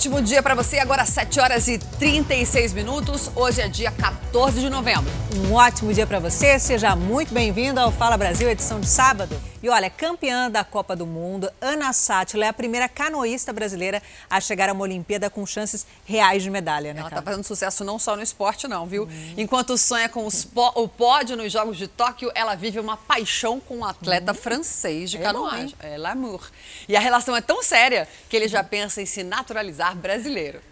ótimo dia para você. Agora 7 horas e 36 minutos. Hoje é dia 14 de novembro. Um ótimo dia para você. Seja muito bem-vindo ao Fala Brasil, edição de sábado. E olha, campeã da Copa do Mundo, Ana Sátila é a primeira canoísta brasileira a chegar a uma Olimpíada com chances reais de medalha, né? Ela está fazendo sucesso não só no esporte, não, viu? Hum. Enquanto sonha com o pódio nos Jogos de Tóquio, ela vive uma paixão com um atleta hum. francês de é canoagem. É, Lamour. E a relação é tão séria que ele já pensa em se naturalizar brasileiro.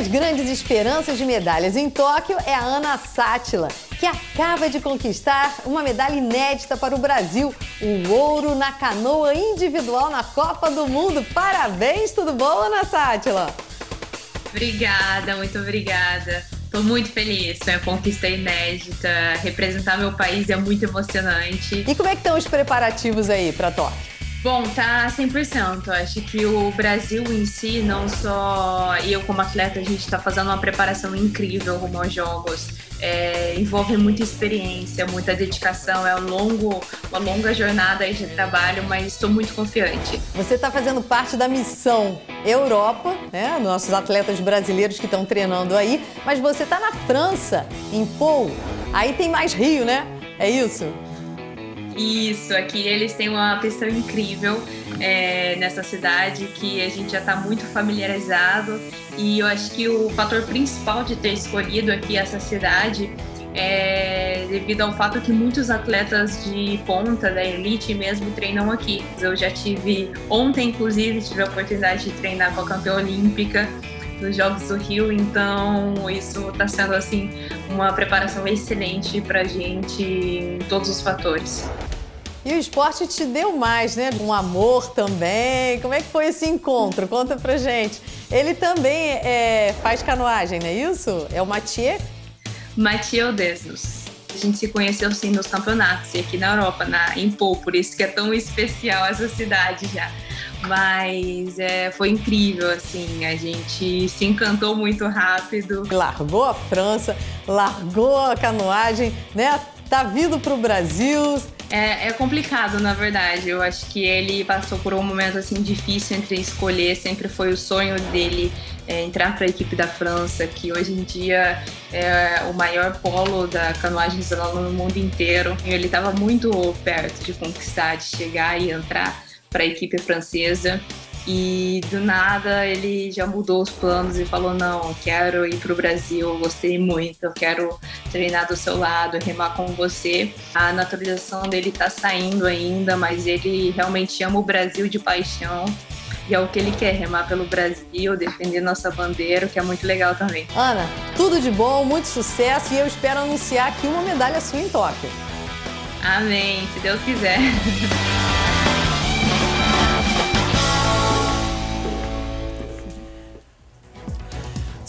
Das grandes esperanças de medalhas em Tóquio é a Ana Sátila, que acaba de conquistar uma medalha inédita para o Brasil, o ouro na canoa individual na Copa do Mundo. Parabéns, tudo bom, Ana Sátila? Obrigada, muito obrigada. Estou muito feliz, foi uma conquista inédita. Representar meu país é muito emocionante. E como é que estão os preparativos aí para Tóquio? Bom, tá 100%. Acho que o Brasil em si, não só eu como atleta, a gente está fazendo uma preparação incrível rumo aos Jogos. É, envolve muita experiência, muita dedicação, é um longo, uma longa jornada de trabalho, mas estou muito confiante. Você está fazendo parte da missão Europa, né? Nossos atletas brasileiros que estão treinando aí, mas você está na França, em Pau. Aí tem mais Rio, né? É isso? Isso, aqui eles têm uma pista incrível é, nessa cidade que a gente já está muito familiarizado e eu acho que o fator principal de ter escolhido aqui essa cidade é devido ao fato que muitos atletas de ponta da elite mesmo treinam aqui. Eu já tive ontem, inclusive, tive a oportunidade de treinar com a campeã olímpica nos Jogos do Rio, então isso está sendo assim uma preparação excelente para a gente em todos os fatores. E o esporte te deu mais, né? Um amor também. Como é que foi esse encontro? Conta pra gente. Ele também é, faz canoagem, não é isso? É o Mathieu? Mathieu Odessos. A gente se conheceu sim nos campeonatos e aqui na Europa, na, em Pau, por isso que é tão especial essa cidade já. Mas é, foi incrível, assim, a gente se encantou muito rápido. Largou a França, largou a canoagem, né? Tá vindo pro Brasil, é, é, complicado, na verdade. Eu acho que ele passou por um momento assim difícil entre escolher. Sempre foi o sonho dele é, entrar para a equipe da França, que hoje em dia é o maior polo da canoagem no mundo inteiro. E ele estava muito perto de conquistar, de chegar e entrar para a equipe francesa. E do nada ele já mudou os planos e falou: Não, quero ir para o Brasil, gostei muito, eu quero treinar do seu lado, remar com você. A naturalização dele está saindo ainda, mas ele realmente ama o Brasil de paixão. E é o que ele quer, remar pelo Brasil, defender nossa bandeira, que é muito legal também. Ana, tudo de bom, muito sucesso e eu espero anunciar aqui uma medalha sua em Tóquio. Amém, se Deus quiser.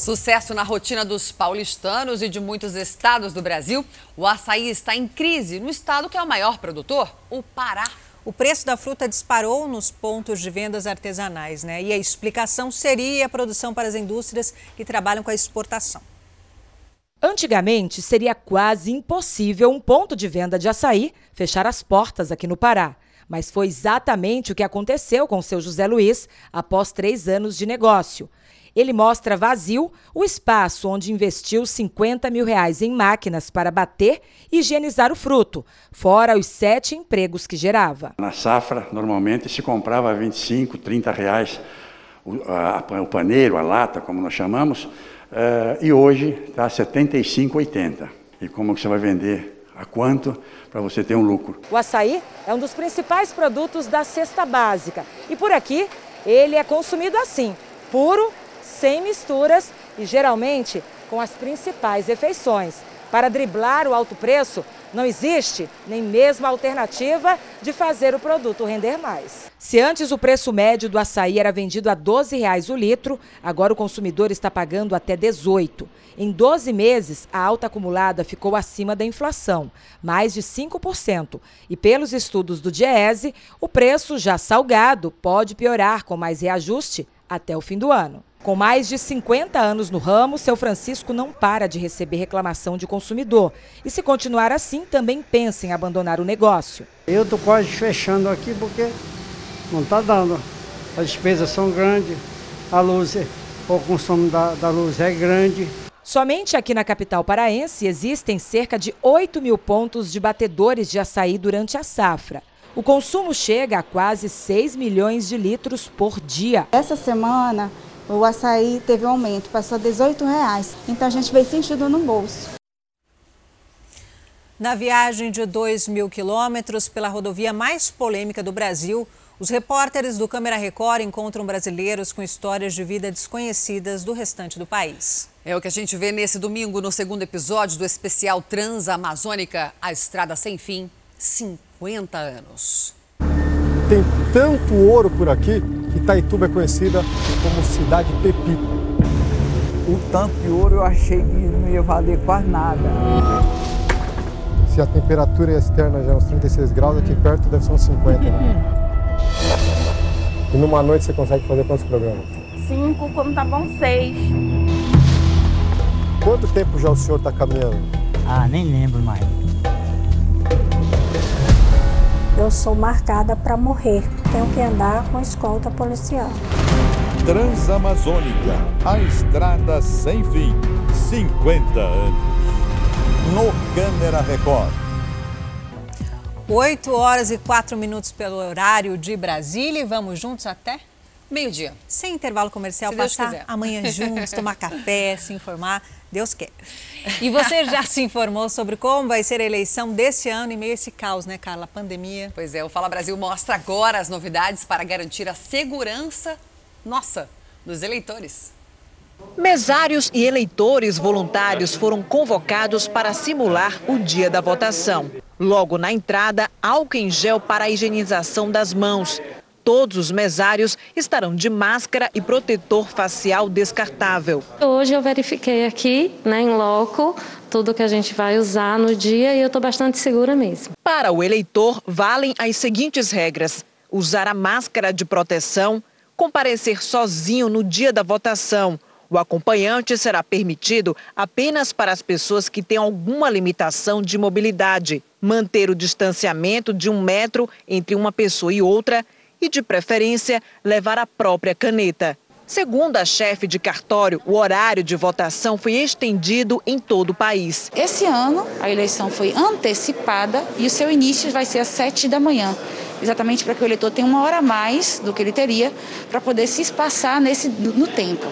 Sucesso na rotina dos paulistanos e de muitos estados do Brasil, o açaí está em crise no estado que é o maior produtor, o Pará. O preço da fruta disparou nos pontos de vendas artesanais, né? E a explicação seria a produção para as indústrias que trabalham com a exportação. Antigamente, seria quase impossível um ponto de venda de açaí fechar as portas aqui no Pará. Mas foi exatamente o que aconteceu com o seu José Luiz após três anos de negócio. Ele mostra vazio o espaço onde investiu 50 mil reais em máquinas para bater e higienizar o fruto, fora os sete empregos que gerava. Na safra, normalmente se comprava 25, 30 reais o, a, o paneiro, a lata, como nós chamamos, uh, e hoje está 75, 80. E como você vai vender? A quanto para você ter um lucro? O açaí é um dos principais produtos da cesta básica. E por aqui, ele é consumido assim, puro sem misturas e geralmente com as principais refeições. Para driblar o alto preço, não existe nem mesmo a alternativa de fazer o produto render mais. Se antes o preço médio do açaí era vendido a 12 reais o litro, agora o consumidor está pagando até 18. Em 12 meses, a alta acumulada ficou acima da inflação, mais de 5%. E pelos estudos do Diese, o preço já salgado pode piorar com mais reajuste até o fim do ano. Com mais de 50 anos no ramo, seu Francisco não para de receber reclamação de consumidor. E se continuar assim, também pensa em abandonar o negócio. Eu estou quase fechando aqui porque não está dando. As despesas são grandes, a luz, o consumo da, da luz é grande. Somente aqui na capital paraense existem cerca de 8 mil pontos de batedores de açaí durante a safra. O consumo chega a quase 6 milhões de litros por dia. Essa semana o açaí teve um aumento, passou a 18 reais. Então a gente veio sentido no bolso. Na viagem de 2 mil quilômetros pela rodovia mais polêmica do Brasil, os repórteres do Câmara Record encontram brasileiros com histórias de vida desconhecidas do restante do país. É o que a gente vê nesse domingo no segundo episódio do especial Transamazônica, a Estrada Sem Fim, 50 anos. Tem tanto ouro por aqui que Itaituba é conhecida como cidade pepita. O tanto de ouro eu achei que não ia valer quase nada. Se a temperatura externa já é uns 36 graus, aqui perto deve ser uns 50. Né? E numa noite você consegue fazer quantos programas? Cinco, quando tá bom, seis. Quanto tempo já o senhor está caminhando? Ah, nem lembro mais. Eu sou marcada para morrer. Tenho que andar com escolta policial. Transamazônica, a estrada sem fim. 50 anos. No Câmera Record. 8 horas e 4 minutos pelo horário de Brasília e vamos juntos até meio-dia. Sem intervalo comercial, Se passar amanhã juntos, tomar café, se informar, Deus quer. E você já se informou sobre como vai ser a eleição desse ano e meio esse caos, né, Carla? Pandemia. Pois é, o Fala Brasil mostra agora as novidades para garantir a segurança nossa dos eleitores. Mesários e eleitores voluntários foram convocados para simular o dia da votação. Logo na entrada, álcool em gel para a higienização das mãos. Todos os mesários estarão de máscara e protetor facial descartável. Hoje eu verifiquei aqui, né, em loco, tudo que a gente vai usar no dia e eu estou bastante segura mesmo. Para o eleitor, valem as seguintes regras: usar a máscara de proteção, comparecer sozinho no dia da votação o acompanhante será permitido apenas para as pessoas que têm alguma limitação de mobilidade, manter o distanciamento de um metro entre uma pessoa e outra e, de preferência, levar a própria caneta. Segundo a chefe de cartório, o horário de votação foi estendido em todo o país. Esse ano, a eleição foi antecipada e o seu início vai ser às 7 da manhã exatamente para que o eleitor tenha uma hora a mais do que ele teria para poder se espaçar nesse, no tempo.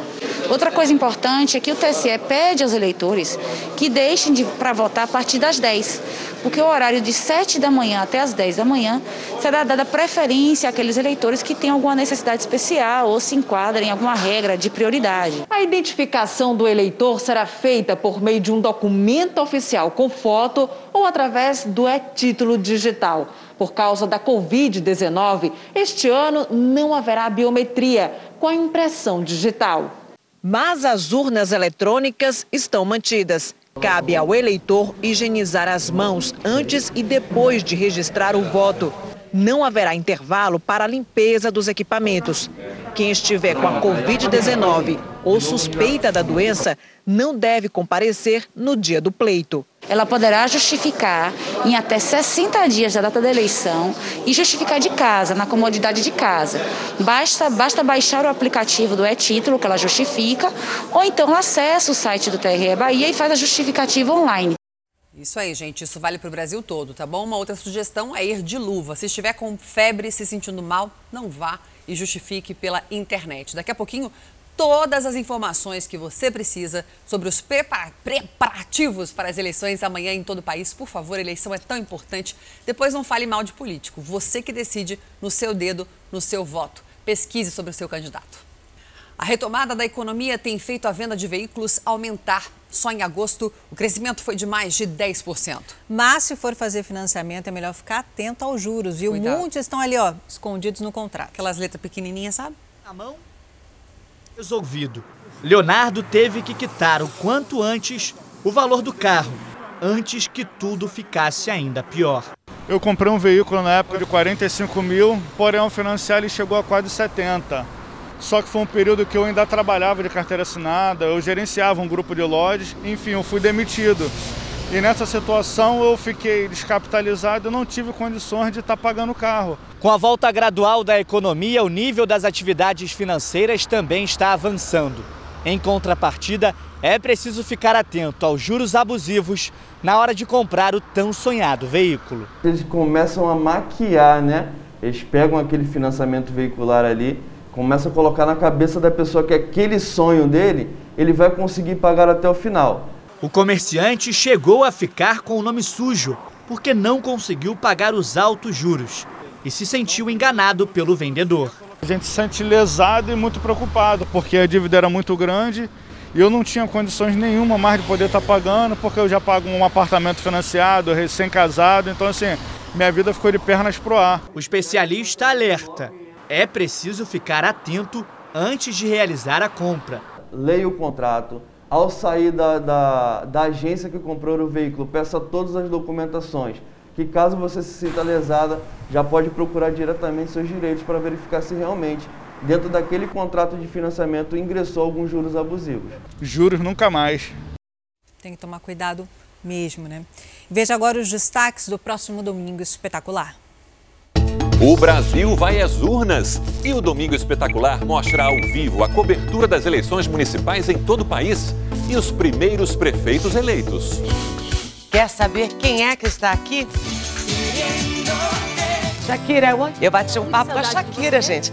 Outra coisa importante é que o TSE pede aos eleitores que deixem de, para votar a partir das 10, porque o horário de 7 da manhã até as 10 da manhã será dada preferência àqueles eleitores que têm alguma necessidade especial ou se enquadram em alguma regra de prioridade. A identificação do eleitor será feita por meio de um documento oficial com foto ou através do e-título digital. Por causa da Covid-19, este ano não haverá biometria com a impressão digital. Mas as urnas eletrônicas estão mantidas. Cabe ao eleitor higienizar as mãos antes e depois de registrar o voto. Não haverá intervalo para a limpeza dos equipamentos. Quem estiver com a Covid-19 ou suspeita da doença não deve comparecer no dia do pleito ela poderá justificar em até 60 dias da data da eleição e justificar de casa, na comodidade de casa. Basta, basta baixar o aplicativo do e-título que ela justifica, ou então acessa o site do TRE Bahia e faz a justificativa online. Isso aí, gente. Isso vale para o Brasil todo, tá bom? Uma outra sugestão é ir de luva. Se estiver com febre, se sentindo mal, não vá e justifique pela internet. Daqui a pouquinho todas as informações que você precisa sobre os preparativos para as eleições amanhã em todo o país. Por favor, eleição é tão importante. Depois não fale mal de político. Você que decide no seu dedo, no seu voto. Pesquise sobre o seu candidato. A retomada da economia tem feito a venda de veículos aumentar. Só em agosto, o crescimento foi de mais de 10%. Mas se for fazer financiamento, é melhor ficar atento aos juros, viu? Cuidado. Muitos estão ali, ó, escondidos no contrato. Aquelas letras pequenininhas, sabe? Na mão resolvido. Leonardo teve que quitar o quanto antes o valor do carro, antes que tudo ficasse ainda pior. Eu comprei um veículo na época de 45 mil, porém ao financiar ele chegou a quase 70. Só que foi um período que eu ainda trabalhava de carteira assinada, eu gerenciava um grupo de lojas, enfim, eu fui demitido. E nessa situação eu fiquei descapitalizado e não tive condições de estar tá pagando o carro. Com a volta gradual da economia, o nível das atividades financeiras também está avançando. Em contrapartida, é preciso ficar atento aos juros abusivos na hora de comprar o tão sonhado veículo. Eles começam a maquiar, né? Eles pegam aquele financiamento veicular ali, começam a colocar na cabeça da pessoa que aquele sonho dele, ele vai conseguir pagar até o final. O comerciante chegou a ficar com o nome sujo porque não conseguiu pagar os altos juros e se sentiu enganado pelo vendedor. A gente se sente lesado e muito preocupado porque a dívida era muito grande e eu não tinha condições nenhuma mais de poder estar pagando porque eu já pago um apartamento financiado, recém-casado, então assim, minha vida ficou de pernas pro ar. O especialista alerta: é preciso ficar atento antes de realizar a compra. Leia o contrato, ao sair da, da, da agência que comprou o veículo, peça todas as documentações, que caso você se sinta lesada, já pode procurar diretamente seus direitos para verificar se realmente dentro daquele contrato de financiamento ingressou alguns juros abusivos. Juros nunca mais. Tem que tomar cuidado mesmo, né? Veja agora os destaques do próximo domingo espetacular. O Brasil vai às urnas e o Domingo Espetacular mostra ao vivo a cobertura das eleições municipais em todo o país e os primeiros prefeitos eleitos. Quer saber quem é que está aqui? Shakira, eu bati um papo com a Shakira, gente.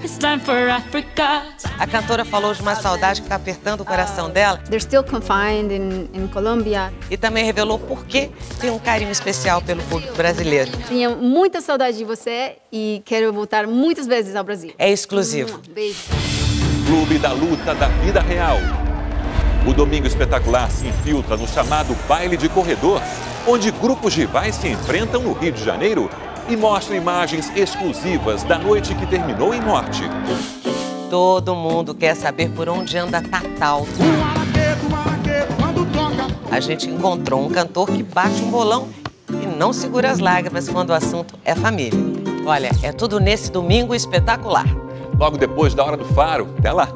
A cantora falou de uma saudade que está apertando o coração dela. They're still confined in, in Colombia. E também revelou por que tem um carinho especial pelo público brasileiro. Tinha muita saudade de você e quero voltar muitas vezes ao Brasil. É exclusivo. Beijo. Clube da Luta da Vida Real. O Domingo Espetacular se infiltra no chamado baile de corredor, onde grupos rivais se enfrentam no Rio de Janeiro e mostra imagens exclusivas da noite que terminou em morte. Todo mundo quer saber por onde anda Tatal. A gente encontrou um cantor que bate um bolão e não segura as lágrimas quando o assunto é família. Olha, é tudo nesse domingo espetacular. Logo depois da hora do faro. Até lá!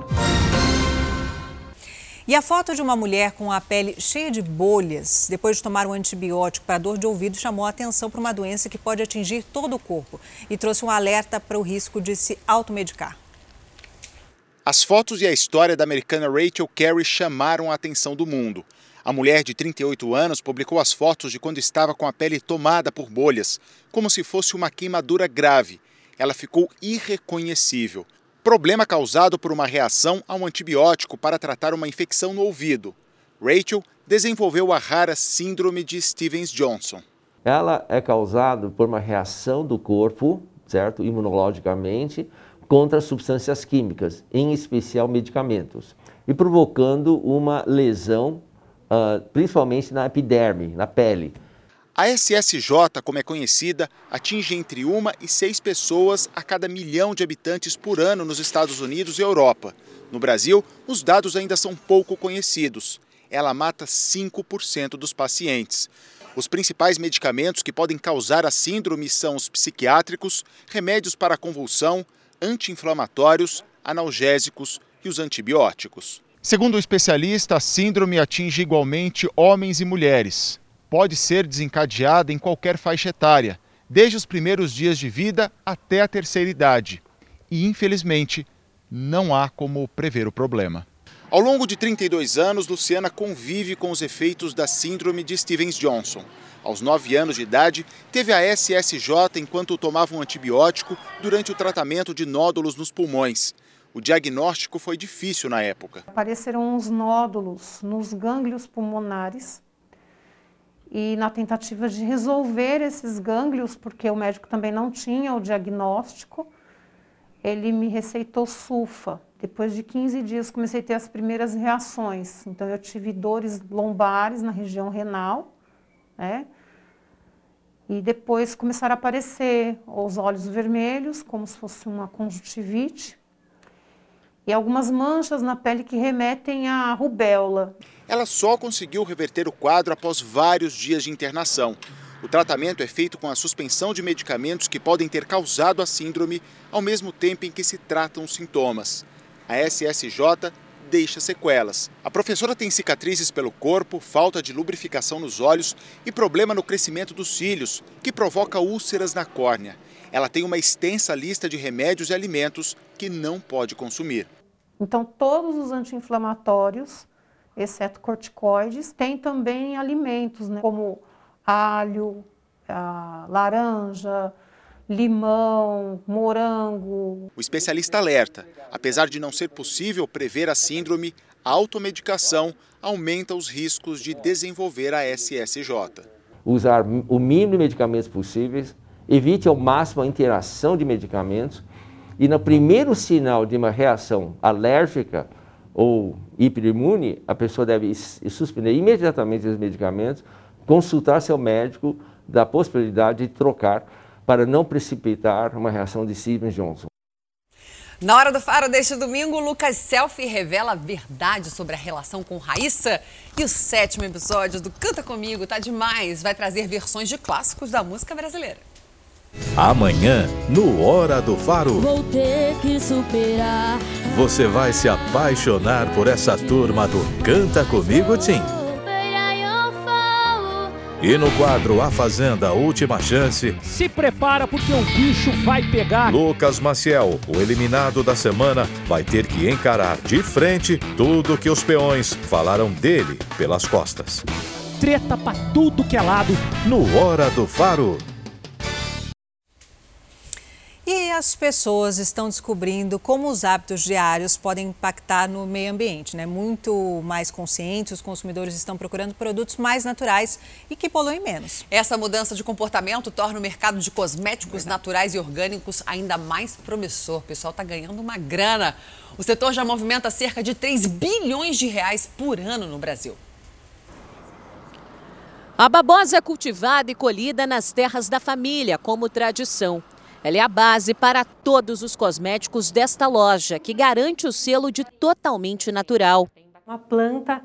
E a foto de uma mulher com a pele cheia de bolhas, depois de tomar um antibiótico para dor de ouvido, chamou a atenção para uma doença que pode atingir todo o corpo e trouxe um alerta para o risco de se automedicar. As fotos e a história da americana Rachel Carey chamaram a atenção do mundo. A mulher de 38 anos publicou as fotos de quando estava com a pele tomada por bolhas, como se fosse uma queimadura grave. Ela ficou irreconhecível problema causado por uma reação a um antibiótico para tratar uma infecção no ouvido. Rachel desenvolveu a rara síndrome de Stevens-Johnson. Ela é causada por uma reação do corpo, certo, imunologicamente, contra substâncias químicas, em especial medicamentos, e provocando uma lesão, uh, principalmente na epiderme, na pele. A SSJ, como é conhecida, atinge entre uma e seis pessoas a cada milhão de habitantes por ano nos Estados Unidos e Europa. No Brasil, os dados ainda são pouco conhecidos. Ela mata 5% dos pacientes. Os principais medicamentos que podem causar a síndrome são os psiquiátricos, remédios para convulsão, anti-inflamatórios, analgésicos e os antibióticos. Segundo o especialista, a síndrome atinge igualmente homens e mulheres pode ser desencadeada em qualquer faixa etária, desde os primeiros dias de vida até a terceira idade. E, infelizmente, não há como prever o problema. Ao longo de 32 anos, Luciana convive com os efeitos da síndrome de Stevens-Johnson. Aos 9 anos de idade, teve a SSJ enquanto tomava um antibiótico durante o tratamento de nódulos nos pulmões. O diagnóstico foi difícil na época. Apareceram uns nódulos nos gânglios pulmonares e na tentativa de resolver esses gânglios, porque o médico também não tinha o diagnóstico, ele me receitou sulfa. Depois de 15 dias comecei a ter as primeiras reações. Então eu tive dores lombares na região renal, né? E depois começaram a aparecer os olhos vermelhos, como se fosse uma conjuntivite, e algumas manchas na pele que remetem à rubéola. Ela só conseguiu reverter o quadro após vários dias de internação. O tratamento é feito com a suspensão de medicamentos que podem ter causado a síndrome ao mesmo tempo em que se tratam os sintomas. a SSJ deixa sequelas. A professora tem cicatrizes pelo corpo, falta de lubrificação nos olhos e problema no crescimento dos cílios, que provoca úlceras na córnea. Ela tem uma extensa lista de remédios e alimentos que não pode consumir. Então, todos os anti-inflamatórios, exceto corticoides, tem também alimentos, né, como alho, laranja, limão, morango. O especialista alerta: apesar de não ser possível prever a síndrome, a automedicação aumenta os riscos de desenvolver a SSJ. Usar o mínimo de medicamentos possíveis, evite ao máximo a interação de medicamentos e no primeiro sinal de uma reação alérgica ou hiperimune, a pessoa deve suspender imediatamente os medicamentos, consultar seu médico da possibilidade de trocar para não precipitar uma reação de Steven Johnson. Na hora do Faro deste domingo, Lucas Selfie revela a verdade sobre a relação com Raíssa. E o sétimo episódio do Canta Comigo tá demais. Vai trazer versões de clássicos da música brasileira. Amanhã, no Hora do Faro. Vou ter que superar. Você vai se apaixonar por essa turma do Canta Comigo Tim. E no quadro A Fazenda Última Chance. Se prepara porque o bicho vai pegar. Lucas Maciel, o eliminado da semana, vai ter que encarar de frente tudo que os peões falaram dele pelas costas. Treta pra tudo que é lado. No Hora do Faro. E as pessoas estão descobrindo como os hábitos diários podem impactar no meio ambiente, né? Muito mais conscientes, os consumidores estão procurando produtos mais naturais e que poluem menos. Essa mudança de comportamento torna o mercado de cosméticos naturais e orgânicos ainda mais promissor. O pessoal está ganhando uma grana. O setor já movimenta cerca de 3 bilhões de reais por ano no Brasil. A babosa é cultivada e colhida nas terras da família, como tradição. Ela é a base para todos os cosméticos desta loja, que garante o selo de totalmente natural. Uma planta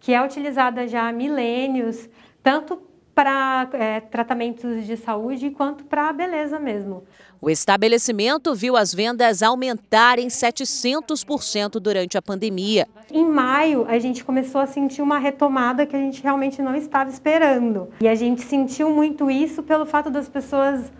que é utilizada já há milênios, tanto para é, tratamentos de saúde quanto para a beleza mesmo. O estabelecimento viu as vendas aumentarem 700% durante a pandemia. Em maio, a gente começou a sentir uma retomada que a gente realmente não estava esperando. E a gente sentiu muito isso pelo fato das pessoas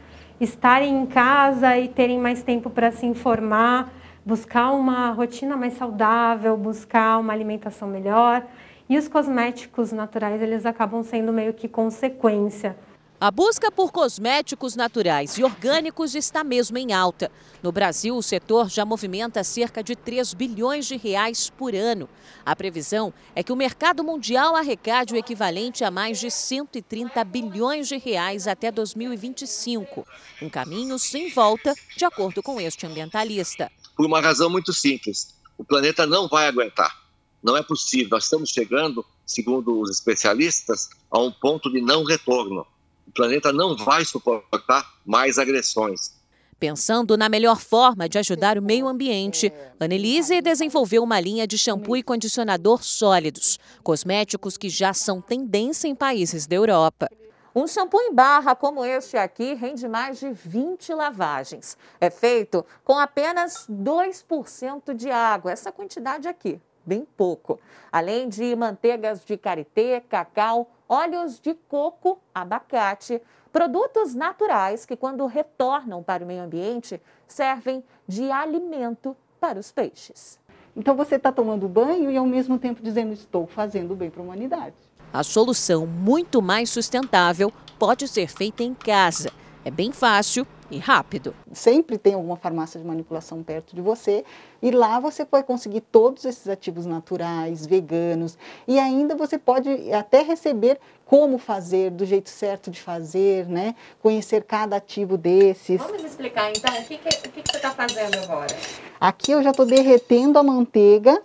estarem em casa e terem mais tempo para se informar, buscar uma rotina mais saudável, buscar uma alimentação melhor. E os cosméticos naturais, eles acabam sendo meio que consequência. A busca por cosméticos naturais e orgânicos está mesmo em alta. No Brasil, o setor já movimenta cerca de 3 bilhões de reais por ano. A previsão é que o mercado mundial arrecade o equivalente a mais de 130 bilhões de reais até 2025. Um caminho sem volta, de acordo com este ambientalista. Por uma razão muito simples: o planeta não vai aguentar. Não é possível. Nós estamos chegando, segundo os especialistas, a um ponto de não retorno o planeta não vai suportar mais agressões. Pensando na melhor forma de ajudar o meio ambiente, Annelise desenvolveu uma linha de shampoo e condicionador sólidos, cosméticos que já são tendência em países da Europa. Um shampoo em barra como este aqui rende mais de 20 lavagens. É feito com apenas 2% de água, essa quantidade aqui, bem pouco. Além de manteigas de karité, cacau, óleos de coco, abacate, produtos naturais que, quando retornam para o meio ambiente, servem de alimento para os peixes. Então você está tomando banho e ao mesmo tempo dizendo estou fazendo bem para a humanidade. A solução muito mais sustentável pode ser feita em casa. É bem fácil e rápido. Sempre tem alguma farmácia de manipulação perto de você e lá você pode conseguir todos esses ativos naturais, veganos e ainda você pode até receber como fazer, do jeito certo de fazer, né? Conhecer cada ativo desses. Vamos explicar então o que, que, o que, que você está fazendo agora? Aqui eu já estou derretendo a manteiga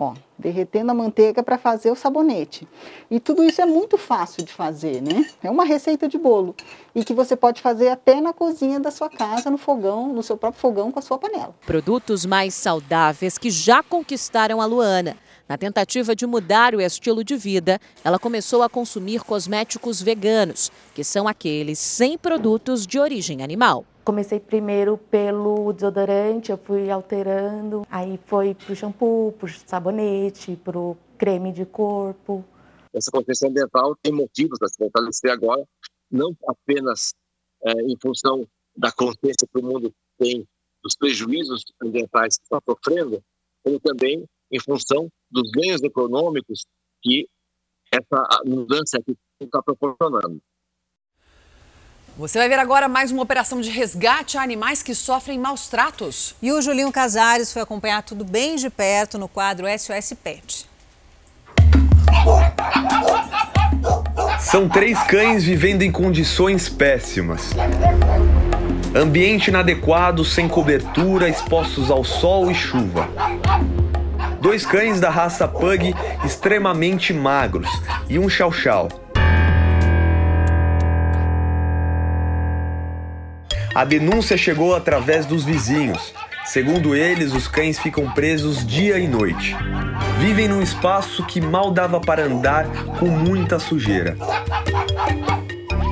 Ó, derretendo a manteiga para fazer o sabonete. E tudo isso é muito fácil de fazer, né? É uma receita de bolo e que você pode fazer até na cozinha da sua casa, no fogão, no seu próprio fogão com a sua panela. Produtos mais saudáveis que já conquistaram a Luana. Na tentativa de mudar o estilo de vida, ela começou a consumir cosméticos veganos, que são aqueles sem produtos de origem animal. Comecei primeiro pelo desodorante, eu fui alterando, aí foi pro shampoo, pro sabonete, pro creme de corpo. Essa consciência ambiental tem motivos para se fortalecer agora, não apenas é, em função da consciência que o mundo tem dos prejuízos ambientais que está sofrendo, como também em função dos ganhos econômicos que essa mudança aqui está proporcionando. Você vai ver agora mais uma operação de resgate a animais que sofrem maus tratos. E o Julinho Casares foi acompanhar tudo bem de perto no quadro SOS Pet. São três cães vivendo em condições péssimas. Ambiente inadequado, sem cobertura, expostos ao sol e chuva. Dois cães da raça Pug extremamente magros e um chau-chau. A denúncia chegou através dos vizinhos. Segundo eles, os cães ficam presos dia e noite. Vivem num espaço que mal dava para andar com muita sujeira.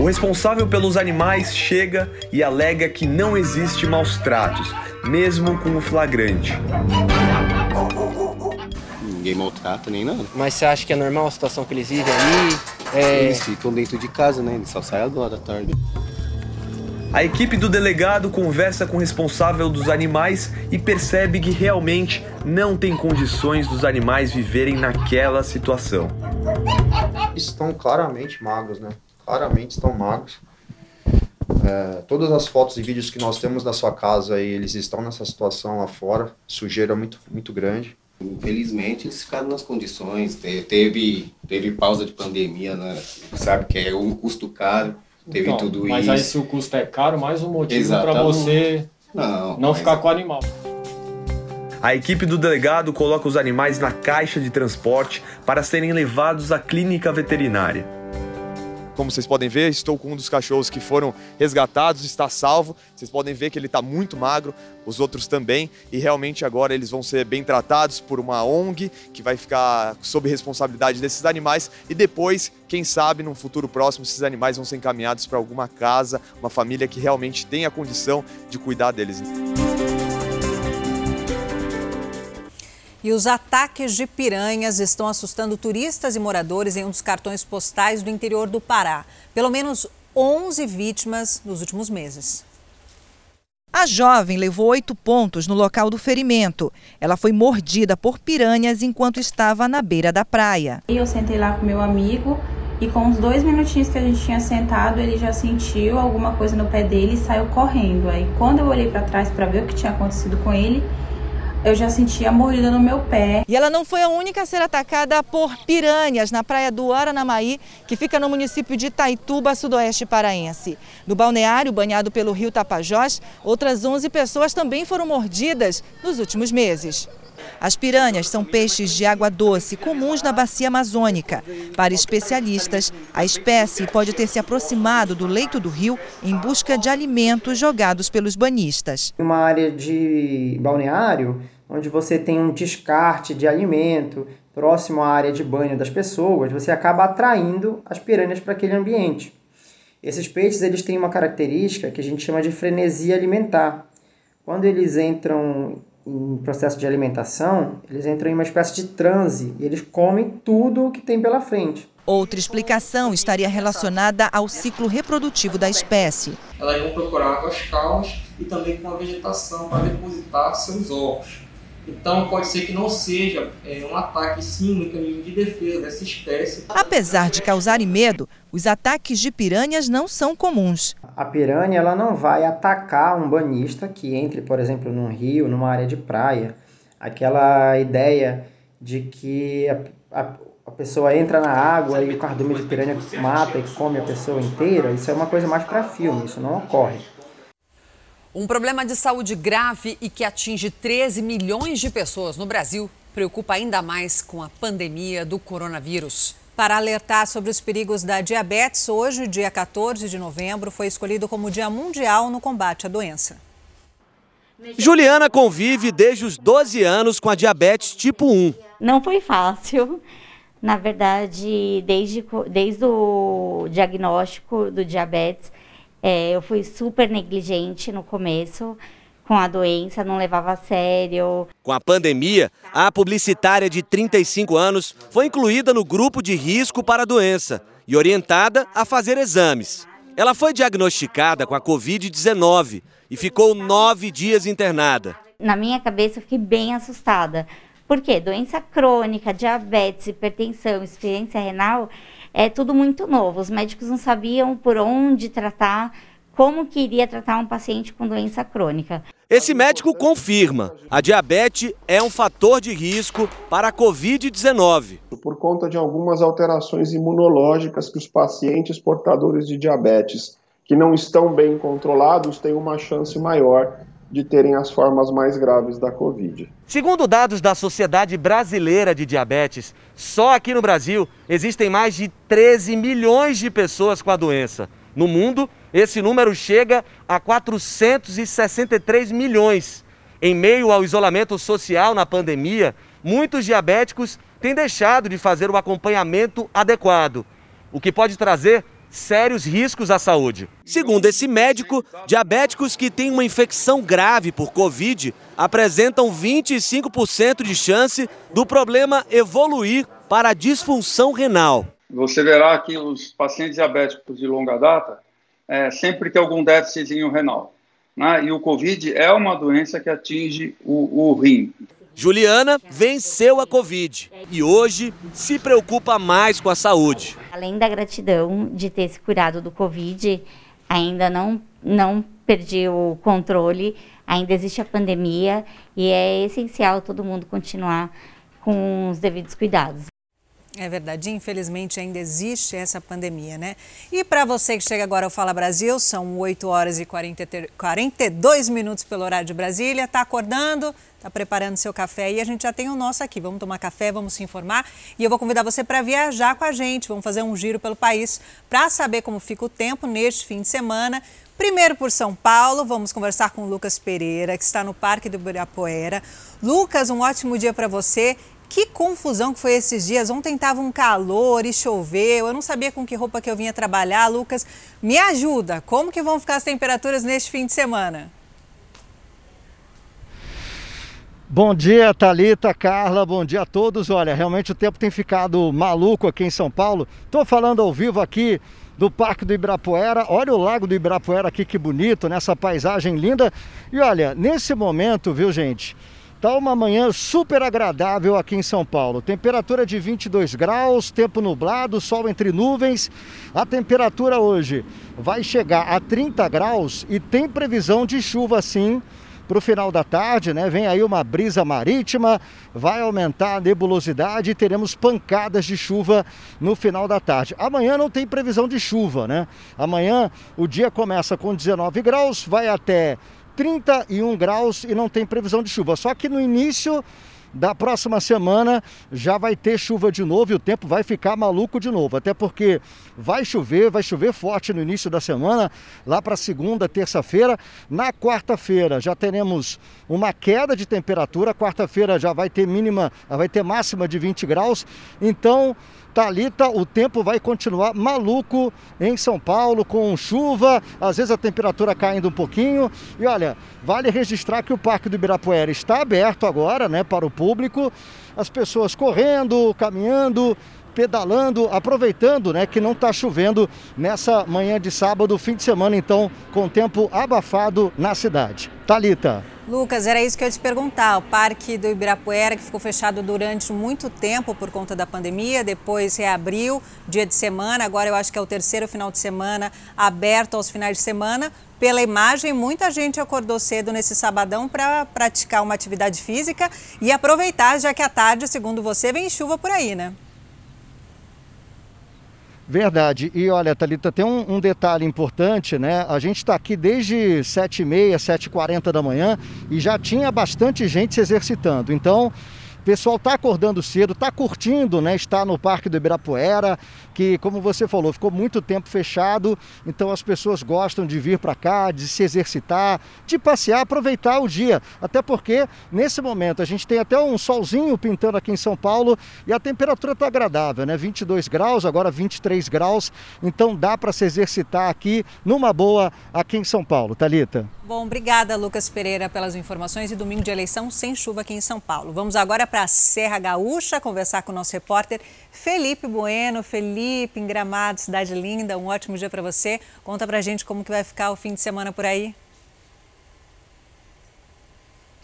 O responsável pelos animais chega e alega que não existe maus tratos, mesmo com o flagrante. Ninguém maltrata nem nada. Mas você acha que é normal a situação que eles vivem ali? É... Eles ficam dentro de casa, né? Eles só saem agora à tarde. A equipe do delegado conversa com o responsável dos animais e percebe que realmente não tem condições dos animais viverem naquela situação. Estão claramente magros, né? Claramente estão magros. É, todas as fotos e vídeos que nós temos da sua casa aí, eles estão nessa situação lá fora, sujeira muito, muito grande. Infelizmente, eles ficaram nas condições. Teve, teve pausa de pandemia, né? Sabe que é um custo caro teve então, tudo mas isso. Mas aí se o custo é caro, mais um motivo para você não, não ficar com o animal. A equipe do delegado coloca os animais na caixa de transporte para serem levados à clínica veterinária. Como vocês podem ver, estou com um dos cachorros que foram resgatados, está salvo. Vocês podem ver que ele está muito magro, os outros também, e realmente agora eles vão ser bem tratados por uma ONG que vai ficar sob responsabilidade desses animais e depois, quem sabe, num futuro próximo, esses animais vão ser encaminhados para alguma casa, uma família que realmente tenha a condição de cuidar deles. E os ataques de piranhas estão assustando turistas e moradores em um dos cartões postais do interior do Pará. Pelo menos 11 vítimas nos últimos meses. A jovem levou oito pontos no local do ferimento. Ela foi mordida por piranhas enquanto estava na beira da praia. Eu sentei lá com meu amigo e com os dois minutinhos que a gente tinha sentado, ele já sentiu alguma coisa no pé dele e saiu correndo. Aí quando eu olhei para trás para ver o que tinha acontecido com ele, eu já sentia a mordida no meu pé. E ela não foi a única a ser atacada por piranhas na praia do Aranamaí, que fica no município de Itaituba, sudoeste paraense. No balneário banhado pelo rio Tapajós, outras 11 pessoas também foram mordidas nos últimos meses. As piranhas são peixes de água doce comuns na bacia amazônica. Para especialistas, a espécie pode ter se aproximado do leito do rio em busca de alimentos jogados pelos banhistas. Uma área de balneário onde você tem um descarte de alimento próximo à área de banho das pessoas, você acaba atraindo as piranhas para aquele ambiente. Esses peixes eles têm uma característica que a gente chama de frenesia alimentar. Quando eles entram em processo de alimentação, eles entram em uma espécie de transe e eles comem tudo o que tem pela frente. Outra explicação estaria relacionada ao ciclo reprodutivo da espécie. Elas vão procurar águas calmas e também com a vegetação para depositar seus ovos. Então pode ser que não seja é, um ataque sim um mecanismo de defesa dessa espécie. Apesar de causarem medo, os ataques de piranhas não são comuns. A piranha ela não vai atacar um banhista que entre, por exemplo, num rio, numa área de praia. Aquela ideia de que a, a, a pessoa entra na água e o cardume de piranha mata e come a pessoa inteira, isso é uma coisa mais para filme, isso não ocorre. Um problema de saúde grave e que atinge 13 milhões de pessoas no Brasil preocupa ainda mais com a pandemia do coronavírus. Para alertar sobre os perigos da diabetes, hoje, dia 14 de novembro, foi escolhido como Dia Mundial no combate à doença. Juliana convive desde os 12 anos com a diabetes tipo 1. Não foi fácil. Na verdade, desde, desde o diagnóstico do diabetes, É, eu fui super negligente no começo com a doença, não levava a sério. Com a pandemia, a publicitária de 35 anos foi incluída no grupo de risco para a doença e orientada a fazer exames. Ela foi diagnosticada com a Covid-19 e ficou nove dias internada. Na minha cabeça, eu fiquei bem assustada. Por quê? Doença crônica, diabetes, hipertensão, insuficiência renal, é tudo muito novo. Os médicos não sabiam por onde tratar, como que iria tratar um paciente com doença crônica. Esse médico confirma: a diabetes é um fator de risco para a Covid-19. Por conta de algumas alterações imunológicas que os pacientes portadores de diabetes que não estão bem controlados têm uma chance maior de terem as formas mais graves da Covid. Segundo dados da Sociedade Brasileira de Diabetes, só aqui no Brasil existem mais de 13 milhões de pessoas com a doença. No mundo, esse número chega a 463 milhões. Em meio ao isolamento social na pandemia, muitos diabéticos têm deixado de fazer o acompanhamento adequado, o que pode trazer sérios riscos à saúde. Segundo esse médico, diabéticos que têm uma infecção grave por Covid apresentam 25% de chance do problema evoluir para a disfunção renal. Você verá que os pacientes diabéticos de longa data é, sempre tem algum déficitzinho renal. Né? E o Covid é uma doença que atinge o, o rim. Juliana venceu a Covid e hoje se preocupa mais com a saúde. Além da gratidão de ter se curado do Covid, ainda não, não perdi o controle, ainda existe a pandemia e é essencial todo mundo continuar com os devidos cuidados. É verdade, infelizmente ainda existe essa pandemia, né? E para você que chega agora ao Fala Brasil, são 8 horas e 40, 42 minutos pelo horário de Brasília. Está acordando, está preparando seu café e a gente já tem o nosso aqui. Vamos tomar café, vamos se informar e eu vou convidar você para viajar com a gente. Vamos fazer um giro pelo país para saber como fica o tempo neste fim de semana. Primeiro por São Paulo, vamos conversar com o Lucas Pereira, que está no Parque do Ibirapuera. Lucas, um ótimo dia para você que confusão que foi esses dias. Ontem estava um calor e choveu. Eu não sabia com que roupa que eu vinha trabalhar. Lucas, me ajuda. Como que vão ficar as temperaturas neste fim de semana? Bom dia, Talita, Carla, bom dia a todos. Olha, realmente o tempo tem ficado maluco aqui em São Paulo. Estou falando ao vivo aqui do Parque do Ibirapuera. Olha o Lago do Ibirapuera aqui, que bonito, nessa paisagem linda. E olha, nesse momento, viu, gente? Tá uma manhã super agradável aqui em São Paulo. Temperatura de 22 graus, tempo nublado, sol entre nuvens. A temperatura hoje vai chegar a 30 graus e tem previsão de chuva sim para o final da tarde, né? Vem aí uma brisa marítima, vai aumentar a nebulosidade e teremos pancadas de chuva no final da tarde. Amanhã não tem previsão de chuva, né? Amanhã o dia começa com 19 graus, vai até 31 graus e não tem previsão de chuva. Só que no início da próxima semana já vai ter chuva de novo e o tempo vai ficar maluco de novo. Até porque vai chover, vai chover forte no início da semana, lá para segunda, terça-feira. Na quarta-feira já teremos uma queda de temperatura. Quarta-feira já vai ter mínima, vai ter máxima de 20 graus. Então Talita, o tempo vai continuar maluco em São Paulo, com chuva, às vezes a temperatura caindo um pouquinho. E olha, vale registrar que o Parque do Ibirapuera está aberto agora, né, para o público. As pessoas correndo, caminhando, pedalando, aproveitando, né, que não está chovendo nessa manhã de sábado, fim de semana, então, com tempo abafado na cidade. Talita. Lucas, era isso que eu ia te perguntar. O Parque do Ibirapuera, que ficou fechado durante muito tempo por conta da pandemia, depois reabriu dia de semana, agora eu acho que é o terceiro final de semana aberto aos finais de semana. Pela imagem, muita gente acordou cedo nesse sabadão para praticar uma atividade física e aproveitar, já que à tarde, segundo você, vem chuva por aí, né? Verdade. E olha, Thalita, tem um, um, detalhe importante, né? A gente está aqui desde 7h30, 7h40 da manhã e já tinha bastante gente se exercitando. Então, pessoal está acordando cedo, está curtindo, né? Está no Parque do Ibirapuera, que, como você falou, ficou muito tempo fechado, então as pessoas gostam de vir para cá, de se exercitar, de passear, aproveitar o dia. Até porque, nesse momento, a gente tem até um solzinho pintando aqui em São Paulo e a temperatura está agradável, né? 22 graus, agora 23 graus, então dá para se exercitar aqui numa boa aqui em São Paulo. Talita. Bom, obrigada, Lucas Pereira, pelas informações e domingo de eleição sem chuva aqui em São Paulo. Vamos agora para a Serra Gaúcha conversar com o nosso repórter Felipe Bueno. Felipe, em Gramado, cidade linda, um ótimo dia para você. Conta para gente como que vai ficar o fim de semana por aí.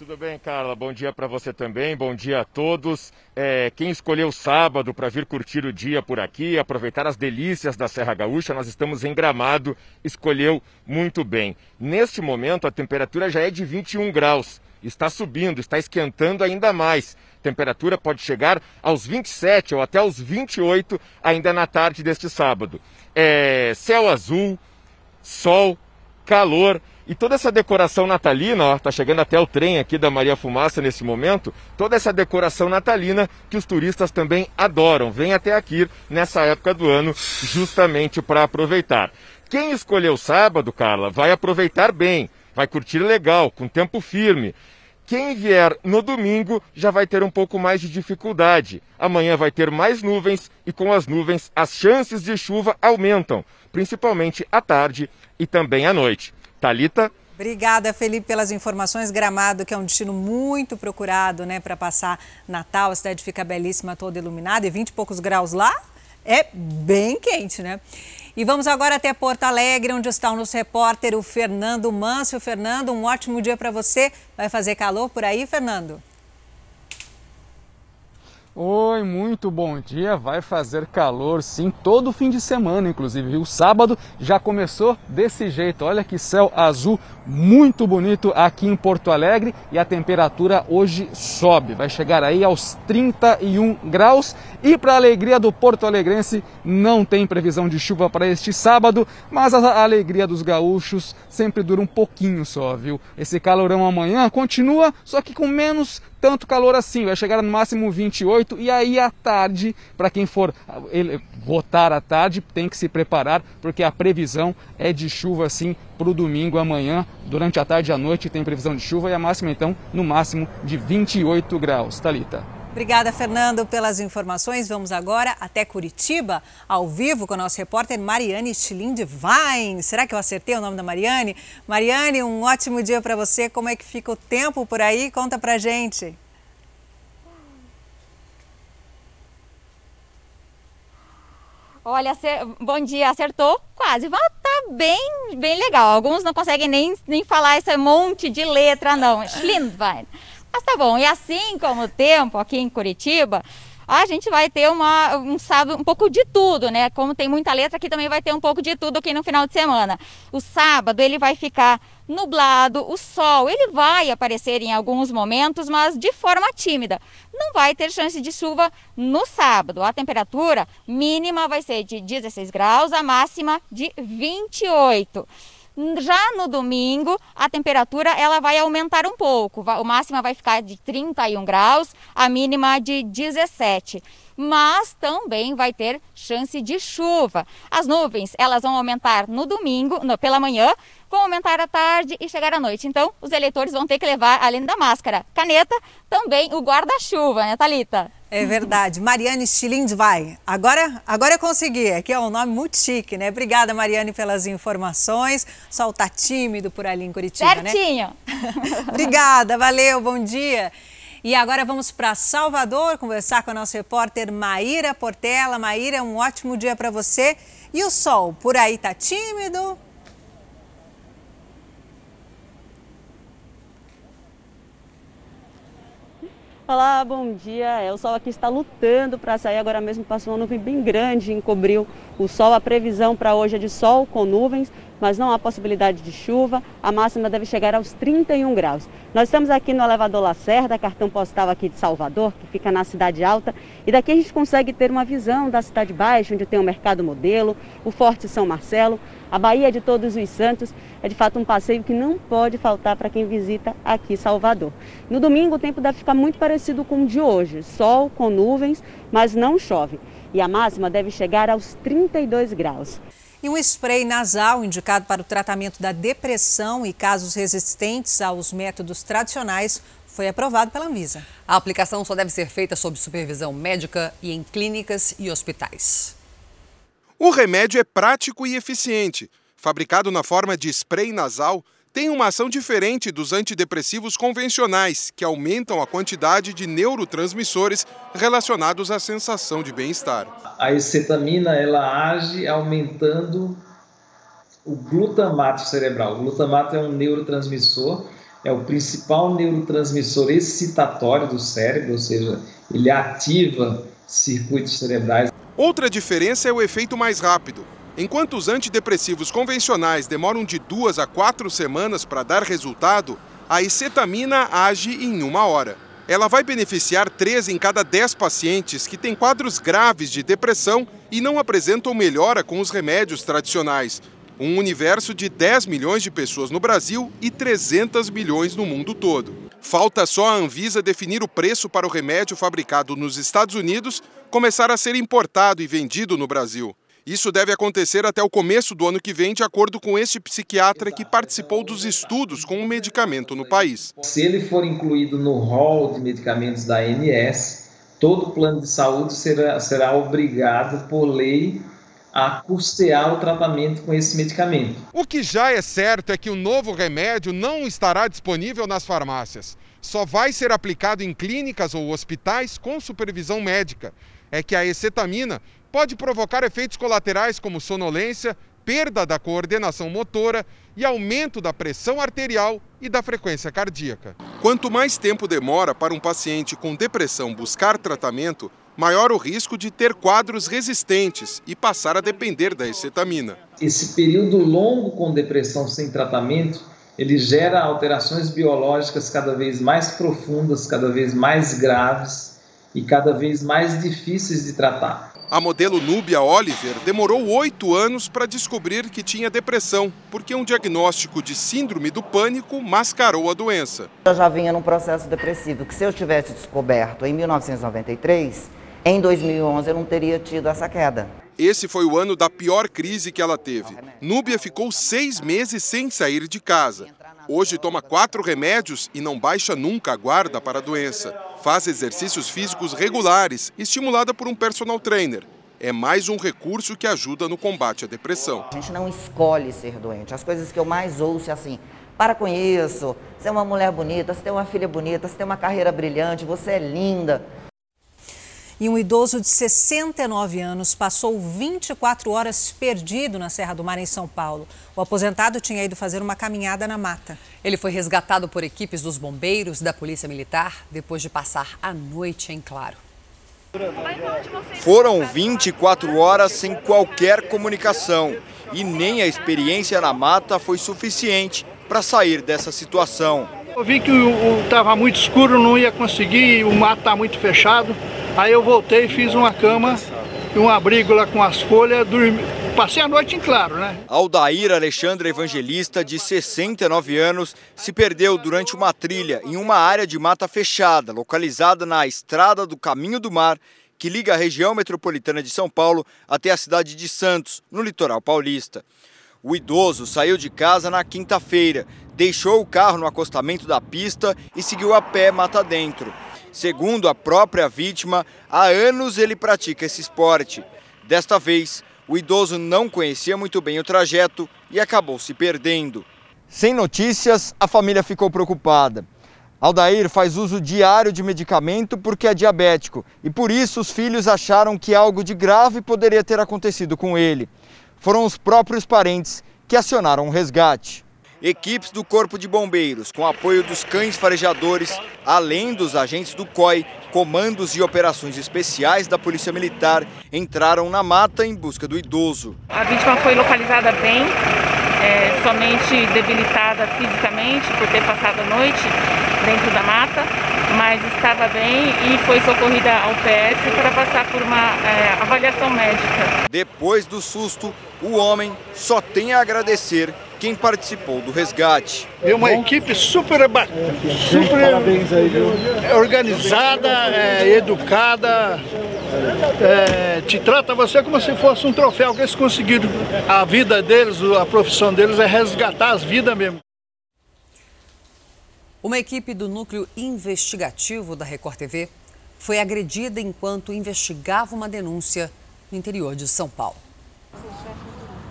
Tudo bem, Carla? Bom dia para você também, bom dia a todos. É, quem escolheu sábado para vir curtir o dia por aqui, aproveitar as delícias da Serra Gaúcha, nós estamos em Gramado, escolheu muito bem. Neste momento, a temperatura já é de 21 graus, está subindo, está esquentando ainda mais. A temperatura pode chegar aos 27 ou até aos 28 ainda na tarde deste sábado. É, céu azul, sol, calor e toda essa decoração natalina, ó, tá chegando até o trem aqui da Maria Fumaça nesse momento, toda essa decoração natalina que os turistas também adoram, vem até aqui nessa época do ano justamente para aproveitar. Quem escolheu sábado, Carla, vai aproveitar bem, vai curtir legal, com tempo firme. Quem vier no domingo já vai ter um pouco mais de dificuldade. Amanhã vai ter mais nuvens e com as nuvens as chances de chuva aumentam, principalmente à tarde e também à noite. Talita. Obrigada, Felipe, pelas informações. Gramado, que é um destino muito procurado, né, para passar Natal. A cidade fica belíssima, toda iluminada, e 20 e poucos graus lá é bem quente, né? E vamos agora até Porto Alegre, onde está o nosso repórter, o Fernando Manso. Fernando, um ótimo dia para você. Vai fazer calor por aí, Fernando? Oi, muito bom dia. Vai fazer calor sim, todo fim de semana, inclusive. O sábado já começou desse jeito. Olha que céu azul muito bonito aqui em Porto Alegre e a temperatura hoje sobe. Vai chegar aí aos 31 graus. E para alegria do porto alegrense, não tem previsão de chuva para este sábado, mas a alegria dos gaúchos sempre dura um pouquinho só, viu? Esse calorão amanhã continua, só que com menos tanto calor assim, vai chegar no máximo 28 e aí à tarde, para quem for votar à tarde, tem que se preparar porque a previsão é de chuva assim para o domingo amanhã, durante a tarde e a noite tem previsão de chuva e a máxima então no máximo de 28 graus. Talita. Obrigada, Fernando, pelas informações. Vamos agora até Curitiba, ao vivo com a nossa repórter Mariane Schlind-Wein. Será que eu acertei o nome da Mariane? Mariane, um ótimo dia para você. Como é que fica o tempo por aí? Conta pra gente. Olha, bom dia, acertou quase. Tá bem, bem legal. Alguns não conseguem nem, nem falar esse monte de letra, não. Schlindwein. Mas tá bom. E assim como o tempo aqui em Curitiba, a gente vai ter uma, um sábado um pouco de tudo, né? Como tem muita letra, aqui também vai ter um pouco de tudo aqui no final de semana. O sábado ele vai ficar nublado, o sol ele vai aparecer em alguns momentos, mas de forma tímida. Não vai ter chance de chuva no sábado. A temperatura mínima vai ser de 16 graus, a máxima de 28. Já no domingo, a temperatura ela vai aumentar um pouco. O máxima vai ficar de 31 graus, a mínima de 17. Mas também vai ter chance de chuva. As nuvens elas vão aumentar no domingo, no, pela manhã, vão aumentar à tarde e chegar à noite. Então, os eleitores vão ter que levar, além da máscara, caneta, também o guarda-chuva, né, Thalita? É verdade. Mariane vai. Agora, agora eu consegui. Aqui é um nome muito chique, né? Obrigada, Mariane, pelas informações. O sol tá tímido por ali em Curitiba, Certinho. né? Certinho. Obrigada, valeu, bom dia. E agora vamos para Salvador conversar com a nossa repórter Maíra Portela. Maíra, um ótimo dia para você. E o sol, por aí tá tímido? Olá, bom dia. É, o sol aqui está lutando para sair. Agora mesmo passou uma nuvem bem grande, encobriu o sol. A previsão para hoje é de sol com nuvens, mas não há possibilidade de chuva. A máxima deve chegar aos 31 graus. Nós estamos aqui no elevador Lacerda, cartão postal aqui de Salvador, que fica na Cidade Alta, e daqui a gente consegue ter uma visão da Cidade Baixa, onde tem o Mercado Modelo, o Forte São Marcelo, a Baía de Todos os Santos. É de fato um passeio que não pode faltar para quem visita aqui Salvador. No domingo o tempo deve ficar muito parecido com o de hoje, sol com nuvens, mas não chove. E a máxima deve chegar aos 32 graus. E um spray nasal indicado para o tratamento da depressão e casos resistentes aos métodos tradicionais foi aprovado pela Anvisa. A aplicação só deve ser feita sob supervisão médica e em clínicas e hospitais. O remédio é prático e eficiente. Fabricado na forma de spray nasal, tem uma ação diferente dos antidepressivos convencionais, que aumentam a quantidade de neurotransmissores relacionados à sensação de bem-estar. A acetamina ela age aumentando o glutamato cerebral. O glutamato é um neurotransmissor, é o principal neurotransmissor excitatório do cérebro, ou seja, ele ativa circuitos cerebrais. Outra diferença é o efeito mais rápido. Enquanto os antidepressivos convencionais demoram de duas a quatro semanas para dar resultado, a acetamina age em uma hora. Ela vai beneficiar 3 em cada 10 pacientes que têm quadros graves de depressão e não apresentam melhora com os remédios tradicionais. Um universo de 10 milhões de pessoas no Brasil e 300 milhões no mundo todo. Falta só a Anvisa definir o preço para o remédio fabricado nos Estados Unidos começar a ser importado e vendido no Brasil. Isso deve acontecer até o começo do ano que vem, de acordo com este psiquiatra que participou dos estudos com o medicamento no país. Se ele for incluído no rol de medicamentos da ANS, todo plano de saúde será, será obrigado por lei a custear o tratamento com esse medicamento. O que já é certo é que o novo remédio não estará disponível nas farmácias. Só vai ser aplicado em clínicas ou hospitais com supervisão médica. É que a ecetamina pode provocar efeitos colaterais como sonolência, perda da coordenação motora e aumento da pressão arterial e da frequência cardíaca. Quanto mais tempo demora para um paciente com depressão buscar tratamento, maior o risco de ter quadros resistentes e passar a depender da ecetamina. Esse período longo com depressão sem tratamento, ele gera alterações biológicas cada vez mais profundas, cada vez mais graves e cada vez mais difíceis de tratar. A modelo Núbia Oliver demorou oito anos para descobrir que tinha depressão, porque um diagnóstico de síndrome do pânico mascarou a doença. Eu já vinha num processo depressivo que se eu tivesse descoberto em 1993, em 2011 eu não teria tido essa queda. Esse foi o ano da pior crise que ela teve. Núbia ficou seis meses sem sair de casa. Hoje toma quatro remédios e não baixa nunca a guarda para a doença. Faz exercícios físicos regulares, estimulada por um personal trainer. É mais um recurso que ajuda no combate à depressão. A gente não escolhe ser doente. As coisas que eu mais ouço é assim: para com isso, você é uma mulher bonita, você tem uma filha bonita, você tem uma carreira brilhante, você é linda. E um idoso de 69 anos passou 24 horas perdido na Serra do Mar, em São Paulo. O aposentado tinha ido fazer uma caminhada na mata. Ele foi resgatado por equipes dos bombeiros da Polícia Militar depois de passar a noite em claro. Foram 24 horas sem qualquer comunicação e nem a experiência na mata foi suficiente para sair dessa situação. Eu vi que estava muito escuro, não ia conseguir, o mato está muito fechado. Aí eu voltei, fiz uma cama e um abrigo lá com as folhas, dormi... passei a noite em claro, né? Aldair Alexandre Evangelista, de 69 anos, se perdeu durante uma trilha em uma área de mata fechada, localizada na estrada do Caminho do Mar, que liga a região metropolitana de São Paulo até a cidade de Santos, no litoral paulista. O idoso saiu de casa na quinta-feira, deixou o carro no acostamento da pista e seguiu a pé mata dentro. Segundo a própria vítima, há anos ele pratica esse esporte. Desta vez, o idoso não conhecia muito bem o trajeto e acabou se perdendo. Sem notícias, a família ficou preocupada. Aldair faz uso diário de medicamento porque é diabético e por isso os filhos acharam que algo de grave poderia ter acontecido com ele. Foram os próprios parentes que acionaram o resgate equipes do Corpo de Bombeiros, com apoio dos cães farejadores, além dos agentes do COI, comandos e operações especiais da Polícia Militar, entraram na mata em busca do idoso. A vítima foi localizada bem, é, somente debilitada fisicamente por ter passado a noite dentro da mata, mas estava bem e foi socorrida ao PS para passar por uma é, avaliação médica. Depois do susto, o homem só tem a agradecer quem participou do resgate. É uma equipe super, super organizada, é, educada, é, te trata você como se fosse um troféu que eles conseguiram. A vida deles, a profissão deles é resgatar as vidas mesmo. Uma equipe do núcleo investigativo da Record TV foi agredida enquanto investigava uma denúncia no interior de São Paulo.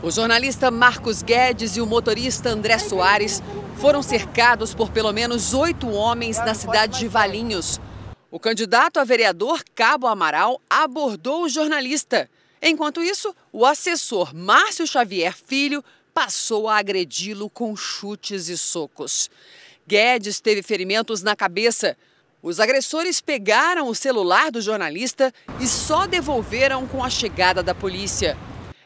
O jornalista Marcos Guedes e o motorista André Soares foram cercados por pelo menos oito homens na cidade de Valinhos. O candidato a vereador Cabo Amaral abordou o jornalista. Enquanto isso, o assessor Márcio Xavier Filho passou a agredi-lo com chutes e socos. Guedes teve ferimentos na cabeça. Os agressores pegaram o celular do jornalista e só devolveram com a chegada da polícia.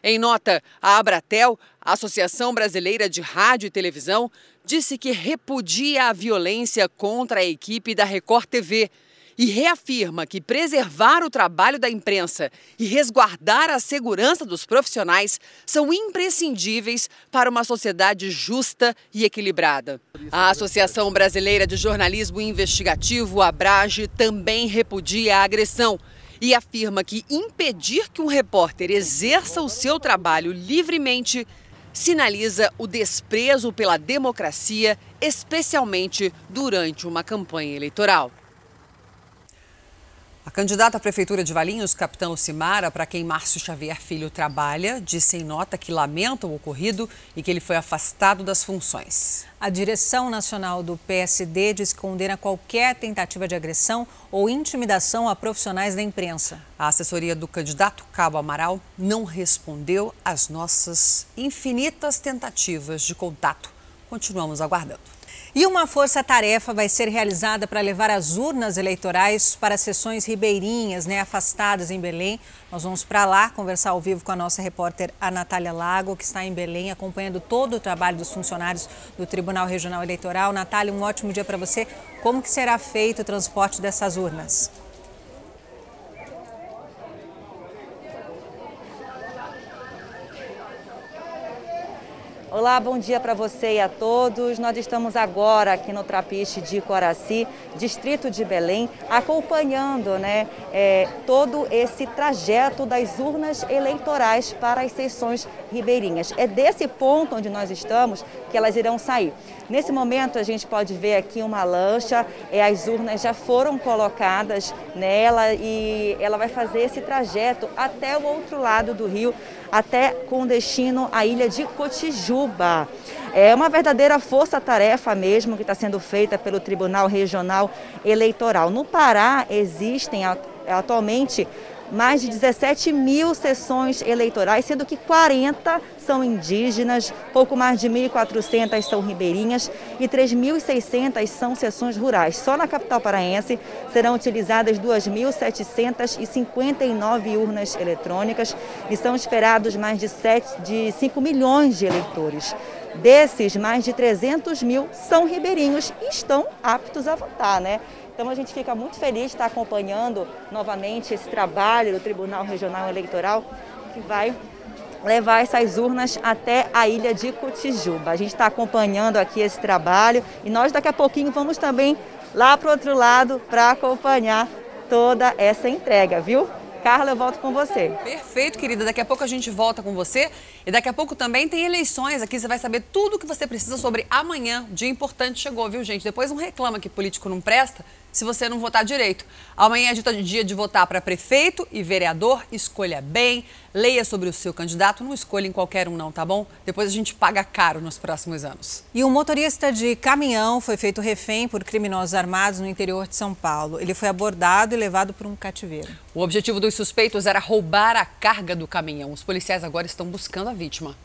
Em nota, a Abratel, Associação Brasileira de Rádio e Televisão, disse que repudia a violência contra a equipe da Record TV e reafirma que preservar o trabalho da imprensa e resguardar a segurança dos profissionais são imprescindíveis para uma sociedade justa e equilibrada. A Associação Brasileira de Jornalismo Investigativo, Abrage, também repudia a agressão e afirma que impedir que um repórter exerça o seu trabalho livremente sinaliza o desprezo pela democracia, especialmente durante uma campanha eleitoral. Candidata à Prefeitura de Valinhos, Capitã Lucimara, para quem Márcio Xavier Filho trabalha, disse em nota que lamenta o ocorrido e que ele foi afastado das funções. A direção nacional do PSD diz que condena qualquer tentativa de agressão ou intimidação a profissionais da imprensa. A assessoria do candidato Cabo Amaral não respondeu às nossas infinitas tentativas de contato. Continuamos aguardando. E uma força-tarefa vai ser realizada para levar as urnas eleitorais para sessões ribeirinhas, né, afastadas em Belém. Nós vamos para lá conversar ao vivo com a nossa repórter, a Natália Lago, que está em Belém, acompanhando todo o trabalho dos funcionários do Tribunal Regional Eleitoral. Natália, um ótimo dia para você. Como que será feito o transporte dessas urnas? Olá, bom dia para você e a todos. Nós estamos agora aqui no Trapiche de Coraci, distrito de Belém, acompanhando né, é, todo esse trajeto das urnas eleitorais para as sessões ribeirinhas. É desse ponto onde nós estamos que elas irão sair. Nesse momento, a gente pode ver aqui uma lancha, é, as urnas já foram colocadas nela e ela vai fazer esse trajeto até o outro lado do rio, até com destino à ilha de Cotijuba. É uma verdadeira força-tarefa mesmo que está sendo feita pelo Tribunal Regional Eleitoral. No Pará existem atualmente mais de 17 mil sessões eleitorais, sendo que 40 são indígenas, pouco mais de 1.400 são ribeirinhas e 3.600 são sessões rurais. Só na capital paraense serão utilizadas 2.759 urnas eletrônicas e são esperados mais de, 7, de 5 milhões de eleitores. Desses, mais de 300 mil são ribeirinhos e estão aptos a votar, né? Então a gente fica muito feliz de estar acompanhando novamente esse trabalho do Tribunal Regional Eleitoral que vai levar essas urnas até a ilha de Cotijuba. A gente está acompanhando aqui esse trabalho e nós daqui a pouquinho vamos também lá para o outro lado para acompanhar toda essa entrega, viu? Carla, eu volto com você. Perfeito, querida. Daqui a pouco a gente volta com você. E daqui a pouco também tem eleições aqui. Você vai saber tudo o que você precisa sobre amanhã. Dia importante chegou, viu, gente? Depois não reclama que político não presta se você não votar direito. Amanhã é dia de votar para prefeito e vereador. Escolha bem, leia sobre o seu candidato, não escolha em qualquer um não, tá bom? Depois a gente paga caro nos próximos anos. E um motorista de caminhão foi feito refém por criminosos armados no interior de São Paulo. Ele foi abordado e levado para um cativeiro. O objetivo dos suspeitos era roubar a carga do caminhão. Os policiais agora estão buscando a vítima.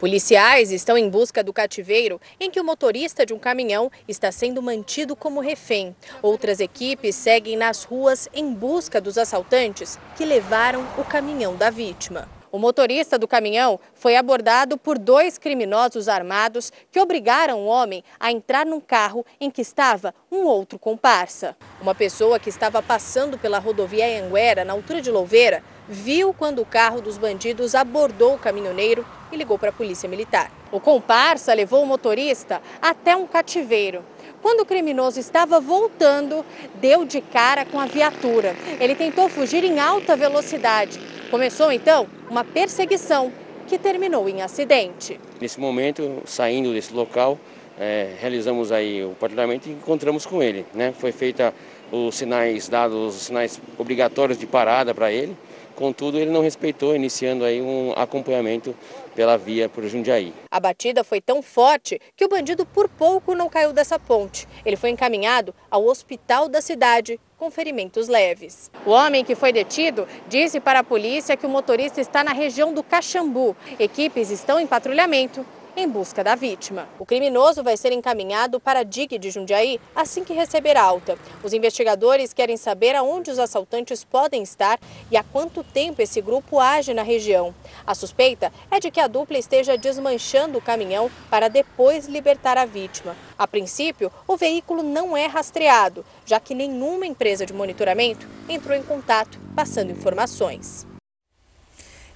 Policiais estão em busca do cativeiro em que o motorista de um caminhão está sendo mantido como refém. Outras equipes seguem nas ruas em busca dos assaltantes que levaram o caminhão da vítima. O motorista do caminhão foi abordado por dois criminosos armados que obrigaram o homem a entrar num carro em que estava um outro comparsa. Uma pessoa que estava passando pela rodovia Anguera, na altura de Louveira, viu quando o carro dos bandidos abordou o caminhoneiro e ligou para a polícia militar. O comparsa levou o motorista até um cativeiro. Quando o criminoso estava voltando, deu de cara com a viatura. Ele tentou fugir em alta velocidade. Começou então uma perseguição que terminou em acidente. Nesse momento, saindo desse local, é, realizamos aí o patrulhamento e encontramos com ele. Né? Foi feita os sinais dados, os sinais obrigatórios de parada para ele. Contudo, ele não respeitou, iniciando aí um acompanhamento pela via por Jundiaí. A batida foi tão forte que o bandido por pouco não caiu dessa ponte. Ele foi encaminhado ao hospital da cidade com ferimentos leves. O homem que foi detido disse para a polícia que o motorista está na região do Caxambu. Equipes estão em patrulhamento em busca da vítima. O criminoso vai ser encaminhado para a DIG de Jundiaí assim que receber alta. Os investigadores querem saber aonde os assaltantes podem estar e há quanto tempo esse grupo age na região. A suspeita é de que a dupla esteja desmanchando o caminhão para depois libertar a vítima. A princípio, o veículo não é rastreado, já que nenhuma empresa de monitoramento entrou em contato passando informações.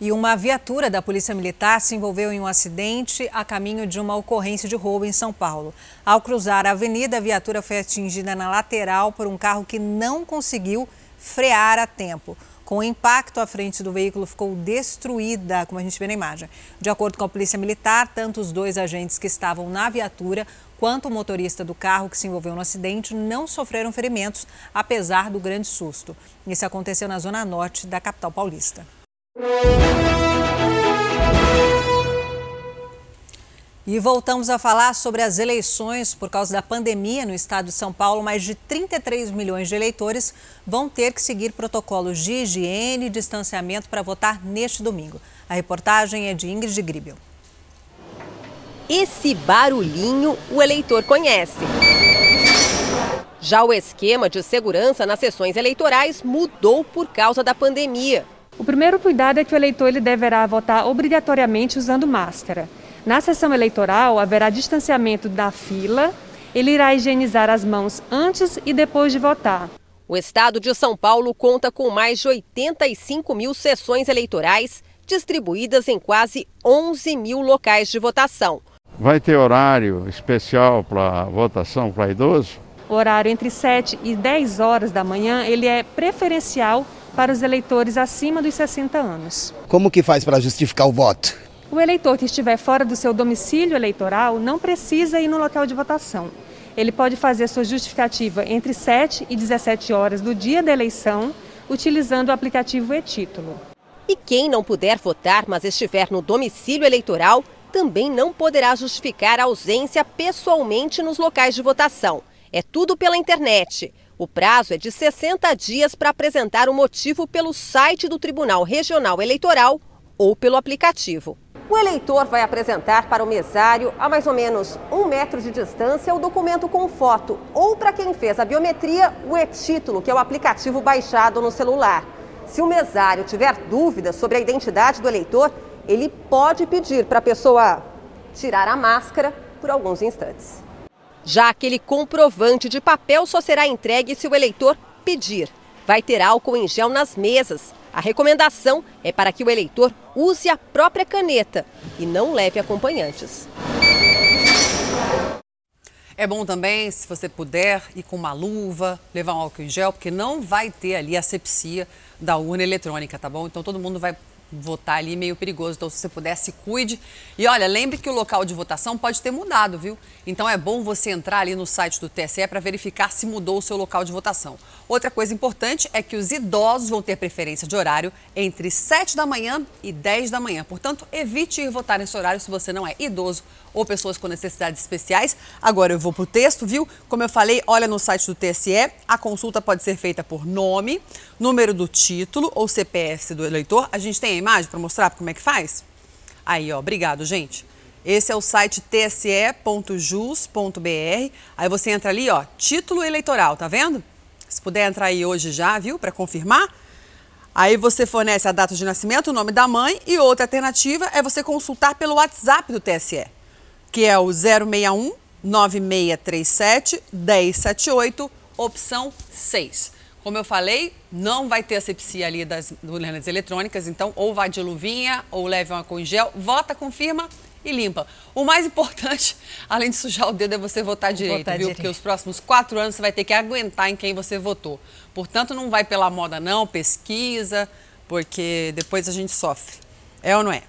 E uma viatura da Polícia Militar se envolveu em um acidente a caminho de uma ocorrência de roubo em São Paulo. Ao cruzar a avenida, a viatura foi atingida na lateral por um carro que não conseguiu frear a tempo. Com o impacto, a frente do veículo ficou destruída, como a gente vê na imagem. De acordo com a Polícia Militar, tanto os dois agentes que estavam na viatura quanto o motorista do carro que se envolveu no acidente não sofreram ferimentos, apesar do grande susto. Isso aconteceu na zona norte da capital paulista. E voltamos a falar sobre as eleições. Por causa da pandemia no estado de São Paulo, mais de 33 milhões de eleitores vão ter que seguir protocolos de higiene e distanciamento para votar neste domingo. A reportagem é de Ingrid Gribel. Esse barulhinho o eleitor conhece. Já o esquema de segurança nas sessões eleitorais mudou por causa da pandemia. O primeiro cuidado é que o eleitor ele deverá votar obrigatoriamente usando máscara. Na sessão eleitoral, haverá distanciamento da fila. Ele irá higienizar as mãos antes e depois de votar. O estado de São Paulo conta com mais de 85 mil sessões eleitorais distribuídas em quase 11 mil locais de votação. Vai ter horário especial para votação para idoso? O horário entre 7 e 10 horas da manhã ele é preferencial para os eleitores acima dos 60 anos. Como que faz para justificar o voto? O eleitor que estiver fora do seu domicílio eleitoral não precisa ir no local de votação. Ele pode fazer sua justificativa entre 7 e 17 horas do dia da eleição, utilizando o aplicativo e-título. E quem não puder votar, mas estiver no domicílio eleitoral, também não poderá justificar a ausência pessoalmente nos locais de votação. É tudo pela internet. O prazo é de 60 dias para apresentar o motivo pelo site do Tribunal Regional Eleitoral ou pelo aplicativo. O eleitor vai apresentar para o mesário, a mais ou menos um metro de distância, o documento com foto, ou para quem fez a biometria, o e-título, que é o aplicativo baixado no celular. Se o mesário tiver dúvidas sobre a identidade do eleitor, ele pode pedir para a pessoa tirar a máscara por alguns instantes. Já aquele comprovante de papel só será entregue se o eleitor pedir. Vai ter álcool em gel nas mesas a recomendação é para que o eleitor use a própria caneta e não leve acompanhantes. É bom também, se você puder, ir com uma luva, levar um álcool em gel, porque não vai ter ali a sepsia da urna eletrônica, tá bom? Então todo mundo vai votar ali meio perigoso. Então, se você puder, se cuide. E olha, lembre que o local de votação pode ter mudado, viu? Então é bom você entrar ali no site do TSE para verificar se mudou o seu local de votação. Outra coisa importante é que os idosos vão ter preferência de horário entre 7 da manhã e 10 da manhã. Portanto, evite ir votar nesse horário se você não é idoso ou pessoas com necessidades especiais. Agora eu vou para o texto, viu? Como eu falei, olha no site do TSE, a consulta pode ser feita por nome, número do título ou CPF do eleitor. A gente tem a imagem para mostrar como é que faz? Aí, ó, obrigado, gente. Esse é o site tse.jus.br. Aí você entra ali, ó, título eleitoral, tá vendo? Se puder entrar aí hoje já, viu, para confirmar. Aí você fornece a data de nascimento, o nome da mãe e outra alternativa é você consultar pelo WhatsApp do TSE, que é o 061 9637 1078, opção 6. Como eu falei, não vai ter asepsia ali das urnas eletrônicas, então ou vai de luvinha ou leve uma com gel, vota, confirma e limpa. O mais importante, além de sujar o dedo, é você votar direito, votar viu? Direito. Porque os próximos quatro anos você vai ter que aguentar em quem você votou. Portanto, não vai pela moda não, pesquisa, porque depois a gente sofre. É ou não é?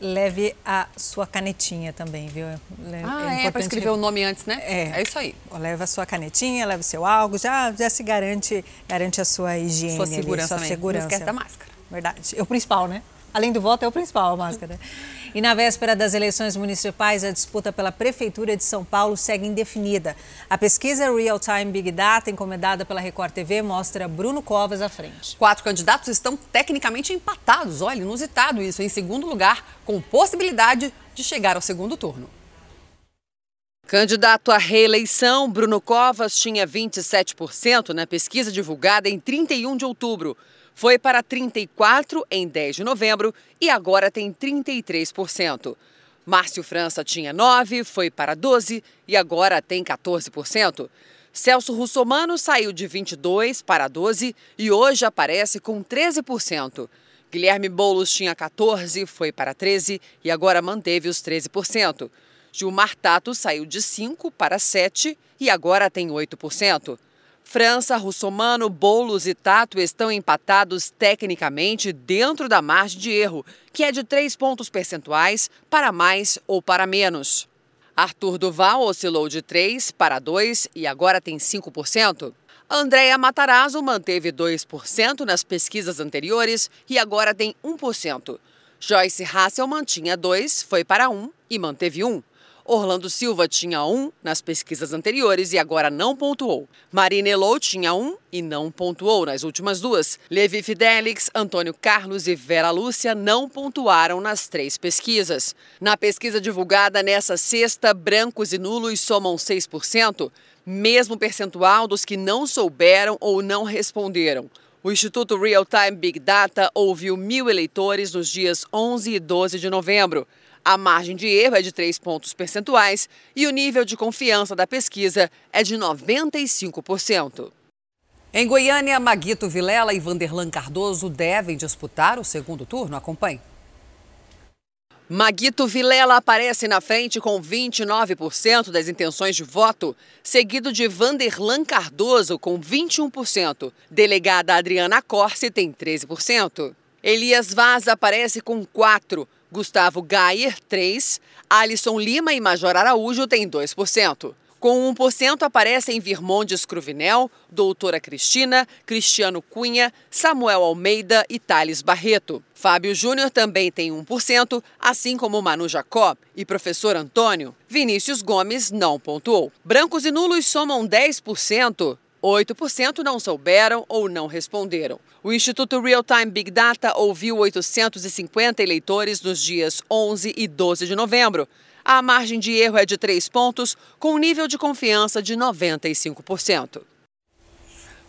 Leve a sua canetinha também, viu? Leve, ah, é, é para escrever o nome antes, né? É. É isso aí. Leva a sua canetinha, leva o seu álcool, já, já se garante, garante a sua higiene. Sua segurança ali, sua segurança. Não esquece da máscara. Verdade. É o principal, né? Além do voto, é o principal a máscara. E na véspera das eleições municipais, a disputa pela Prefeitura de São Paulo segue indefinida. A pesquisa Real Time Big Data, encomendada pela Record TV, mostra Bruno Covas à frente. Quatro candidatos estão tecnicamente empatados. Olha, inusitado isso. Em segundo lugar, com possibilidade de chegar ao segundo turno. Candidato à reeleição, Bruno Covas tinha 27% na pesquisa divulgada em 31 de outubro. Foi para 34% em 10 de novembro e agora tem 33%. Márcio França tinha 9%, foi para 12% e agora tem 14%. Celso Russomano saiu de 22% para 12% e hoje aparece com 13%. Guilherme Boulos tinha 14%, foi para 13% e agora manteve os 13%. Gilmar Tato saiu de 5% para 7% e agora tem 8%. França, Russomano, Boulos e Tato estão empatados tecnicamente dentro da margem de erro, que é de 3 pontos percentuais para mais ou para menos. Arthur Duval oscilou de 3 para 2 e agora tem 5%. Andréa Matarazzo manteve 2% nas pesquisas anteriores e agora tem 1%. Joyce Hasselman tinha 2, foi para 1 e manteve 1%. Orlando Silva tinha um nas pesquisas anteriores e agora não pontuou. Marina Elou tinha um e não pontuou nas últimas duas. Levi Fidelix, Antônio Carlos e Vera Lúcia não pontuaram nas três pesquisas. Na pesquisa divulgada nessa sexta, brancos e nulos somam 6%, mesmo percentual dos que não souberam ou não responderam. O Instituto Real Time Big Data ouviu mil eleitores nos dias 11 e 12 de novembro. A margem de erro é de 3 pontos percentuais e o nível de confiança da pesquisa é de 95%. Em Goiânia, Maguito Vilela e Vanderlan Cardoso devem disputar o segundo turno. Acompanhe. Maguito Vilela aparece na frente com 29% das intenções de voto, seguido de Vanderlan Cardoso com 21%. Delegada Adriana Corse tem 13%. Elias Vaz aparece com 4%. Gustavo Gayer, 3%, Alisson Lima e Major Araújo têm 2%. Com 1% aparecem Virmondes Cruvinel, Doutora Cristina, Cristiano Cunha, Samuel Almeida e Thales Barreto. Fábio Júnior também tem 1%, assim como Manu Jacó e professor Antônio. Vinícius Gomes não pontuou. Brancos e nulos somam 10%. 8% não souberam ou não responderam. O Instituto Real Time Big Data ouviu 850 eleitores nos dias 11 e 12 de novembro. A margem de erro é de 3 pontos, com um nível de confiança de 95%.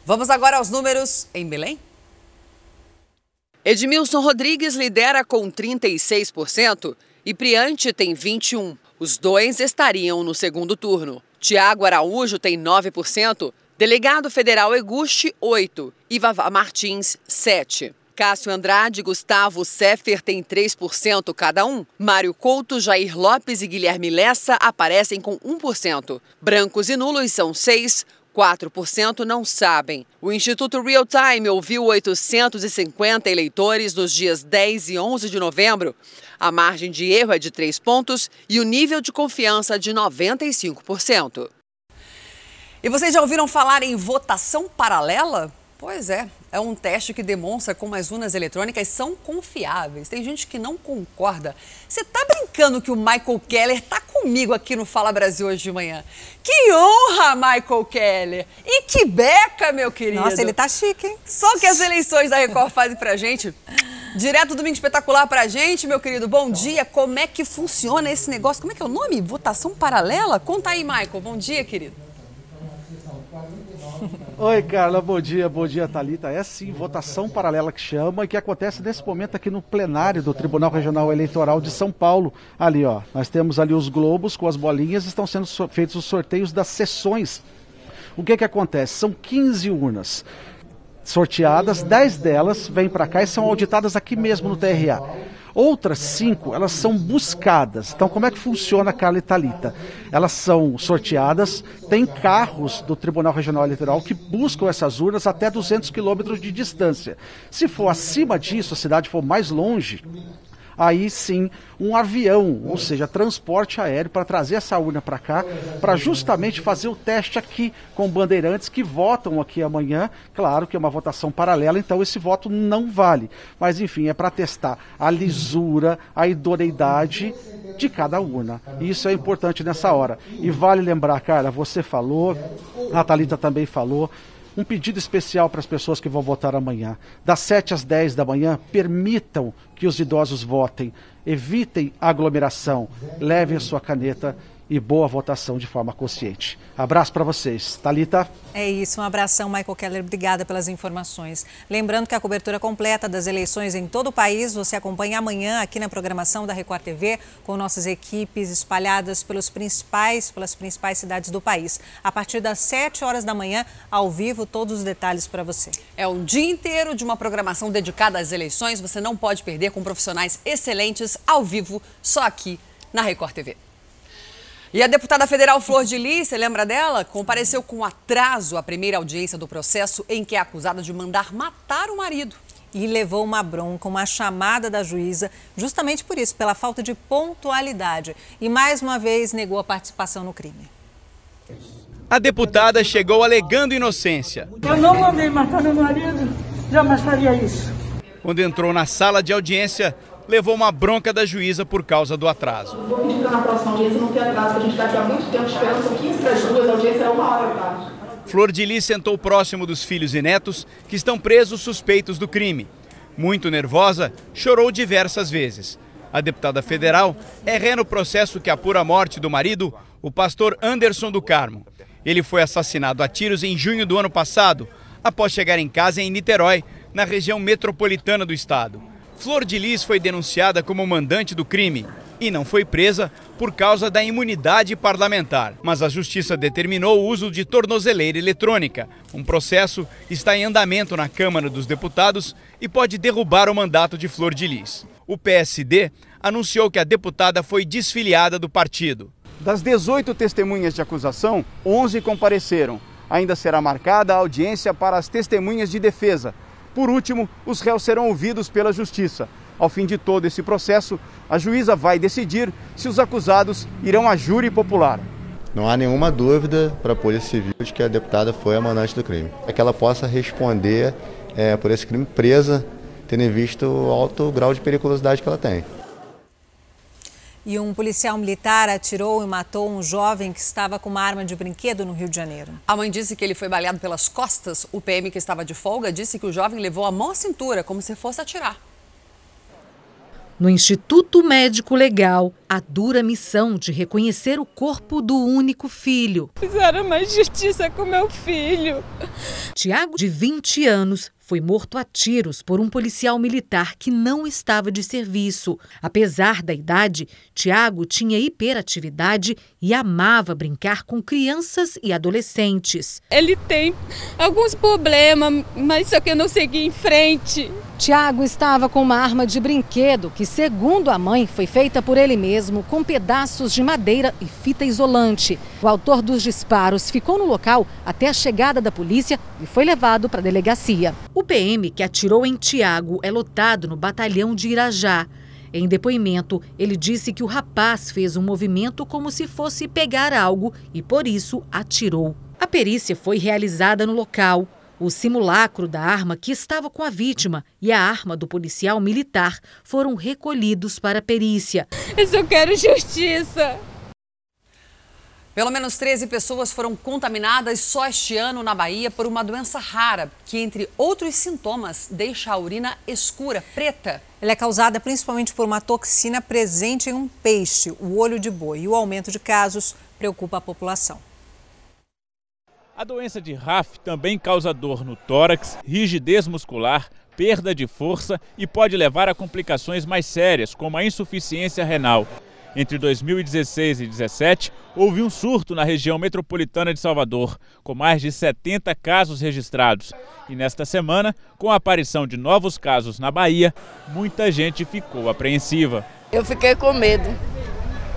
Vamos agora aos números em Belém? Edmilson Rodrigues lidera com 36% e Priante tem 21%. Os dois estariam no segundo turno. Tiago Araújo tem 9%. Delegado Federal Eguste, 8. E Vavá Martins, 7. Cássio Andrade e Gustavo Seffer têm 3% cada um. Mário Couto, Jair Lopes e Guilherme Lessa aparecem com 1%. Brancos e nulos são 6%. 4% não sabem. O Instituto Real Time ouviu 850 eleitores nos dias 10 e 11 de novembro. A margem de erro é de 3 pontos e o nível de confiança de 95%. E vocês já ouviram falar em votação paralela? Pois é, é um teste que demonstra como as urnas eletrônicas são confiáveis. Tem gente que não concorda. Você tá brincando que o Michael Keller tá comigo aqui no Fala Brasil hoje de manhã? Que honra, Michael Keller! E que beca, meu querido! Nossa, ele tá chique, hein? Só que as eleições da Record fazem pra gente. Direto do Domingo Espetacular pra gente, meu querido. Bom dia. Como é que funciona esse negócio? Como é que é o nome? Votação paralela? Conta aí, Michael. Bom dia, querido. Oi, Carla, bom dia, bom dia, Talita. É sim, votação paralela que chama e que acontece nesse momento aqui no plenário do Tribunal Regional Eleitoral de São Paulo. Ali, ó, nós temos ali os globos com as bolinhas, estão sendo feitos os sorteios das sessões. O que que acontece? São 15 urnas sorteadas, 10 delas vêm para cá e são auditadas aqui mesmo no TRA. Outras cinco, elas são buscadas. Então, como é que funciona a Carla Italita? Elas são sorteadas, tem carros do Tribunal Regional Eleitoral que buscam essas urnas até 200 quilômetros de distância. Se for acima disso, a cidade for mais longe, aí sim um avião, ou seja, transporte aéreo para trazer essa urna para cá, para justamente fazer o teste aqui com bandeirantes que votam aqui amanhã. Claro que é uma votação paralela, então esse voto não vale. Mas enfim, é para testar a lisura, a idoneidade de cada urna. Isso é importante nessa hora. E vale lembrar, cara, você falou, a Thalita também falou, um pedido especial para as pessoas que vão votar amanhã. Das 7 às 10 da manhã, permitam que os idosos votem. Evitem aglomeração. Levem a sua caneta e boa votação de forma consciente. Abraço para vocês. Talita. É isso, um abração, Michael Keller. Obrigada pelas informações. Lembrando que a cobertura completa das eleições em todo o país você acompanha amanhã aqui na programação da Record TV com nossas equipes espalhadas pelos principais, pelas principais cidades do país. A partir das 7 horas da manhã, ao vivo, todos os detalhes para você. É um dia inteiro de uma programação dedicada às eleições. Você não pode perder com profissionais excelentes ao vivo, só aqui na Record TV. E a deputada federal Flor de Lis, você lembra dela? Compareceu com atraso à primeira audiência do processo em que é acusada de mandar matar o marido. E levou uma bronca, uma chamada da juíza, justamente por isso, pela falta de pontualidade. E mais uma vez negou a participação no crime. A deputada chegou alegando inocência. Eu não mandei matar meu marido, jamais faria isso. Quando entrou na sala de audiência, levou uma bronca da juíza por causa do atraso. Vou pedir na próxima audiência não ter atraso, porque a gente está aqui há muito tempo esperando, são 15 para as duas, a audiência é uma hora atrás. Flor de Lis sentou próximo dos filhos e netos que estão presos suspeitos do crime. Muito nervosa, chorou diversas vezes. A deputada federal é ré no processo que apura a morte do marido, o pastor Anderson do Carmo. Ele foi assassinado a tiros em junho do ano passado, após chegar em casa em Niterói, na região metropolitana do estado. Flor de Lis foi denunciada como mandante do crime e não foi presa por causa da imunidade parlamentar. Mas a justiça determinou o uso de tornozeleira eletrônica. Um processo está em andamento na Câmara dos Deputados e pode derrubar o mandato de Flor de Lis. O PSD anunciou que a deputada foi desfiliada do partido. Das 18 testemunhas de acusação, 11 compareceram. Ainda será marcada a audiência para as testemunhas de defesa, por último, os réus serão ouvidos pela Justiça. Ao fim de todo esse processo, a juíza vai decidir se os acusados irão a júri popular. Não há nenhuma dúvida para a Polícia Civil de que a deputada foi a mandante do crime. É que ela possa responder é, por esse crime presa, tendo em vista o alto grau de periculosidade que ela tem. E um policial militar atirou e matou um jovem que estava com uma arma de brinquedo no Rio de Janeiro. A mãe disse que ele foi baleado pelas costas. O PM, que estava de folga, disse que o jovem levou a mão à cintura, como se fosse atirar. No Instituto Médico Legal, a dura missão de reconhecer o corpo do único filho. Fizeram mais justiça com meu filho. Tiago, de 20 anos, foi morto a tiros por um policial militar que não estava de serviço. Apesar da idade, Tiago tinha hiperatividade e amava brincar com crianças e adolescentes. Ele tem alguns problemas, mas só que eu não segui em frente. Tiago estava com uma arma de brinquedo que, segundo a mãe, foi feita por ele mesmo com pedaços de madeira e fita isolante. O autor dos disparos ficou no local até a chegada da polícia e foi levado para a delegacia. O PM que atirou em Tiago é lotado no batalhão de Irajá. Em depoimento, ele disse que o rapaz fez um movimento como se fosse pegar algo e por isso atirou. A perícia foi realizada no local. O simulacro da arma que estava com a vítima e a arma do policial militar foram recolhidos para a perícia. Eu só quero justiça. Pelo menos 13 pessoas foram contaminadas só este ano na Bahia por uma doença rara, que, entre outros sintomas, deixa a urina escura, preta. Ela é causada principalmente por uma toxina presente em um peixe, o olho de boi. E o aumento de casos preocupa a população. A doença de RAF também causa dor no tórax, rigidez muscular, perda de força e pode levar a complicações mais sérias, como a insuficiência renal. Entre 2016 e 2017, houve um surto na região metropolitana de Salvador, com mais de 70 casos registrados. E nesta semana, com a aparição de novos casos na Bahia, muita gente ficou apreensiva. Eu fiquei com medo,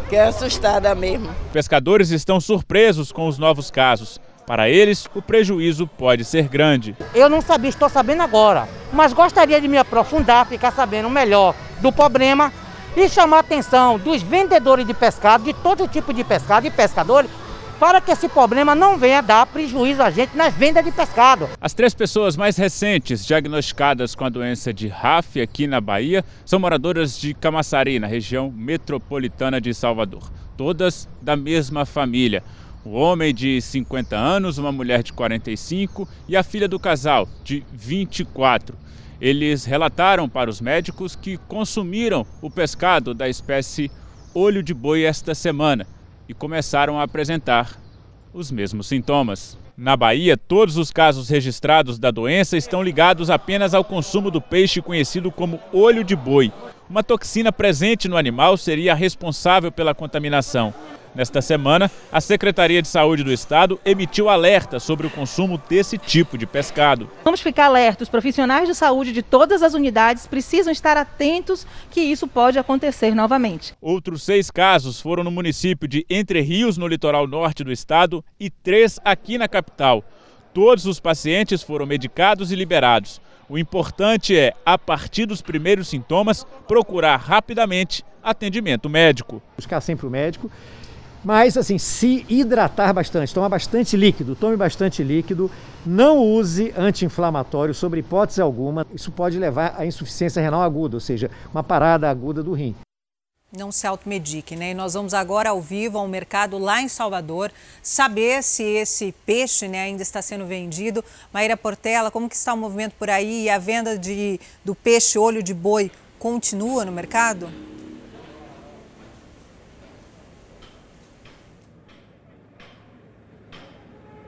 fiquei assustada mesmo. Pescadores estão surpresos com os novos casos. Para eles, o prejuízo pode ser grande. Eu não sabia, estou sabendo agora, mas gostaria de me aprofundar, ficar sabendo melhor do problema e chamar a atenção dos vendedores de pescado, de todo tipo de pescado e pescadores, para que esse problema não venha dar prejuízo a gente nas vendas de pescado. As três pessoas mais recentes diagnosticadas com a doença de RAF aqui na Bahia são moradoras de Camaçari, na região metropolitana de Salvador. Todas da mesma família. O homem de 50 anos, uma mulher de 45 e a filha do casal, de 24. Eles relataram para os médicos que consumiram o pescado da espécie olho de boi esta semana e começaram a apresentar os mesmos sintomas. Na Bahia, todos os casos registrados da doença estão ligados apenas ao consumo do peixe conhecido como olho de boi. Uma toxina presente no animal seria responsável pela contaminação. Nesta semana, a Secretaria de Saúde do Estado emitiu alerta sobre o consumo desse tipo de pescado. Vamos ficar alerta. Os profissionais de saúde de todas as unidades precisam estar atentos que isso pode acontecer novamente. Outros seis casos foram no município de Entre Rios, no litoral norte do estado, e três aqui na capital. Todos os pacientes foram medicados e liberados. O importante é, a partir dos primeiros sintomas, procurar rapidamente atendimento médico. Buscar sempre o médico mas, assim, se hidratar bastante, tomar bastante líquido, tome bastante líquido, não use anti-inflamatório sobre hipótese alguma. Isso pode levar à insuficiência renal aguda, ou seja, uma parada aguda do rim. Não se automedique, né? E nós vamos agora ao vivo ao mercado lá em Salvador saber se esse peixe né, ainda está sendo vendido. Maíra Portela, como que está o movimento por aí? E a venda de, do peixe olho de boi continua no mercado?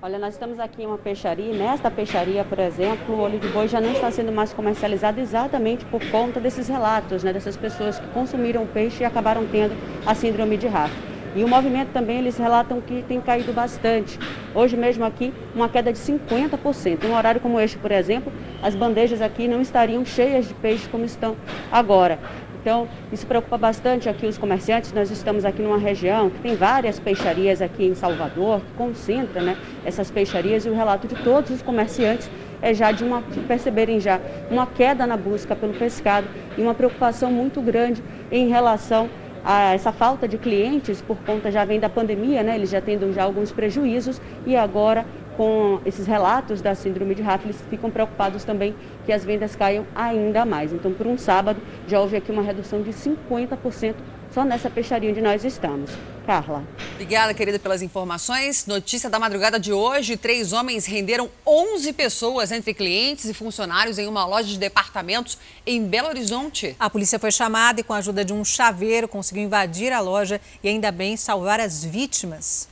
Olha, nós estamos aqui em uma peixaria nesta peixaria, por exemplo, o olho de boi já não está sendo mais comercializado exatamente por conta desses relatos, né, dessas pessoas que consumiram o peixe e acabaram tendo a síndrome de Raff. E o movimento também, eles relatam que tem caído bastante. Hoje mesmo aqui, uma queda de 50%. Em um horário como este, por exemplo, as bandejas aqui não estariam cheias de peixe como estão agora. Então, isso preocupa bastante aqui os comerciantes. Nós estamos aqui numa região que tem várias peixarias aqui em Salvador, que concentra né, essas peixarias e o relato de todos os comerciantes é já de, uma, de perceberem já uma queda na busca pelo pescado e uma preocupação muito grande em relação a essa falta de clientes por conta já vem da pandemia, né? Eles já tendo já alguns prejuízos e agora com esses relatos da síndrome de Raff, eles ficam preocupados também que as vendas caiam ainda mais. Então, por um sábado, já houve aqui uma redução de 50% só nessa peixaria onde nós estamos. Carla. Obrigada, querida, pelas informações. Notícia da madrugada de hoje: três homens renderam 11 pessoas entre clientes e funcionários em uma loja de departamentos em Belo Horizonte. A polícia foi chamada e, com a ajuda de um chaveiro, conseguiu invadir a loja e, ainda bem, salvar as vítimas.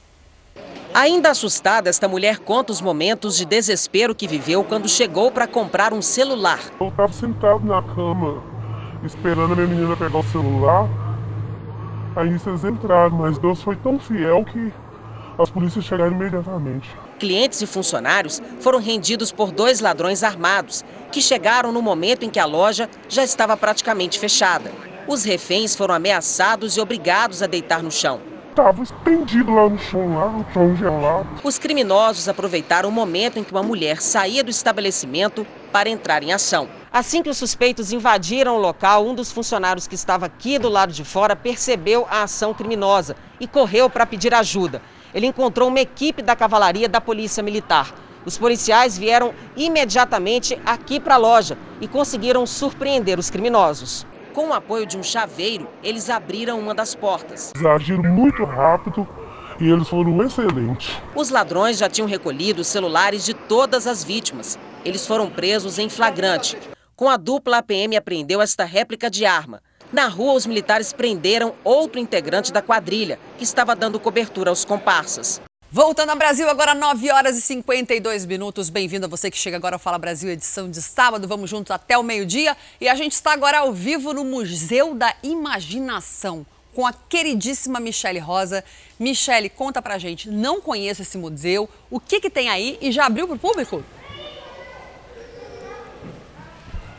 Ainda assustada, esta mulher conta os momentos de desespero que viveu quando chegou para comprar um celular. Eu estava sentado na cama, esperando a minha menina pegar o celular. Aí vocês entraram, mas Deus foi tão fiel que as polícias chegaram imediatamente. Clientes e funcionários foram rendidos por dois ladrões armados, que chegaram no momento em que a loja já estava praticamente fechada. Os reféns foram ameaçados e obrigados a deitar no chão estava estendido lá no chão, lá no chão gelado. Os criminosos aproveitaram o momento em que uma mulher saía do estabelecimento para entrar em ação. Assim que os suspeitos invadiram o local, um dos funcionários que estava aqui do lado de fora percebeu a ação criminosa e correu para pedir ajuda. Ele encontrou uma equipe da cavalaria da Polícia Militar. Os policiais vieram imediatamente aqui para a loja e conseguiram surpreender os criminosos. Com o apoio de um chaveiro, eles abriram uma das portas. Eles agiram muito rápido e eles foram excelentes. Os ladrões já tinham recolhido os celulares de todas as vítimas. Eles foram presos em flagrante. Com a dupla, a PM apreendeu esta réplica de arma. Na rua, os militares prenderam outro integrante da quadrilha, que estava dando cobertura aos comparsas. Voltando ao Brasil, agora 9 horas e 52 minutos. Bem-vindo a você que chega agora ao Fala Brasil, edição de sábado. Vamos juntos até o meio-dia. E a gente está agora ao vivo no Museu da Imaginação com a queridíssima Michele Rosa. Michele, conta pra gente, não conheço esse museu, o que, que tem aí e já abriu para o público?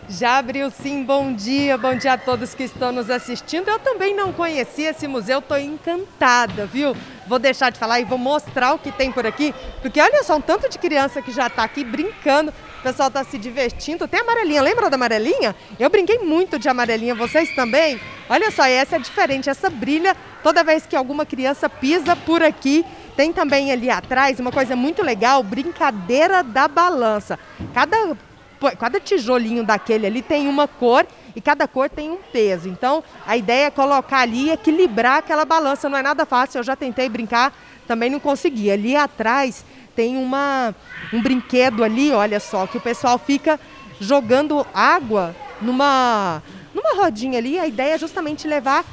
Já abriu sim, bom dia, bom dia a todos que estão nos assistindo. Eu também não conhecia esse museu, estou encantada, viu? Vou deixar de falar e vou mostrar o que tem por aqui, porque olha só, um tanto de criança que já está aqui brincando, o pessoal está se divertindo. Tem amarelinha, lembra da amarelinha? Eu brinquei muito de amarelinha, vocês também? Olha só, essa é diferente, essa brilha toda vez que alguma criança pisa por aqui. Tem também ali atrás uma coisa muito legal, brincadeira da balança. Cada cada tijolinho daquele ali tem uma cor e cada cor tem um peso. Então, a ideia é colocar ali equilibrar aquela balança. Não é nada fácil, eu já tentei brincar, também não consegui. Ali atrás tem uma, um brinquedo ali, olha só, que o pessoal fica jogando água numa, numa rodinha ali. A ideia é justamente levar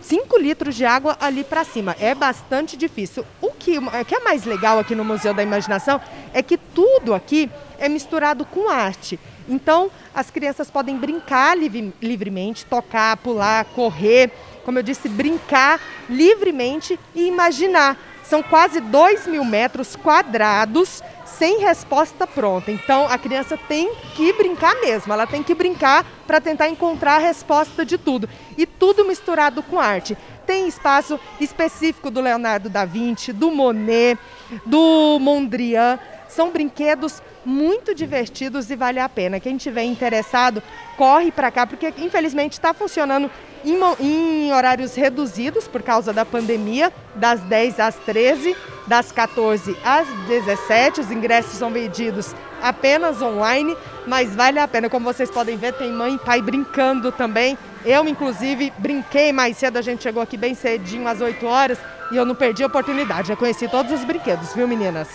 5 litros de água ali para cima. É bastante difícil. O que, o que é mais legal aqui no Museu da Imaginação é que tudo aqui é misturado com arte. Então, as crianças podem brincar livre, livremente, tocar, pular, correr, como eu disse, brincar livremente e imaginar. São quase 2 mil metros quadrados sem resposta pronta. Então, a criança tem que brincar mesmo, ela tem que brincar para tentar encontrar a resposta de tudo. E tudo misturado com arte. Tem espaço específico do Leonardo da Vinci, do Monet, do Mondrian. São brinquedos muito divertidos e vale a pena. Quem tiver interessado, corre para cá, porque infelizmente está funcionando em, em, horários reduzidos por causa da pandemia, das 10 às 13, das 14 às 17. Os ingressos são vendidos apenas online, mas vale a pena. Como vocês podem ver, tem mãe e pai brincando também. Eu, inclusive, brinquei mais cedo, a gente chegou aqui bem cedinho, às 8 horas, e eu não perdi a oportunidade. Já conheci todos os brinquedos, viu, meninas?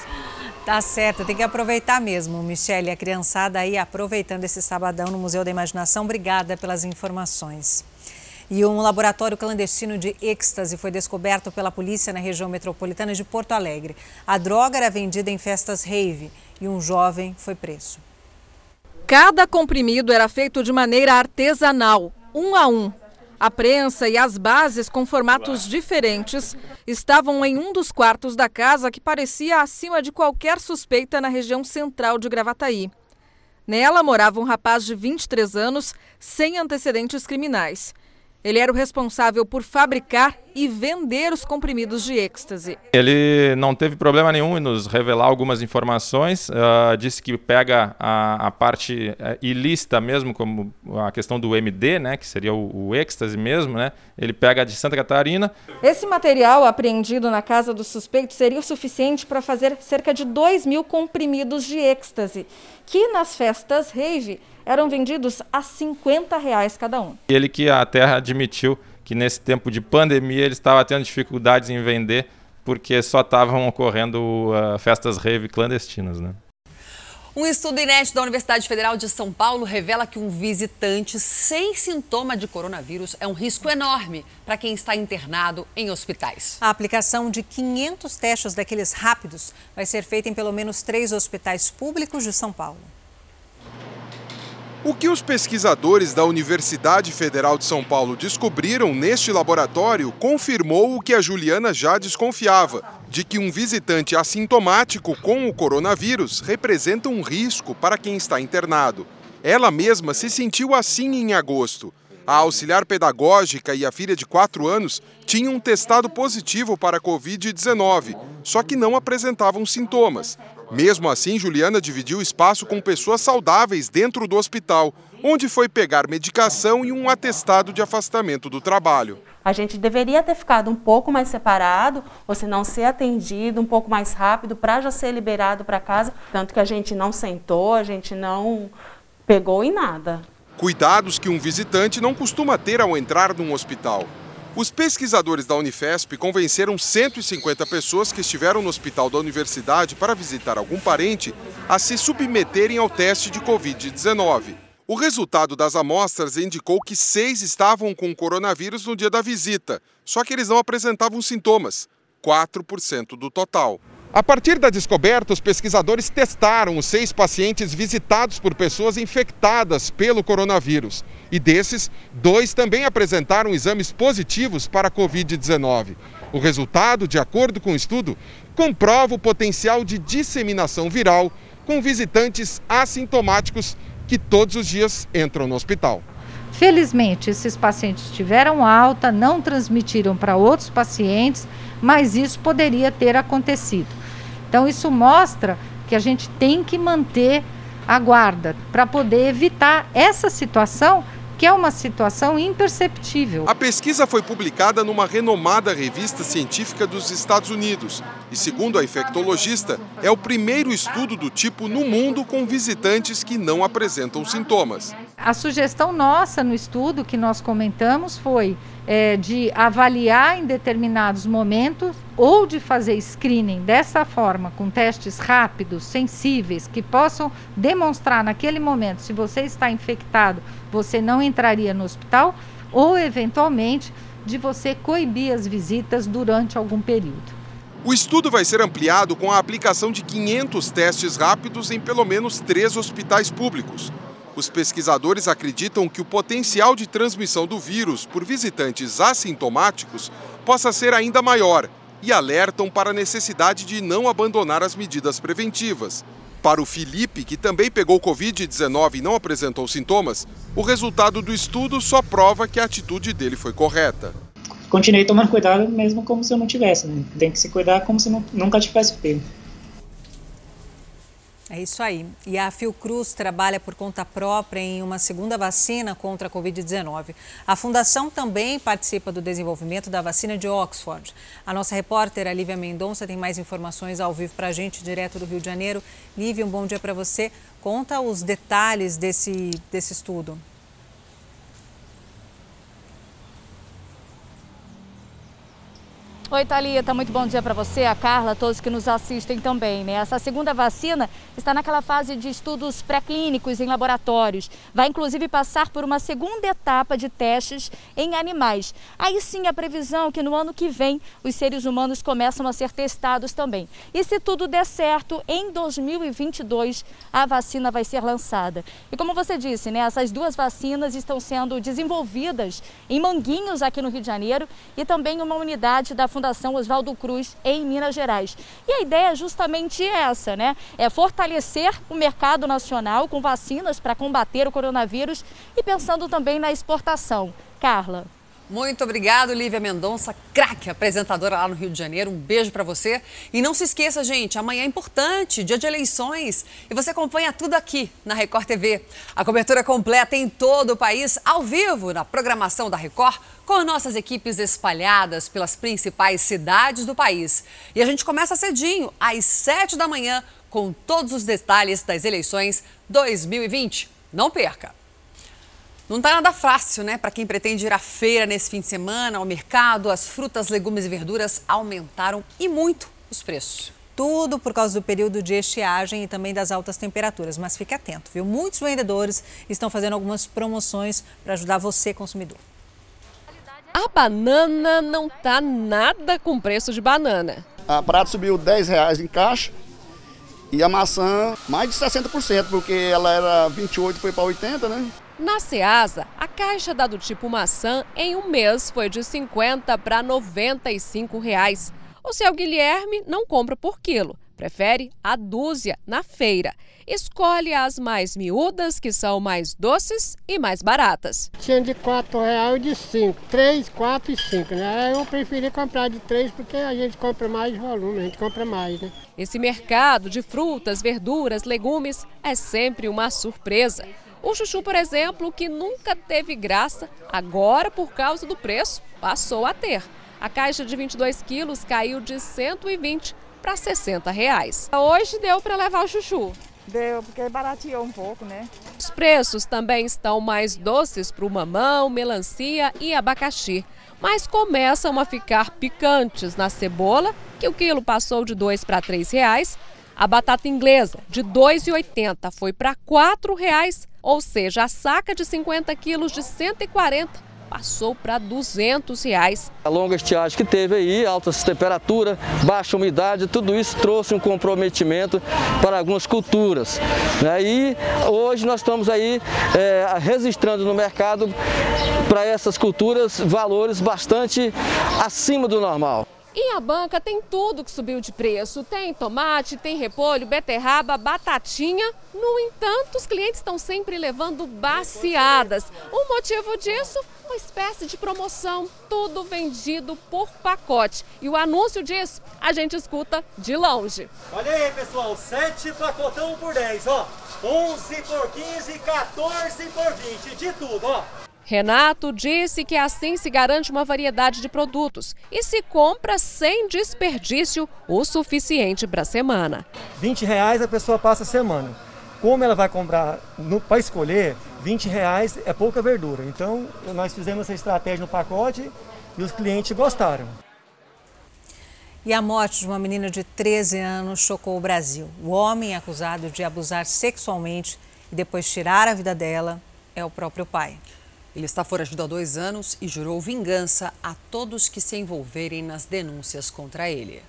Tá certo, tem que aproveitar mesmo, Michele, a criançada aí aproveitando esse sabadão no Museu da Imaginação. Obrigada pelas informações. E um laboratório clandestino de êxtase foi descoberto pela polícia na região metropolitana de Porto Alegre. A droga era vendida em festas rave e um jovem foi preso. Cada comprimido era feito de maneira artesanal, um a um, a prensa e as bases com formatos diferentes estavam em um dos quartos da casa que parecia acima de qualquer suspeita na região central de Gravataí. Nela morava um rapaz de 23 anos sem antecedentes criminais ele era o responsável por fabricar e vender os comprimidos de êxtase. Ele não teve problema nenhum em nos revelar algumas informações. Uh, disse que pega a, a parte uh, ilícita mesmo, como a questão do MD, né, que seria o, o êxtase mesmo, né? Ele pega de Santa Catarina. Esse material apreendido na casa do suspeito seria o suficiente para fazer cerca de 2 mil comprimidos de êxtase, que nas festas rave eram vendidos a 50 reais cada um. Ele que a Terra admitiu que nesse tempo de pandemia ele estava tendo dificuldades em vender porque só estavam ocorrendo uh, festas rave clandestinas, né? Um estudo inédito da Universidade Federal de São Paulo revela que um visitante sem sintoma de coronavírus é um risco enorme para quem está internado em hospitais. A aplicação de 500 testes daqueles rápidos vai ser feita em pelo menos três hospitais públicos de São Paulo. O que os pesquisadores da Universidade Federal de São Paulo descobriram neste laboratório confirmou o que a Juliana já desconfiava: de que um visitante assintomático com o coronavírus representa um risco para quem está internado. Ela mesma se sentiu assim em agosto. A auxiliar pedagógica e a filha de 4 anos tinham testado positivo para a Covid-19, só que não apresentavam sintomas. Mesmo assim, Juliana dividiu espaço com pessoas saudáveis dentro do hospital, onde foi pegar medicação e um atestado de afastamento do trabalho. A gente deveria ter ficado um pouco mais separado, ou se não ser atendido um pouco mais rápido para já ser liberado para casa, tanto que a gente não sentou, a gente não pegou em nada. Cuidados que um visitante não costuma ter ao entrar num hospital. Os pesquisadores da Unifesp convenceram 150 pessoas que estiveram no hospital da universidade para visitar algum parente a se submeterem ao teste de Covid-19. O resultado das amostras indicou que seis estavam com coronavírus no dia da visita, só que eles não apresentavam sintomas 4% do total. A partir da descoberta, os pesquisadores testaram os seis pacientes visitados por pessoas infectadas pelo coronavírus. E desses, dois também apresentaram exames positivos para a Covid-19. O resultado, de acordo com o estudo, comprova o potencial de disseminação viral com visitantes assintomáticos que todos os dias entram no hospital. Felizmente, esses pacientes tiveram alta, não transmitiram para outros pacientes, mas isso poderia ter acontecido. Então, isso mostra que a gente tem que manter a guarda para poder evitar essa situação que é uma situação imperceptível. A pesquisa foi publicada numa renomada revista científica dos Estados Unidos e, segundo a infectologista, é o primeiro estudo do tipo no mundo com visitantes que não apresentam sintomas. A sugestão nossa no estudo que nós comentamos foi é, de avaliar em determinados momentos ou de fazer screening dessa forma, com testes rápidos, sensíveis, que possam demonstrar naquele momento se você está infectado, você não entraria no hospital, ou eventualmente de você coibir as visitas durante algum período. O estudo vai ser ampliado com a aplicação de 500 testes rápidos em pelo menos três hospitais públicos. Os pesquisadores acreditam que o potencial de transmissão do vírus por visitantes assintomáticos possa ser ainda maior e alertam para a necessidade de não abandonar as medidas preventivas. Para o Felipe, que também pegou Covid-19 e não apresentou sintomas, o resultado do estudo só prova que a atitude dele foi correta. Continuei tomando cuidado mesmo como se eu não tivesse, né? Tem que se cuidar como se nunca tivesse pego. É isso aí. E a Fiocruz trabalha por conta própria em uma segunda vacina contra a Covid-19. A fundação também participa do desenvolvimento da vacina de Oxford. A nossa repórter, a Lívia Mendonça, tem mais informações ao vivo para a gente, direto do Rio de Janeiro. Lívia, um bom dia para você. Conta os detalhes desse, desse estudo. Oi, Thalita, muito bom dia para você, a Carla, todos que nos assistem também. Né? Essa segunda vacina está naquela fase de estudos pré-clínicos em laboratórios. Vai inclusive passar por uma segunda etapa de testes em animais. Aí sim a previsão é que no ano que vem os seres humanos começam a ser testados também. E se tudo der certo, em 2022 a vacina vai ser lançada. E como você disse, né, essas duas vacinas estão sendo desenvolvidas em Manguinhos, aqui no Rio de Janeiro, e também uma unidade da Fundação Oswaldo Cruz em Minas Gerais. E a ideia é justamente essa, né? É fortalecer o mercado nacional com vacinas para combater o coronavírus e pensando também na exportação. Carla. Muito obrigado, Lívia Mendonça, craque apresentadora lá no Rio de Janeiro. Um beijo para você. E não se esqueça, gente, amanhã é importante, dia de eleições. E você acompanha tudo aqui na Record TV. A cobertura completa em todo o país, ao vivo, na programação da Record, com nossas equipes espalhadas pelas principais cidades do país. E a gente começa cedinho, às 7 da manhã, com todos os detalhes das eleições 2020. Não perca! Não está nada fácil, né? Para quem pretende ir à feira nesse fim de semana, ao mercado, as frutas, legumes e verduras aumentaram e muito os preços. Tudo por causa do período de estiagem e também das altas temperaturas. Mas fique atento, viu? Muitos vendedores estão fazendo algumas promoções para ajudar você, consumidor. A banana não tá nada com preço de banana. A prata subiu 10 reais em caixa e a maçã mais de 60%, porque ela era 28 foi para 80, né? Na Ceasa, a caixa da do tipo maçã em um mês foi de 50 para 95 reais. O seu Guilherme não compra por quilo, prefere a dúzia na feira. Escolhe as mais miúdas, que são mais doces e mais baratas. Tinha de R$ reais e de 5, 3, 4 e 5, né? Eu preferi comprar de 3 porque a gente compra mais volume, a gente compra mais, né? Esse mercado de frutas, verduras, legumes é sempre uma surpresa. O chuchu, por exemplo, que nunca teve graça, agora por causa do preço, passou a ter. A caixa de 22 quilos caiu de 120 para 60 reais. Hoje deu para levar o chuchu. Deu, porque barateou um pouco, né? Os preços também estão mais doces para o mamão, melancia e abacaxi. Mas começam a ficar picantes na cebola, que o quilo passou de 2 para 3 reais. A batata inglesa, de R$ 2,80, foi para R$ 4,00 ou seja, a saca de 50 quilos de 140 passou para 200 reais. A longa estiagem que teve aí, altas temperaturas, baixa umidade, tudo isso trouxe um comprometimento para algumas culturas. Né? E hoje nós estamos aí é, registrando no mercado para essas culturas valores bastante acima do normal. E a banca tem tudo que subiu de preço. Tem tomate, tem repolho, beterraba, batatinha. No entanto, os clientes estão sempre levando baciadas. O motivo disso? Uma espécie de promoção, tudo vendido por pacote. E o anúncio disso a gente escuta de longe. Olha aí, pessoal, 7 pacotão por 10, ó. 11 por 15, 14 por 20, de tudo, ó. Renato disse que assim se garante uma variedade de produtos e se compra sem desperdício o suficiente para a semana. 20 reais a pessoa passa a semana. Como ela vai comprar para escolher, 20 reais é pouca verdura. Então nós fizemos essa estratégia no pacote e os clientes gostaram. E a morte de uma menina de 13 anos chocou o Brasil. O homem acusado de abusar sexualmente e depois tirar a vida dela é o próprio pai. Ele está foragido há dois anos e jurou vingança a todos que se envolverem nas denúncias contra ele.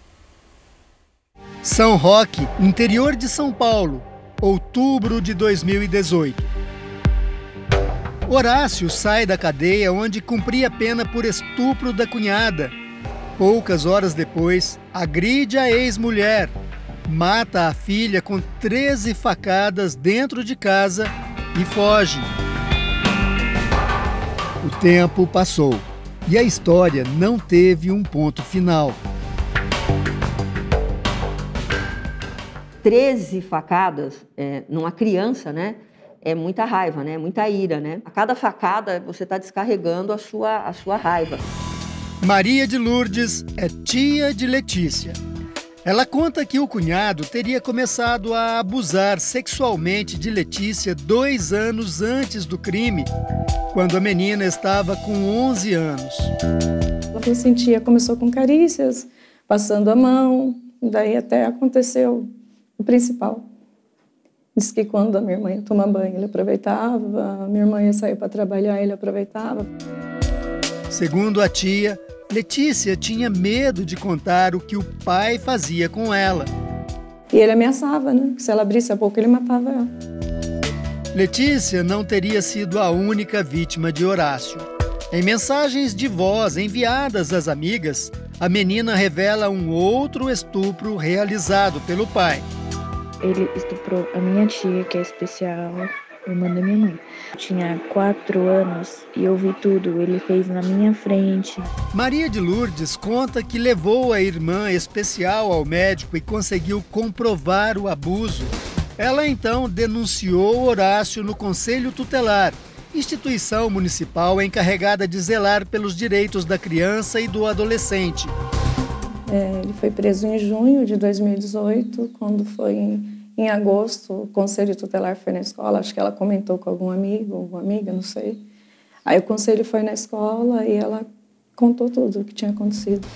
São Roque, interior de São Paulo, outubro de 2018. Horácio sai da cadeia onde cumpria pena por estupro da cunhada. Poucas horas depois, agride a ex-mulher, mata a filha com 13 facadas dentro de casa e foge. Tempo passou e a história não teve um ponto final. Treze facadas é, numa criança, né? É muita raiva, né? Muita ira, né? A cada facada você está descarregando a sua, a sua raiva. Maria de Lourdes é tia de Letícia. Ela conta que o cunhado teria começado a abusar sexualmente de Letícia dois anos antes do crime, quando a menina estava com 11 anos. Ela sentia, começou com carícias, passando a mão, daí até aconteceu o principal. Diz que quando a minha irmã ia tomar banho, ele aproveitava, a minha irmã ia sair para trabalhar, ele aproveitava. Segundo a tia, Letícia tinha medo de contar o que o pai fazia com ela. E ele ameaçava, né? Que se ela abrisse a boca, ele matava ela. Letícia não teria sido a única vítima de Horácio. Em mensagens de voz enviadas às amigas, a menina revela um outro estupro realizado pelo pai. Ele estuprou a minha tia, que é especial, irmã da minha mãe. Tinha quatro anos e eu vi tudo, ele fez na minha frente. Maria de Lourdes conta que levou a irmã especial ao médico e conseguiu comprovar o abuso. Ela então denunciou Horácio no Conselho Tutelar, instituição municipal encarregada de zelar pelos direitos da criança e do adolescente. É, ele foi preso em junho de 2018, quando foi em agosto, o conselho tutelar foi na escola, acho que ela comentou com algum amigo, alguma amiga, não sei. Aí o conselho foi na escola e ela contou tudo o que tinha acontecido.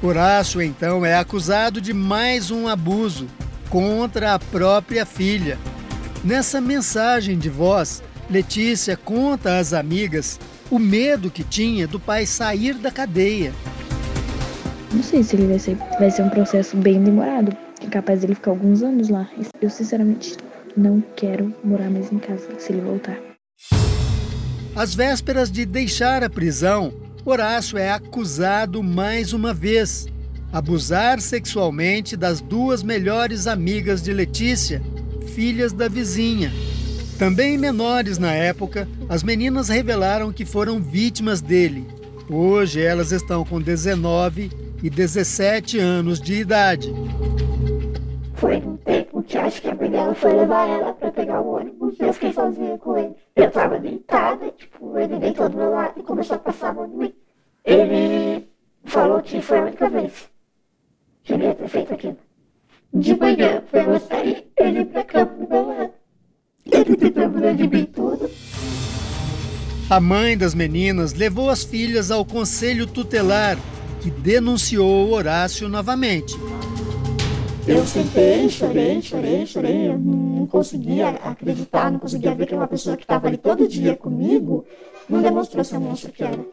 Horácio, então, é acusado de mais um abuso contra a própria filha. Nessa mensagem de voz, Letícia conta às amigas o medo que tinha do pai sair da cadeia. Não sei se ele vai ser, vai ser um processo bem demorado, é capaz dele ficar alguns anos lá. Eu sinceramente não quero morar mais em casa se ele voltar. Às vésperas de deixar a prisão, Horácio é acusado mais uma vez. Abusar sexualmente das duas melhores amigas de Letícia, filhas da vizinha. Também menores na época, as meninas revelaram que foram vítimas dele. Hoje elas estão com 19 e 17 anos de idade. Foi um tempo que acho que a dela foi levar ela pra pegar o ônibus. Eu fiquei sozinha com ele. Eu tava deitada, tipo, ele deitou do meu lado e começou a passar a mão em mim. Ele falou que foi a única vez que ele ia ter feito aquilo. De manhã, foi eu sair, ele pra cama do meu lado. Ele tentando de mim tudo. A mãe das meninas levou as filhas ao conselho tutelar, que denunciou Horácio novamente. Eu sentei, chorei, chorei, chorei. Eu não conseguia acreditar, não conseguia ver que uma pessoa que estava ali todo dia comigo não demonstrou ser monstro que era.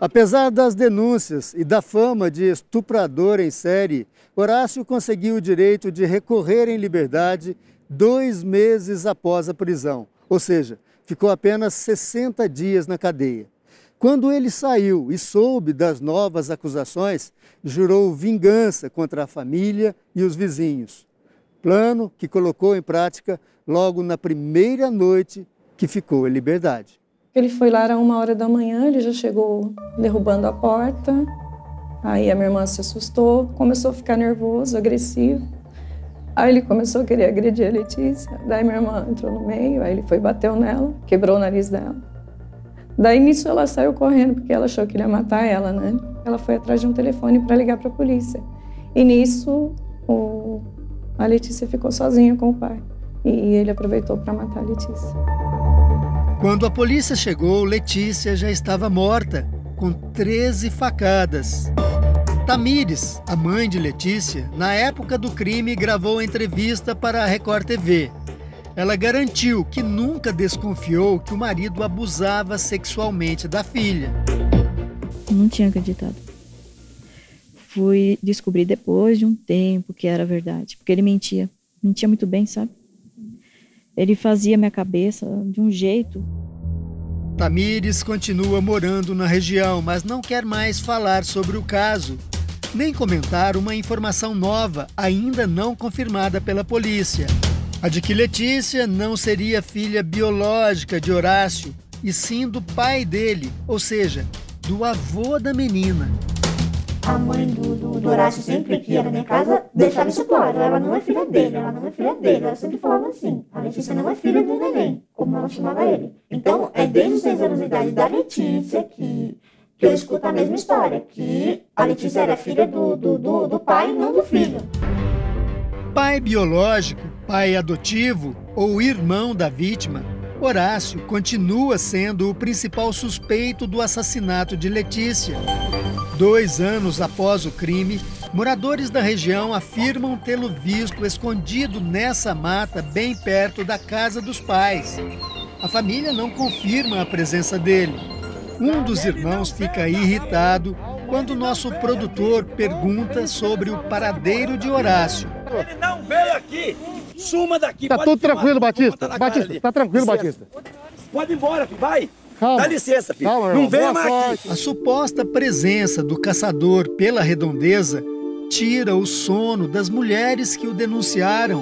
Apesar das denúncias e da fama de estuprador em série, Horácio conseguiu o direito de recorrer em liberdade dois meses após a prisão, ou seja, ficou apenas 60 dias na cadeia. Quando ele saiu e soube das novas acusações, jurou vingança contra a família e os vizinhos. Plano que colocou em prática logo na primeira noite que ficou em liberdade. Ele foi lá, era uma hora da manhã, ele já chegou derrubando a porta. Aí a minha irmã se assustou, começou a ficar nervoso, agressivo. Aí ele começou a querer agredir a Letícia. Daí minha irmã entrou no meio, aí ele foi bateu nela, quebrou o nariz dela. Daí nisso ela saiu correndo porque ela achou que ele ia matar ela, né? Ela foi atrás de um telefone para ligar para a polícia. E nisso o... a Letícia ficou sozinha com o pai. E ele aproveitou para matar a Letícia. Quando a polícia chegou, Letícia já estava morta, com 13 facadas. Tamires, a mãe de Letícia, na época do crime gravou entrevista para a Record TV. Ela garantiu que nunca desconfiou que o marido abusava sexualmente da filha. Não tinha acreditado. Fui descobrir depois de um tempo que era verdade, porque ele mentia. Mentia muito bem, sabe? Ele fazia minha cabeça de um jeito. Tamires continua morando na região, mas não quer mais falar sobre o caso nem comentar uma informação nova, ainda não confirmada pela polícia. A de que Letícia não seria filha biológica de Horácio, e sim do pai dele, ou seja, do avô da menina. A mãe do, do, do Horácio sempre que ia na minha casa deixava isso claro, ela não é filha dele, ela não é filha dele, ela sempre falava assim, a Letícia não é filha do neném, como ela chamava ele. Então, é desde os seis anos de idade da Letícia que que eu escuto a mesma história, que a Letícia era filha do, do, do, do pai, não do filho. Pai biológico, pai adotivo ou irmão da vítima, Horácio continua sendo o principal suspeito do assassinato de Letícia. Dois anos após o crime, moradores da região afirmam tê-lo visto escondido nessa mata bem perto da casa dos pais. A família não confirma a presença dele. Um dos irmãos fica irritado quando nosso produtor pergunta sobre o paradeiro de Horácio. Ele não veio aqui! Suma daqui! Tá tudo tranquilo, Batista. Batista, tá tranquilo, Batista. Pode ir embora, filho. vai! Calma. Dá licença, filho. Calma, não Boa mais aqui! A suposta presença do caçador pela redondeza tira o sono das mulheres que o denunciaram.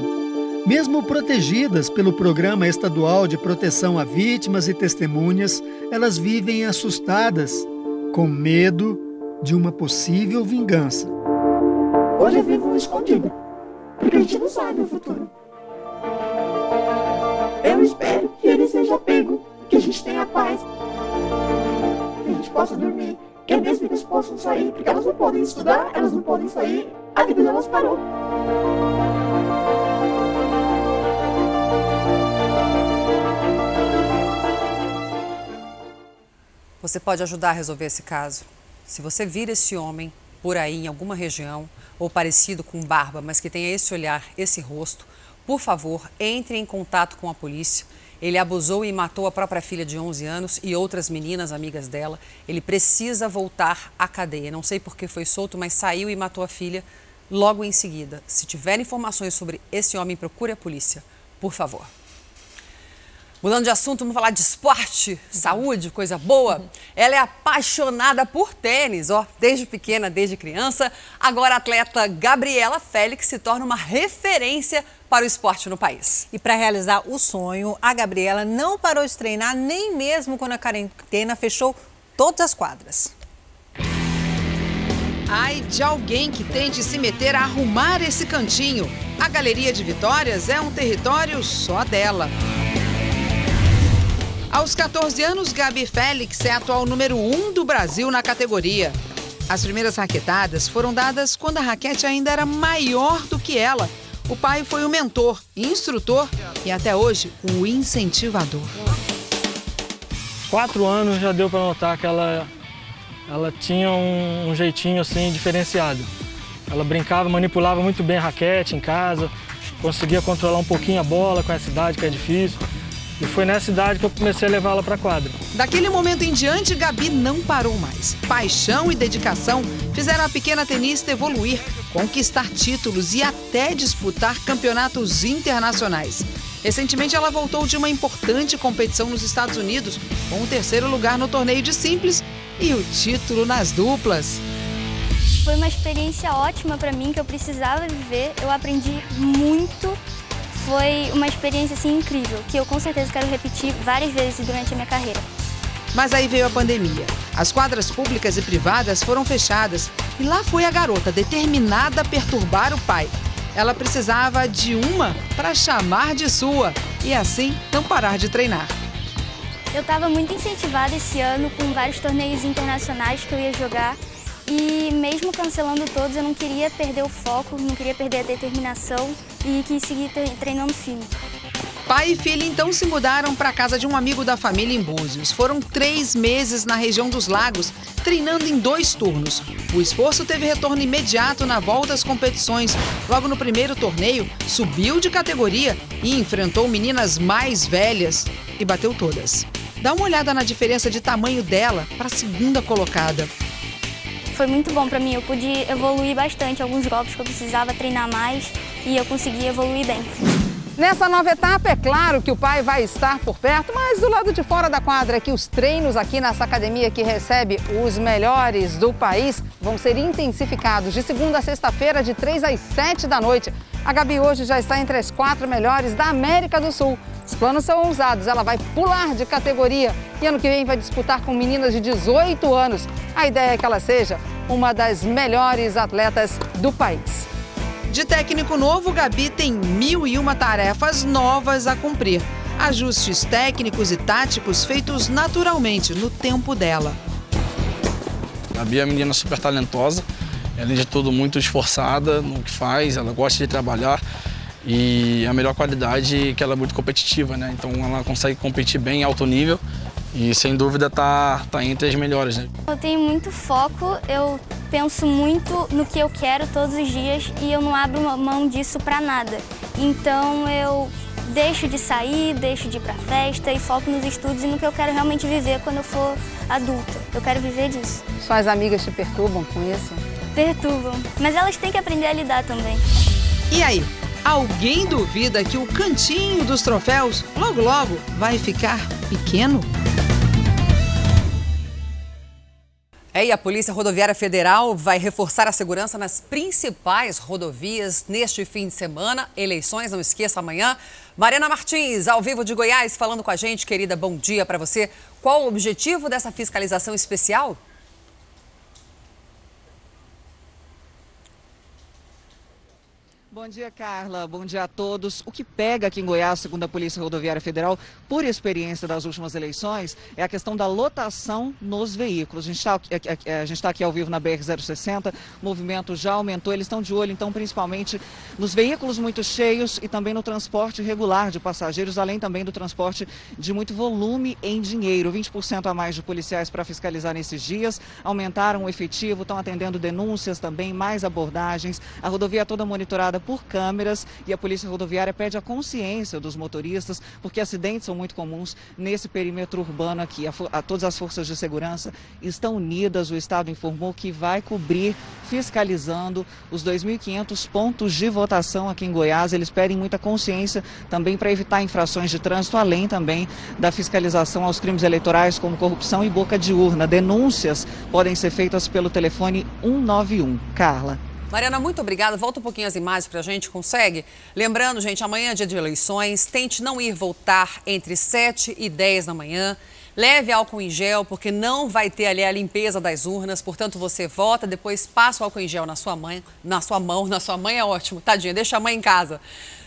Mesmo protegidas pelo Programa Estadual de Proteção a Vítimas e Testemunhas, elas vivem assustadas, com medo de uma possível vingança. Hoje eu vivo escondido, porque a gente não sabe o futuro. Eu espero que ele seja pego, que a gente tenha paz, que a gente possa dormir, que as minhas filhas possam sair, porque elas não podem estudar, elas não podem sair, a vida delas parou. Você pode ajudar a resolver esse caso. Se você vir esse homem por aí em alguma região ou parecido com barba, mas que tenha esse olhar, esse rosto, por favor, entre em contato com a polícia. Ele abusou e matou a própria filha de 11 anos e outras meninas amigas dela. Ele precisa voltar à cadeia. Não sei por que foi solto, mas saiu e matou a filha logo em seguida. Se tiver informações sobre esse homem, procure a polícia, por favor. Mudando de assunto, vamos falar de esporte, saúde, coisa boa. Ela é apaixonada por tênis, ó, desde pequena, desde criança. Agora a atleta Gabriela Félix se torna uma referência para o esporte no país. E para realizar o sonho, a Gabriela não parou de treinar nem mesmo quando a quarentena fechou todas as quadras. Ai de alguém que tente se meter a arrumar esse cantinho. A Galeria de Vitórias é um território só dela. Aos 14 anos, Gabi Félix é atual número 1 um do Brasil na categoria. As primeiras raquetadas foram dadas quando a raquete ainda era maior do que ela. O pai foi o mentor, instrutor e até hoje o incentivador. Quatro anos já deu para notar que ela, ela tinha um, um jeitinho assim diferenciado. Ela brincava, manipulava muito bem a raquete em casa, conseguia controlar um pouquinho a bola com essa idade que é difícil. E foi nessa idade que eu comecei a levá-la para a quadra. Daquele momento em diante, Gabi não parou mais. Paixão e dedicação fizeram a pequena tenista evoluir, conquistar títulos e até disputar campeonatos internacionais. Recentemente, ela voltou de uma importante competição nos Estados Unidos, com o terceiro lugar no torneio de simples e o título nas duplas. Foi uma experiência ótima para mim que eu precisava viver. Eu aprendi muito foi uma experiência assim incrível, que eu com certeza quero repetir várias vezes durante a minha carreira. Mas aí veio a pandemia. As quadras públicas e privadas foram fechadas e lá foi a garota determinada a perturbar o pai. Ela precisava de uma para chamar de sua e assim não parar de treinar. Eu estava muito incentivada esse ano com vários torneios internacionais que eu ia jogar e mesmo cancelando todos, eu não queria perder o foco, não queria perder a determinação e quis seguir treinando firme. Pai e filha então se mudaram para a casa de um amigo da família em Búzios. Foram três meses na região dos lagos, treinando em dois turnos. O esforço teve retorno imediato na volta às competições. Logo no primeiro torneio, subiu de categoria e enfrentou meninas mais velhas e bateu todas. Dá uma olhada na diferença de tamanho dela para a segunda colocada foi muito bom para mim. Eu pude evoluir bastante alguns golpes que eu precisava treinar mais e eu consegui evoluir bem. Nessa nova etapa, é claro que o pai vai estar por perto, mas do lado de fora da quadra, que os treinos aqui nessa academia que recebe os melhores do país vão ser intensificados de segunda a sexta-feira, de 3 às 7 da noite. A Gabi hoje já está entre as quatro melhores da América do Sul. Os planos são ousados, ela vai pular de categoria e ano que vem vai disputar com meninas de 18 anos. A ideia é que ela seja uma das melhores atletas do país. De técnico novo, Gabi tem mil e uma tarefas novas a cumprir. Ajustes técnicos e táticos feitos naturalmente no tempo dela. Gabi é uma menina super talentosa, além de tudo muito esforçada no que faz, ela gosta de trabalhar e a melhor qualidade é que ela é muito competitiva, né? Então ela consegue competir bem em alto nível e sem dúvida tá, tá entre as melhores, né? Eu tenho muito foco, eu penso muito no que eu quero todos os dias e eu não abro mão disso para nada. Então eu deixo de sair, deixo de ir para festa e foco nos estudos e no que eu quero realmente viver quando eu for adulta. Eu quero viver disso. Suas amigas te perturbam com isso? Perturbam, mas elas têm que aprender a lidar também. E aí, Alguém duvida que o cantinho dos troféus logo logo vai ficar pequeno? É, e a Polícia Rodoviária Federal vai reforçar a segurança nas principais rodovias neste fim de semana. Eleições, não esqueça amanhã. Mariana Martins, ao vivo de Goiás, falando com a gente. Querida, bom dia para você. Qual o objetivo dessa fiscalização especial? Bom dia, Carla. Bom dia a todos. O que pega aqui em Goiás, segundo a Polícia Rodoviária Federal, por experiência das últimas eleições, é a questão da lotação nos veículos. A gente está é, tá aqui ao vivo na BR-060, o movimento já aumentou. Eles estão de olho, então, principalmente nos veículos muito cheios e também no transporte regular de passageiros, além também do transporte de muito volume em dinheiro. 20% a mais de policiais para fiscalizar nesses dias. Aumentaram o efetivo, estão atendendo denúncias também, mais abordagens. A rodovia toda monitorada por câmeras e a Polícia Rodoviária pede a consciência dos motoristas, porque acidentes são muito comuns nesse perímetro urbano aqui. A, a, todas as forças de segurança estão unidas. O Estado informou que vai cobrir, fiscalizando os 2.500 pontos de votação aqui em Goiás. Eles pedem muita consciência também para evitar infrações de trânsito, além também da fiscalização aos crimes eleitorais, como corrupção e boca de urna. Denúncias podem ser feitas pelo telefone 191. Carla. Mariana, muito obrigada. Volta um pouquinho as imagens para a gente, consegue? Lembrando, gente, amanhã é dia de eleições. Tente não ir votar entre 7 e 10 da manhã. Leve álcool em gel, porque não vai ter ali a limpeza das urnas. Portanto, você vota, depois passa o álcool em gel na sua mãe, na sua mão. Na sua mãe é ótimo. Tadinha, deixa a mãe em casa.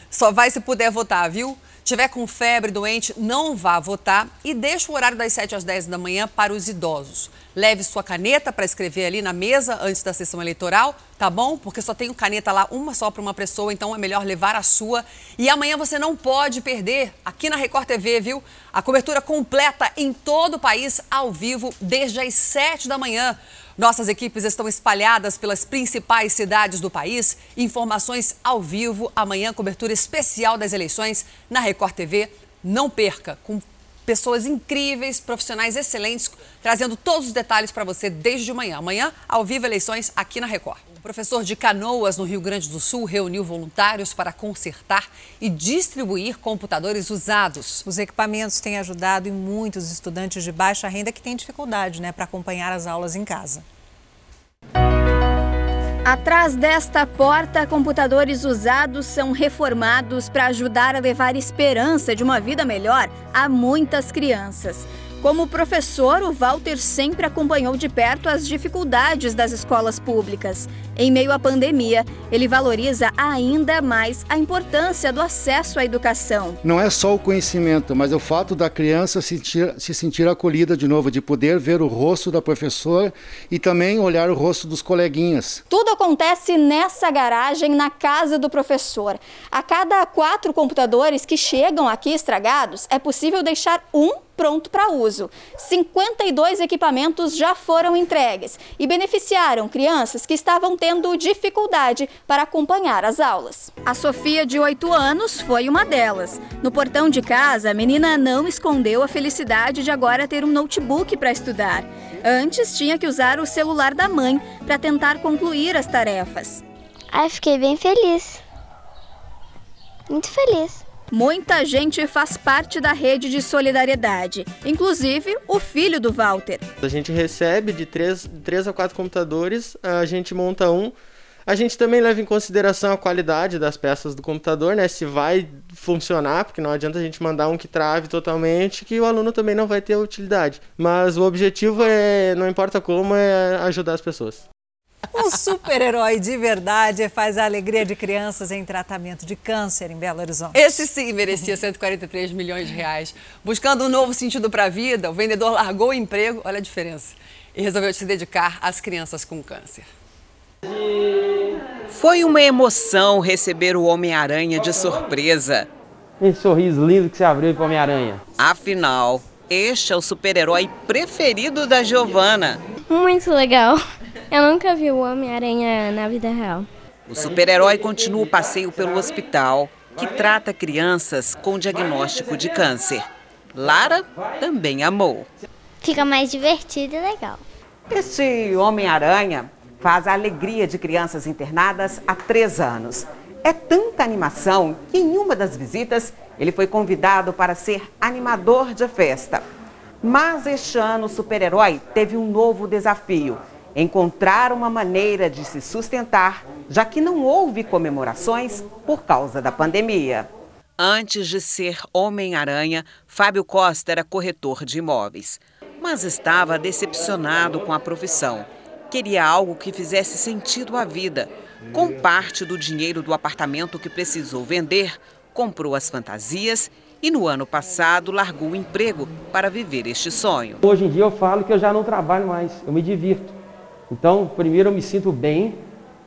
Só vai se puder votar, viu? Tiver com febre, doente, não vá votar e deixe o horário das 7 às 10 da manhã para os idosos. Leve sua caneta para escrever ali na mesa antes da sessão eleitoral, tá bom? Porque só tem caneta lá, uma só para uma pessoa, então é melhor levar a sua. E amanhã você não pode perder, aqui na Record TV, viu? A cobertura completa em todo o país, ao vivo, desde as 7 da manhã. Nossas equipes estão espalhadas pelas principais cidades do país. Informações ao vivo, amanhã, cobertura especial das eleições na Record TV Não perca, com pessoas incríveis, profissionais excelentes, trazendo todos os detalhes para você desde manhã. Amanhã, ao vivo, eleições aqui na Record. O professor de Canoas, no Rio Grande do Sul, reuniu voluntários para consertar e distribuir computadores usados. Os equipamentos têm ajudado em muitos estudantes de baixa renda que têm dificuldade né, para acompanhar as aulas em casa. Atrás desta porta, computadores usados são reformados para ajudar a levar esperança de uma vida melhor a muitas crianças. Como professor, o Walter sempre acompanhou de perto as dificuldades das escolas públicas. Em meio à pandemia, ele valoriza ainda mais a importância do acesso à educação. Não é só o conhecimento, mas o fato da criança se sentir, se sentir acolhida de novo, de poder ver o rosto da professora e também olhar o rosto dos coleguinhas. Tudo acontece nessa garagem, na casa do professor. A cada quatro computadores que chegam aqui estragados, é possível deixar um pronto para uso. 52 equipamentos já foram entregues e beneficiaram crianças que estavam tendo dificuldade para acompanhar as aulas. A Sofia, de 8 anos, foi uma delas. No portão de casa, a menina não escondeu a felicidade de agora ter um notebook para estudar. Antes, tinha que usar o celular da mãe para tentar concluir as tarefas. Ai, fiquei bem feliz. Muito feliz. Muita gente faz parte da rede de solidariedade, inclusive o filho do Walter. A gente recebe de três, três a quatro computadores, a gente monta um. A gente também leva em consideração a qualidade das peças do computador, né? Se vai funcionar, porque não adianta a gente mandar um que trave totalmente, que o aluno também não vai ter utilidade. Mas o objetivo é, não importa como, é ajudar as pessoas. Um super-herói de verdade faz a alegria de crianças em tratamento de câncer em Belo Horizonte. Esse sim merecia 143 milhões de reais. Buscando um novo sentido para a vida, o vendedor largou o emprego, olha a diferença, e resolveu se dedicar às crianças com câncer. Foi uma emoção receber o Homem-Aranha de surpresa. Esse sorriso lindo que você abriu para o Homem-Aranha. Afinal, este é o super-herói preferido da Giovana. Muito legal. Eu nunca vi o Homem-Aranha na vida real. O super-herói continua o passeio pelo hospital, que trata crianças com diagnóstico de câncer. Lara também amou. Fica mais divertido e legal. Este Homem-Aranha faz a alegria de crianças internadas há três anos. É tanta animação que em uma das visitas ele foi convidado para ser animador de festa. Mas este ano o super-herói teve um novo desafio: encontrar uma maneira de se sustentar, já que não houve comemorações por causa da pandemia. Antes de ser Homem-Aranha, Fábio Costa era corretor de imóveis, mas estava decepcionado com a profissão. Queria algo que fizesse sentido à vida. Com parte do dinheiro do apartamento que precisou vender, comprou as fantasias e no ano passado largou o emprego para viver este sonho. Hoje em dia eu falo que eu já não trabalho mais, eu me divirto. Então, primeiro eu me sinto bem.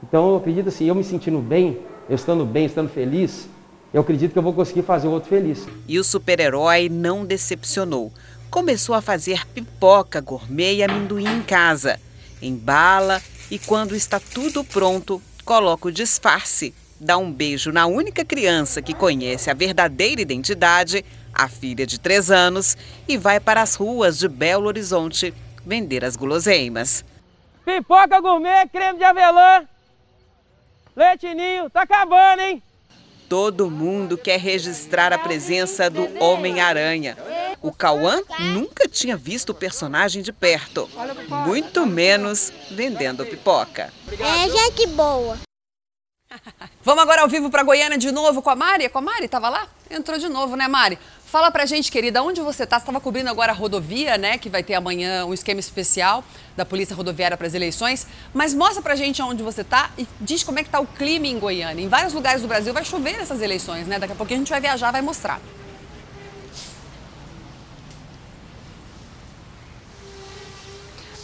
Então, eu acredito assim, eu me sentindo bem, eu estando bem, estando feliz, eu acredito que eu vou conseguir fazer o outro feliz. E o super-herói não decepcionou. Começou a fazer pipoca, gourmet e amendoim em casa. Embala e quando está tudo pronto, coloca o disfarce. Dá um beijo na única criança que conhece a verdadeira identidade, a filha de três anos, e vai para as ruas de Belo Horizonte vender as guloseimas. Pipoca gourmet, creme de avelã, leitinho, tá acabando, hein? Todo mundo quer registrar a presença do Homem-Aranha. O Cauã nunca tinha visto o personagem de perto, muito menos vendendo pipoca. É gente boa. Vamos agora ao vivo para Goiânia de novo com a Mari. Com a Mari, tava lá? Entrou de novo, né, Mari? Fala pra gente, querida, onde você tá? Você estava cobrindo agora a rodovia, né? Que vai ter amanhã um esquema especial da Polícia Rodoviária para as eleições. Mas mostra pra gente onde você tá e diz como é que tá o clima em Goiânia. Em vários lugares do Brasil vai chover nessas eleições, né? Daqui a pouco a gente vai viajar, vai mostrar.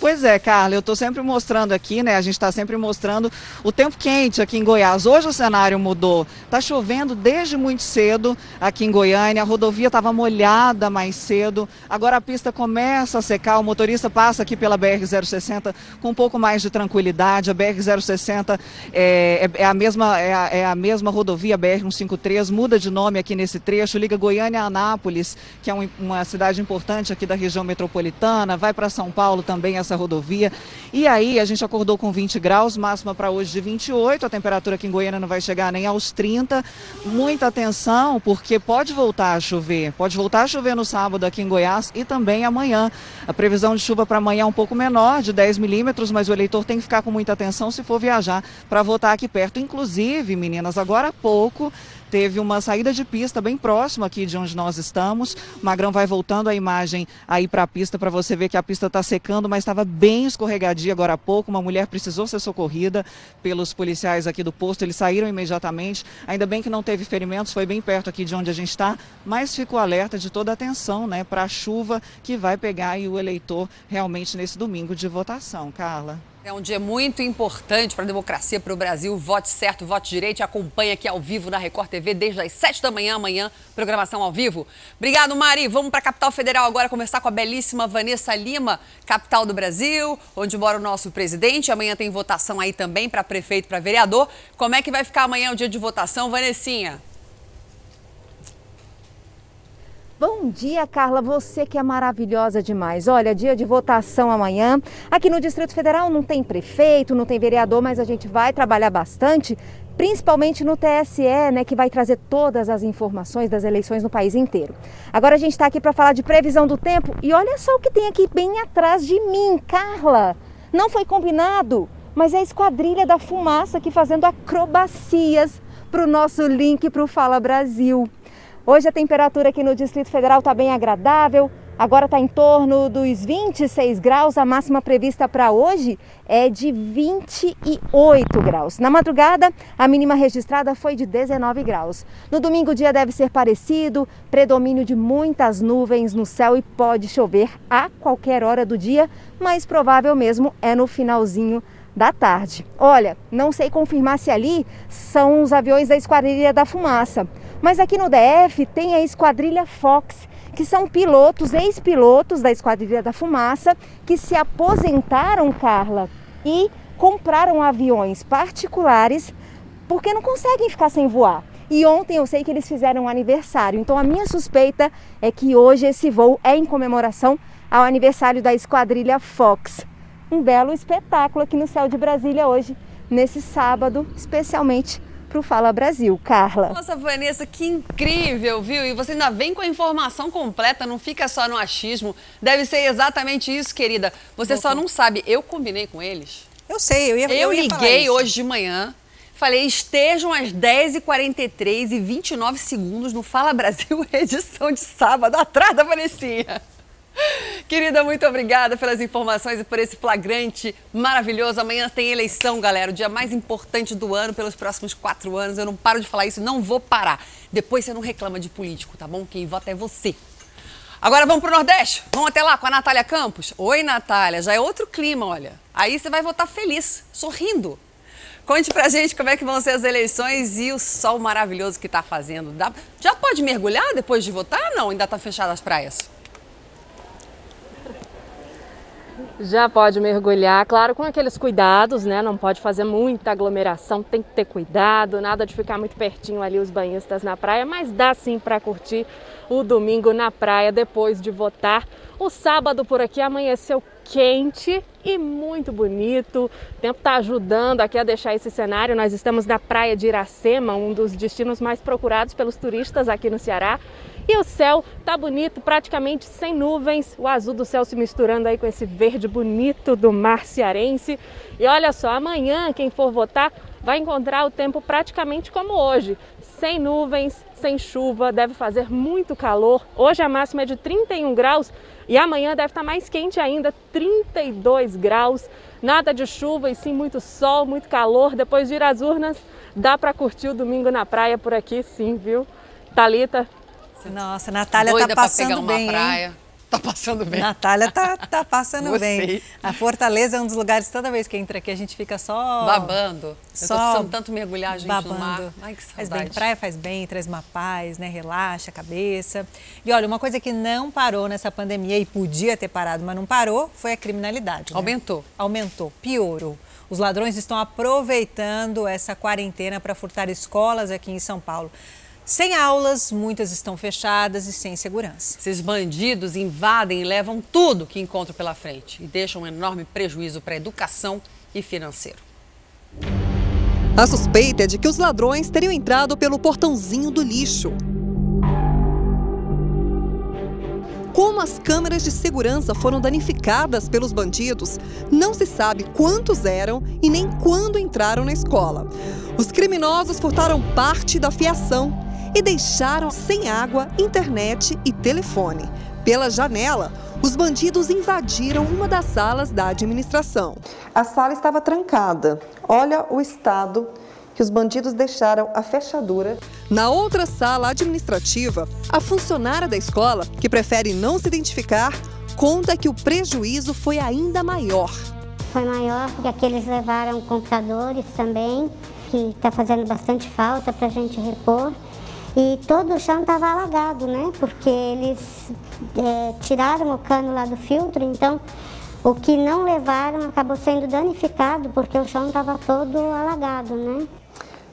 Pois é, Carla, eu estou sempre mostrando aqui, né? A gente está sempre mostrando o tempo quente aqui em Goiás. Hoje o cenário mudou. Está chovendo desde muito cedo aqui em Goiânia. A rodovia estava molhada mais cedo. Agora a pista começa a secar. O motorista passa aqui pela BR-060 com um pouco mais de tranquilidade. A BR-060 é, é, é, a mesma, é, a, é a mesma rodovia, BR-153, muda de nome aqui nesse trecho, liga Goiânia a Anápolis, que é um, uma cidade importante aqui da região metropolitana, vai para São Paulo também essa rodovia. E aí a gente acordou com 20 graus, máxima para hoje de 28, a temperatura aqui em Goiânia não vai chegar nem aos 30. Muita atenção, porque pode voltar a chover, pode voltar a chover no sábado aqui em Goiás e também amanhã. A previsão de chuva para amanhã é um pouco menor, de 10 milímetros, mas o eleitor tem que ficar com muita atenção se for viajar para votar aqui perto. Inclusive, meninas, agora há pouco teve uma saída de pista bem próxima aqui de onde nós estamos. Magrão vai voltando a imagem aí para a pista para você ver que a pista está secando, mas estava bem escorregadia agora há pouco. Uma mulher precisou ser socorrida pelos policiais aqui do posto. Eles saíram imediatamente. Ainda bem que não teve ferimentos, foi bem perto aqui de onde a gente está, mas ficou alerta de toda a atenção né, para a chuva que vai pegar o eleitor realmente nesse domingo de votação. Carla. É um dia muito importante para a democracia, para o Brasil. Vote certo, vote direito. Acompanhe aqui ao vivo na Record TV desde as 7 da manhã, amanhã, programação ao vivo. Obrigado, Mari. Vamos para a capital federal agora conversar com a belíssima Vanessa Lima, capital do Brasil, onde mora o nosso presidente. Amanhã tem votação aí também para prefeito, para vereador. Como é que vai ficar amanhã o dia de votação, Vanessinha? Bom dia, Carla. Você que é maravilhosa demais. Olha, dia de votação amanhã. Aqui no Distrito Federal não tem prefeito, não tem vereador, mas a gente vai trabalhar bastante, principalmente no TSE, né, que vai trazer todas as informações das eleições no país inteiro. Agora a gente está aqui para falar de previsão do tempo e olha só o que tem aqui bem atrás de mim, Carla. Não foi combinado, mas é a Esquadrilha da Fumaça aqui fazendo acrobacias para o nosso link para o Fala Brasil. Hoje a temperatura aqui no Distrito Federal está bem agradável, agora está em torno dos 26 graus, a máxima prevista para hoje é de 28 graus. Na madrugada, a mínima registrada foi de 19 graus. No domingo, o dia deve ser parecido, predomínio de muitas nuvens no céu e pode chover a qualquer hora do dia, mas provável mesmo é no finalzinho da tarde. Olha, não sei confirmar se ali são os aviões da Esquadrilha da Fumaça, mas aqui no DF tem a Esquadrilha Fox, que são pilotos, ex-pilotos da Esquadrilha da Fumaça, que se aposentaram, Carla, e compraram aviões particulares porque não conseguem ficar sem voar. E ontem eu sei que eles fizeram um aniversário, então a minha suspeita é que hoje esse voo é em comemoração ao aniversário da Esquadrilha Fox. Um belo espetáculo aqui no céu de Brasília hoje, nesse sábado, especialmente para o Fala Brasil. Carla. Nossa, Vanessa, que incrível, viu? E você ainda vem com a informação completa, não fica só no achismo. Deve ser exatamente isso, querida. Você só não sabe, eu combinei com eles. Eu sei, eu ia Eu, eu ia liguei hoje de manhã. Falei, estejam às 10h43 e 29 segundos no Fala Brasil, edição de sábado, atrás da Vanessinha. Querida, muito obrigada pelas informações e por esse flagrante maravilhoso. Amanhã tem eleição, galera. O dia mais importante do ano pelos próximos quatro anos. Eu não paro de falar isso, não vou parar. Depois você não reclama de político, tá bom? Quem vota é você. Agora vamos pro Nordeste? Vamos até lá com a Natália Campos? Oi, Natália. Já é outro clima, olha. Aí você vai votar feliz, sorrindo. Conte pra gente como é que vão ser as eleições e o sol maravilhoso que tá fazendo. Já pode mergulhar depois de votar? Não, ainda tá fechado as praias. Já pode mergulhar, claro, com aqueles cuidados, né? Não pode fazer muita aglomeração, tem que ter cuidado, nada de ficar muito pertinho ali os banhistas na praia, mas dá sim para curtir o domingo na praia depois de votar. O sábado por aqui amanheceu quente e muito bonito. O tempo está ajudando aqui a deixar esse cenário. Nós estamos na praia de Iracema, um dos destinos mais procurados pelos turistas aqui no Ceará. E o céu tá bonito, praticamente sem nuvens, o azul do céu se misturando aí com esse verde bonito do mar cearense. E olha só, amanhã quem for votar vai encontrar o tempo praticamente como hoje, sem nuvens, sem chuva, deve fazer muito calor. Hoje a máxima é de 31 graus e amanhã deve estar mais quente ainda, 32 graus. Nada de chuva e sim muito sol, muito calor. Depois de ir às urnas, dá para curtir o domingo na praia por aqui, sim, viu? Talita, Nossa, Natália Doida tá passando pegar uma bem, hein? praia. Tá passando bem. Natália tá, tá passando bem. A Fortaleza é um dos lugares, toda vez que entra aqui, a gente fica só... Babando. Só Eu tô precisando tanto mergulhar, gente, babando. no mar. Ai, que Faz saudade. bem, praia faz bem, traz uma paz, né? Relaxa a cabeça. E olha, uma coisa que não parou nessa pandemia e podia ter parado, mas não parou, foi a criminalidade. né? Aumentou. Aumentou, piorou. Os ladrões estão aproveitando essa quarentena para furtar escolas aqui em São Paulo. Sem aulas, muitas estão fechadas e sem segurança. Esses bandidos invadem e levam tudo que encontram pela frente e deixam um enorme prejuízo para a educação e financeiro. A suspeita é de que os ladrões teriam entrado pelo portãozinho do lixo. Como as câmeras de segurança foram danificadas pelos bandidos, não se sabe quantos eram e nem quando entraram na escola. Os criminosos furtaram parte da fiação e deixaram sem água, internet e telefone. Pela janela, os bandidos invadiram uma das salas da administração. A sala estava trancada. Olha o estado que os bandidos deixaram a fechadura. Na outra sala administrativa, a funcionária da escola, que prefere não se identificar, conta que o prejuízo foi ainda maior. Foi maior porque aqui eles levaram computadores também, que está fazendo bastante falta para a gente repor. E todo o chão estava alagado, né? Porque eles é, tiraram o cano lá do filtro, então o que não levaram acabou sendo danificado porque o chão estava todo alagado, né?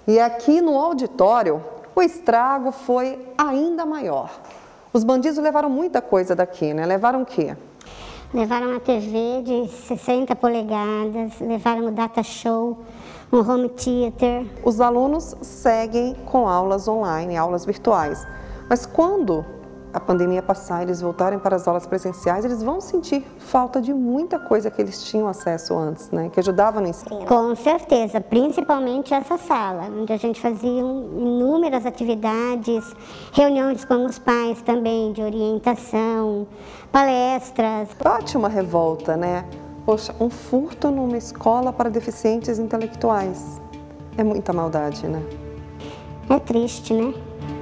E aqui no auditório, o estrago foi ainda maior. Os bandidos levaram muita coisa daqui, né? Levaram o quê? Levaram uma TV de 60 polegadas, levaram o data show, um home theater. Os alunos seguem com aulas online, aulas virtuais. Mas quando a pandemia passar, eles voltarem para as aulas presenciais, eles vão sentir falta de muita coisa que eles tinham acesso antes, né? Que ajudava no ensino. Com certeza, principalmente essa sala, onde a gente fazia inúmeras atividades, reuniões com os pais também de orientação, palestras. Bate uma revolta, né? Poxa, um furto numa escola para deficientes intelectuais. É muita maldade, né? É triste, né?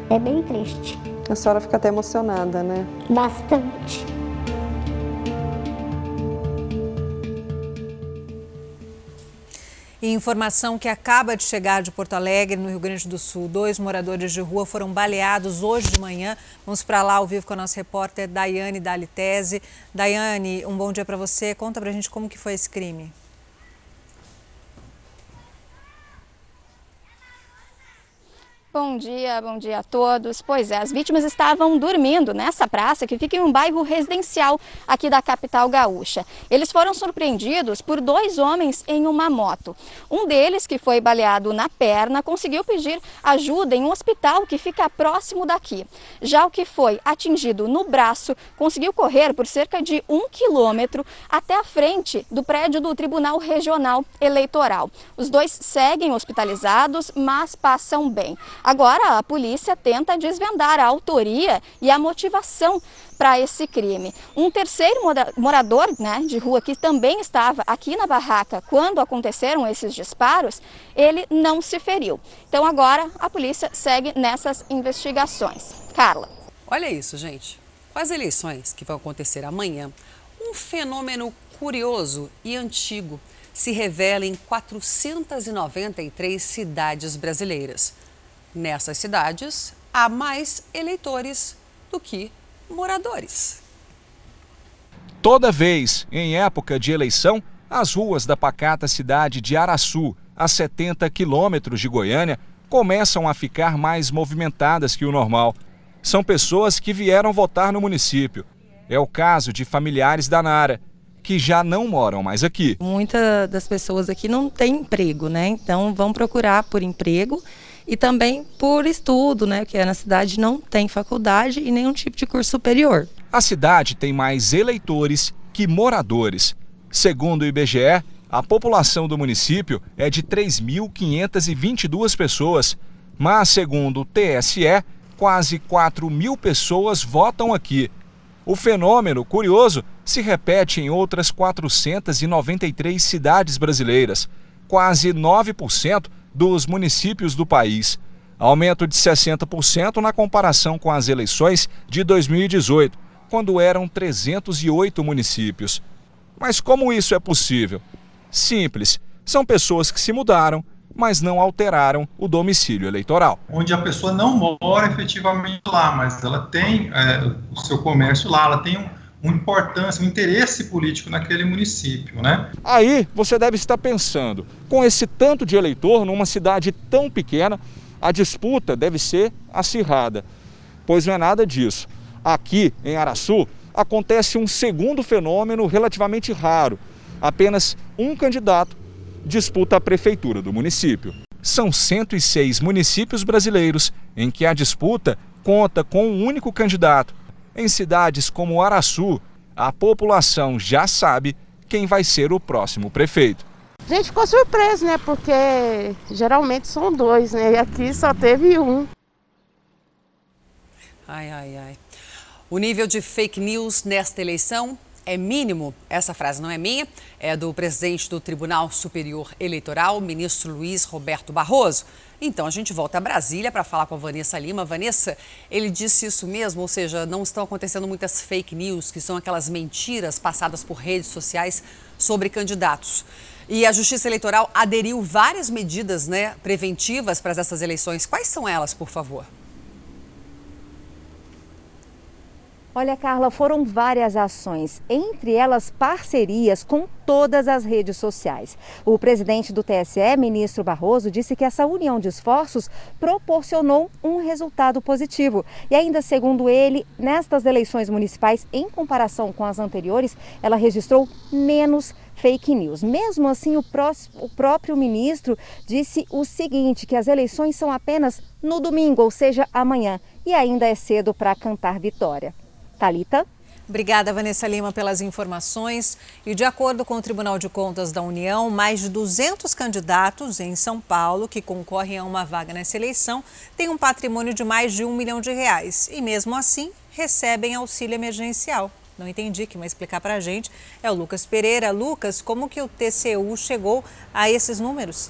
É bem triste. A senhora fica até emocionada, né? Bastante. E informação que acaba de chegar de Porto Alegre, no Rio Grande do Sul. Dois moradores de rua foram baleados hoje de manhã. Vamos para lá ao vivo com a nossa repórter Daiane Dalitese. Daiane, um bom dia para você. Conta para a gente como que foi esse crime. Bom dia, bom dia a todos. Pois é, as vítimas estavam dormindo nessa praça que fica em um bairro residencial aqui da capital gaúcha. Eles foram surpreendidos por dois homens em uma moto. Um deles, que foi baleado na perna, conseguiu pedir ajuda em um hospital que fica próximo daqui. Já o que foi atingido no braço conseguiu correr por cerca de um quilômetro até a frente do prédio do Tribunal Regional Eleitoral. Os dois seguem hospitalizados, mas passam bem. Agora, a polícia tenta desvendar a autoria e a motivação para esse crime. Um terceiro morador né, de rua que também estava aqui na barraca quando aconteceram esses disparos, ele não se feriu. Então agora a polícia segue nessas investigações. Carla. Olha isso, gente. Com as eleições que vão acontecer amanhã, um fenômeno curioso e antigo se revela em 493 cidades brasileiras. Nessas cidades, há mais eleitores do que moradores. Toda vez, em época de eleição, as ruas da pacata cidade de Araçu, a 70 quilômetros de Goiânia, começam a ficar mais movimentadas que o normal. São pessoas que vieram votar no município. É o caso de familiares da Nara, que já não moram mais aqui. Muitas das pessoas aqui não têm emprego, né? Então vão procurar por emprego e também por estudo, né? Que na cidade não tem faculdade e nenhum tipo de curso superior. A cidade tem mais eleitores que moradores. Segundo o IBGE, a população do município é de 3.522 pessoas, mas segundo o TSE, quase 4 mil pessoas votam aqui. O fenômeno curioso se repete em outras 493 cidades brasileiras, quase 9% dos municípios do país, aumento de 60% na comparação com as eleições de 2018, quando eram 308 municípios. Mas como isso é possível? Simples. São pessoas que se mudaram, mas não alteraram o domicílio eleitoral. Onde a pessoa não mora efetivamente lá, mas ela tem é, o seu comércio lá, ela tem um, uma importância, um interesse político naquele município, né? Aí você deve estar pensando, com esse tanto de eleitor numa cidade tão pequena, a disputa deve ser acirrada. Pois não é nada disso. Aqui em Araçu acontece um segundo fenômeno relativamente raro. Apenas um candidato disputa a prefeitura do município. São 106 municípios brasileiros em que a disputa conta com um único candidato. Em cidades como Araçu, a população já sabe quem vai ser o próximo prefeito. A gente ficou surpreso, né? Porque geralmente são dois, né? E aqui só teve um. Ai, ai, ai. O nível de fake news nesta eleição é mínimo. Essa frase não é minha, é do presidente do Tribunal Superior Eleitoral, ministro Luiz Roberto Barroso. Então a gente volta a Brasília para falar com a Vanessa Lima. Vanessa, ele disse isso mesmo, ou seja, não estão acontecendo muitas fake news, que são aquelas mentiras passadas por redes sociais sobre candidatos. E a Justiça Eleitoral aderiu várias medidas né, preventivas para essas eleições. Quais são elas, por favor? Olha, Carla, foram várias ações, entre elas parcerias com todas as redes sociais. O presidente do TSE, ministro Barroso, disse que essa união de esforços proporcionou um resultado positivo. E ainda segundo ele, nestas eleições municipais, em comparação com as anteriores, ela registrou menos fake news. Mesmo assim, o, próximo, o próprio ministro disse o seguinte, que as eleições são apenas no domingo, ou seja, amanhã, e ainda é cedo para cantar vitória. Talita. Obrigada, Vanessa Lima, pelas informações. E de acordo com o Tribunal de Contas da União, mais de 200 candidatos em São Paulo que concorrem a uma vaga nessa eleição têm um patrimônio de mais de um milhão de reais e, mesmo assim, recebem auxílio emergencial. Não entendi, quem vai explicar para a gente é o Lucas Pereira. Lucas, como que o TCU chegou a esses números?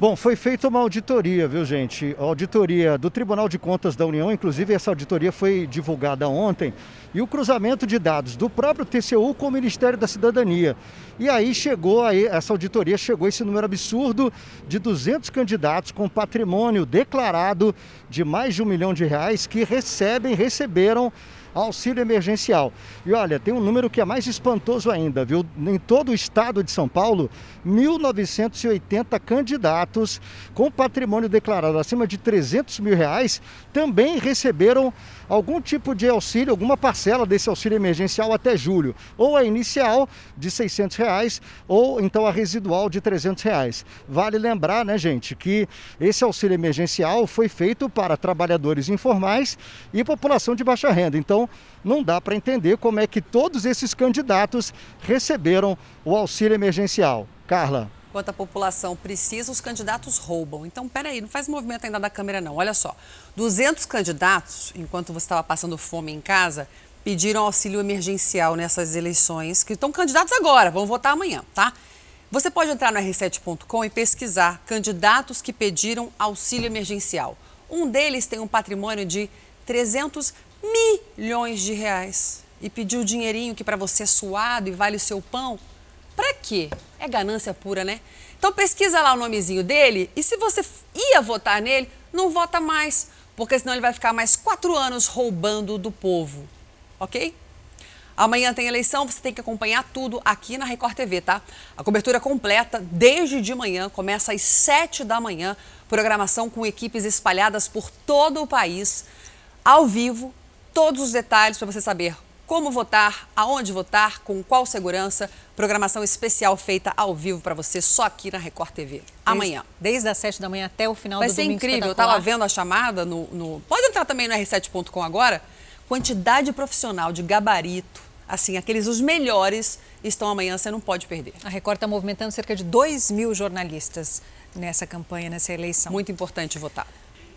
Bom, foi feita uma auditoria, viu, gente? A auditoria do Tribunal de Contas da União, inclusive essa auditoria foi divulgada ontem, e o cruzamento de dados do próprio TCU com o Ministério da Cidadania. E aí chegou, aí, essa auditoria chegou a esse número absurdo de 200 candidatos com patrimônio declarado de mais de um milhão de reais que recebem, receberam auxílio emergencial. E olha, tem um número que é mais espantoso ainda, viu? Em todo o estado de São Paulo, 1.980 candidatos com patrimônio declarado acima de 300 mil reais também receberam algum tipo de auxílio, alguma parcela desse auxílio emergencial até julho, ou a inicial de 600 reais, ou então a residual de 300 reais. Vale lembrar, né, gente, que esse auxílio emergencial foi feito para trabalhadores informais e população de baixa renda. Então, não dá para entender como é que todos esses candidatos receberam o auxílio emergencial. Carla. Enquanto a população precisa, os candidatos roubam. Então, peraí, não faz movimento ainda da câmera não. Olha só, 200 candidatos, enquanto você estava passando fome em casa, pediram auxílio emergencial nessas eleições, que estão candidatos agora, vão votar amanhã, tá? Você pode entrar no r7.com e pesquisar candidatos que pediram auxílio emergencial. Um deles tem um patrimônio de 300 milhões de reais e pediu dinheirinho que para você é suado e vale o seu pão. Quê? É ganância pura, né? Então pesquisa lá o nomezinho dele e se você ia votar nele, não vota mais, porque senão ele vai ficar mais quatro anos roubando do povo, ok? Amanhã tem eleição, você tem que acompanhar tudo aqui na Record TV, tá? A cobertura completa, desde de manhã, começa às sete da manhã, programação com equipes espalhadas por todo o país, ao vivo, todos os detalhes para você saber como votar, aonde votar, com qual segurança. Programação especial feita ao vivo para você só aqui na Record TV. Amanhã. Desde, desde as 7 da manhã até o final Vai do domingo. Vai ser incrível. Eu estava vendo a chamada no, no, Pode entrar também no r7.com agora. Quantidade profissional de gabarito. Assim, aqueles os melhores estão amanhã, você não pode perder. A Record está movimentando cerca de 2 mil jornalistas nessa campanha, nessa eleição. Muito importante votar.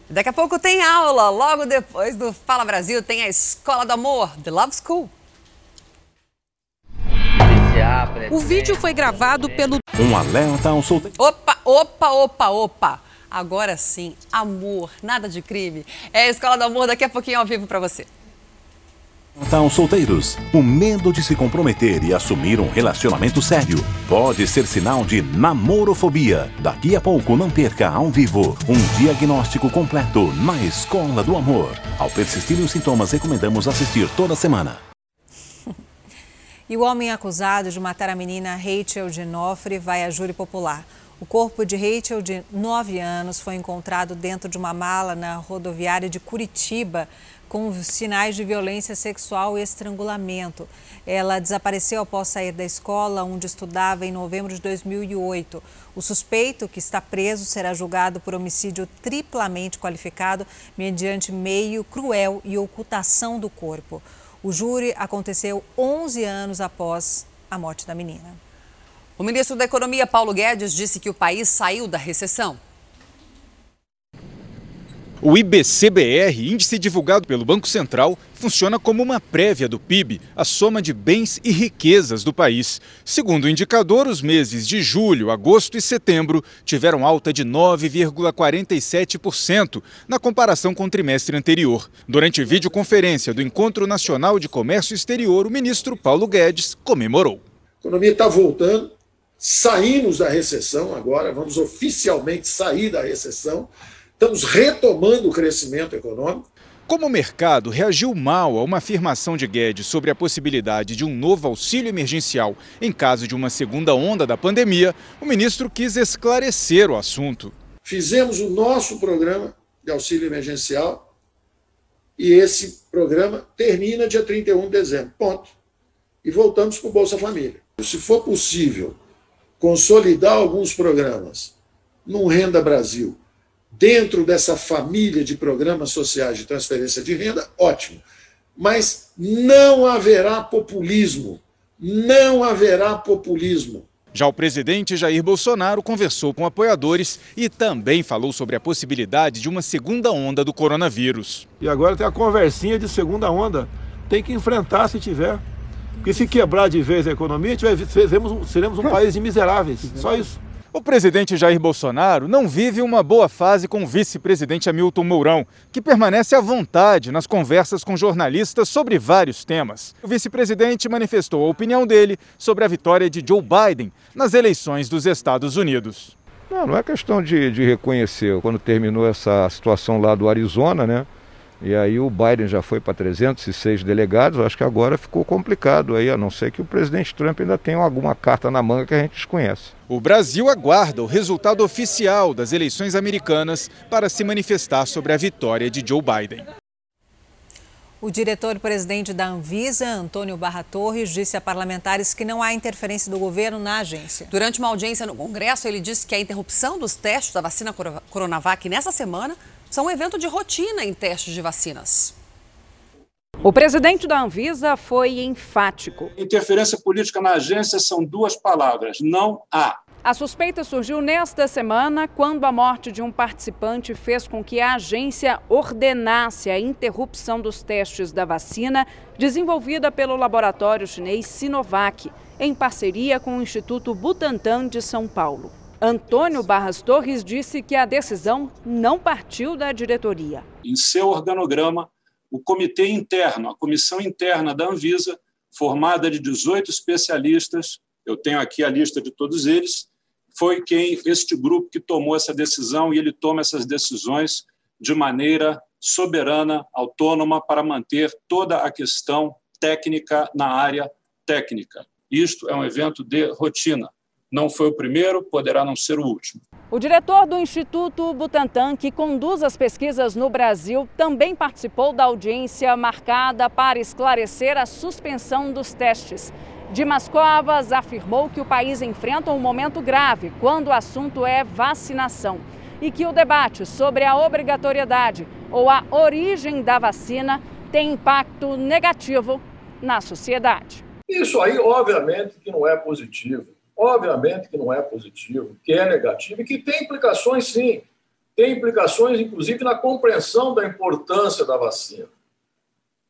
Daqui a pouco tem aula, logo depois do Fala Brasil tem a Escola do Amor, The Love School. O vídeo foi gravado pelo. Um alerta ao solteiro. Opa, opa, opa, opa. Agora sim, amor, nada de crime. É a Escola do Amor daqui a pouquinho ao vivo para você. Então, solteiros, o medo de se comprometer e assumir um relacionamento sério pode ser sinal de namorofobia. Daqui a pouco, não perca ao vivo um diagnóstico completo na Escola do Amor. Ao persistirem os sintomas, recomendamos assistir toda semana. E o homem acusado de matar a menina Rachel Ginofre vai a júri popular. O corpo de Rachel, de 9 anos, foi encontrado dentro de uma mala na rodoviária de Curitiba com sinais de violência sexual e estrangulamento. Ela desapareceu após sair da escola onde estudava em novembro de 2008. O suspeito, que está preso, será julgado por homicídio triplamente qualificado mediante meio cruel e ocultação do corpo. O júri aconteceu 11 anos após a morte da menina. O ministro da Economia, Paulo Guedes, disse que o país saiu da recessão. O IBCBR, índice divulgado pelo Banco Central, funciona como uma prévia do PIB, a soma de bens e riquezas do país. Segundo o indicador, os meses de julho, agosto e setembro tiveram alta de 9,47% na comparação com o trimestre anterior. Durante videoconferência do Encontro Nacional de Comércio Exterior, o ministro Paulo Guedes comemorou. A economia está voltando, saímos da recessão agora, vamos oficialmente sair da recessão. Estamos retomando o crescimento econômico. Como o mercado reagiu mal a uma afirmação de Guedes sobre a possibilidade de um novo auxílio emergencial em caso de uma segunda onda da pandemia, o ministro quis esclarecer o assunto. Fizemos o nosso programa de auxílio emergencial e esse programa termina dia 31 de dezembro. Ponto. E voltamos para o Bolsa Família. Se for possível consolidar alguns programas no Renda Brasil dentro dessa família de programas sociais de transferência de renda, ótimo. Mas não haverá populismo. Não haverá populismo. Já o presidente Jair Bolsonaro conversou com apoiadores e também falou sobre a possibilidade de uma segunda onda do coronavírus. E agora tem a conversinha de segunda onda. Tem que enfrentar se tiver. Porque se quebrar de vez a economia, seremos, seremos um país de miseráveis. Só isso. O presidente Jair Bolsonaro não vive uma boa fase com o vice-presidente Hamilton Mourão, que permanece à vontade nas conversas com jornalistas sobre vários temas. O vice-presidente manifestou a opinião dele sobre a vitória de Joe Biden nas eleições dos Estados Unidos. Não, não é questão de, de reconhecer. Quando terminou essa situação lá do Arizona, né? E aí o Biden já foi para 306 delegados, acho que agora ficou complicado aí, a não ser que o presidente Trump ainda tenha alguma carta na manga que a gente desconhece. O Brasil aguarda o resultado oficial das eleições americanas para se manifestar sobre a vitória de Joe Biden. O diretor-presidente da Anvisa, Antônio Barra Torres, disse a parlamentares que não há interferência do governo na agência. Durante uma audiência no Congresso, ele disse que a interrupção dos testes da vacina Coronavac nessa semana são um evento de rotina em testes de vacinas. O presidente da Anvisa foi enfático. Interferência política na agência são duas palavras: não há. A suspeita surgiu nesta semana quando a morte de um participante fez com que a agência ordenasse a interrupção dos testes da vacina desenvolvida pelo laboratório chinês Sinovac, em parceria com o Instituto Butantan de São Paulo. Antônio Barras Torres disse que a decisão não partiu da diretoria. Em seu organograma, o comitê interno, a comissão interna da Anvisa, formada de 18 especialistas, eu tenho aqui a lista de todos eles, foi quem este grupo que tomou essa decisão e ele toma essas decisões de maneira soberana, autônoma para manter toda a questão técnica na área técnica. Isto é um evento de rotina. Não foi o primeiro, poderá não ser o último. O diretor do Instituto Butantan, que conduz as pesquisas no Brasil, também participou da audiência marcada para esclarecer a suspensão dos testes. Dimas Covas afirmou que o país enfrenta um momento grave quando o assunto é vacinação e que o debate sobre a obrigatoriedade ou a origem da vacina tem impacto negativo na sociedade. Isso aí, obviamente, que não é positivo. Obviamente que não é positivo, que é negativo e que tem implicações, sim. Tem implicações, inclusive, na compreensão da importância da vacina.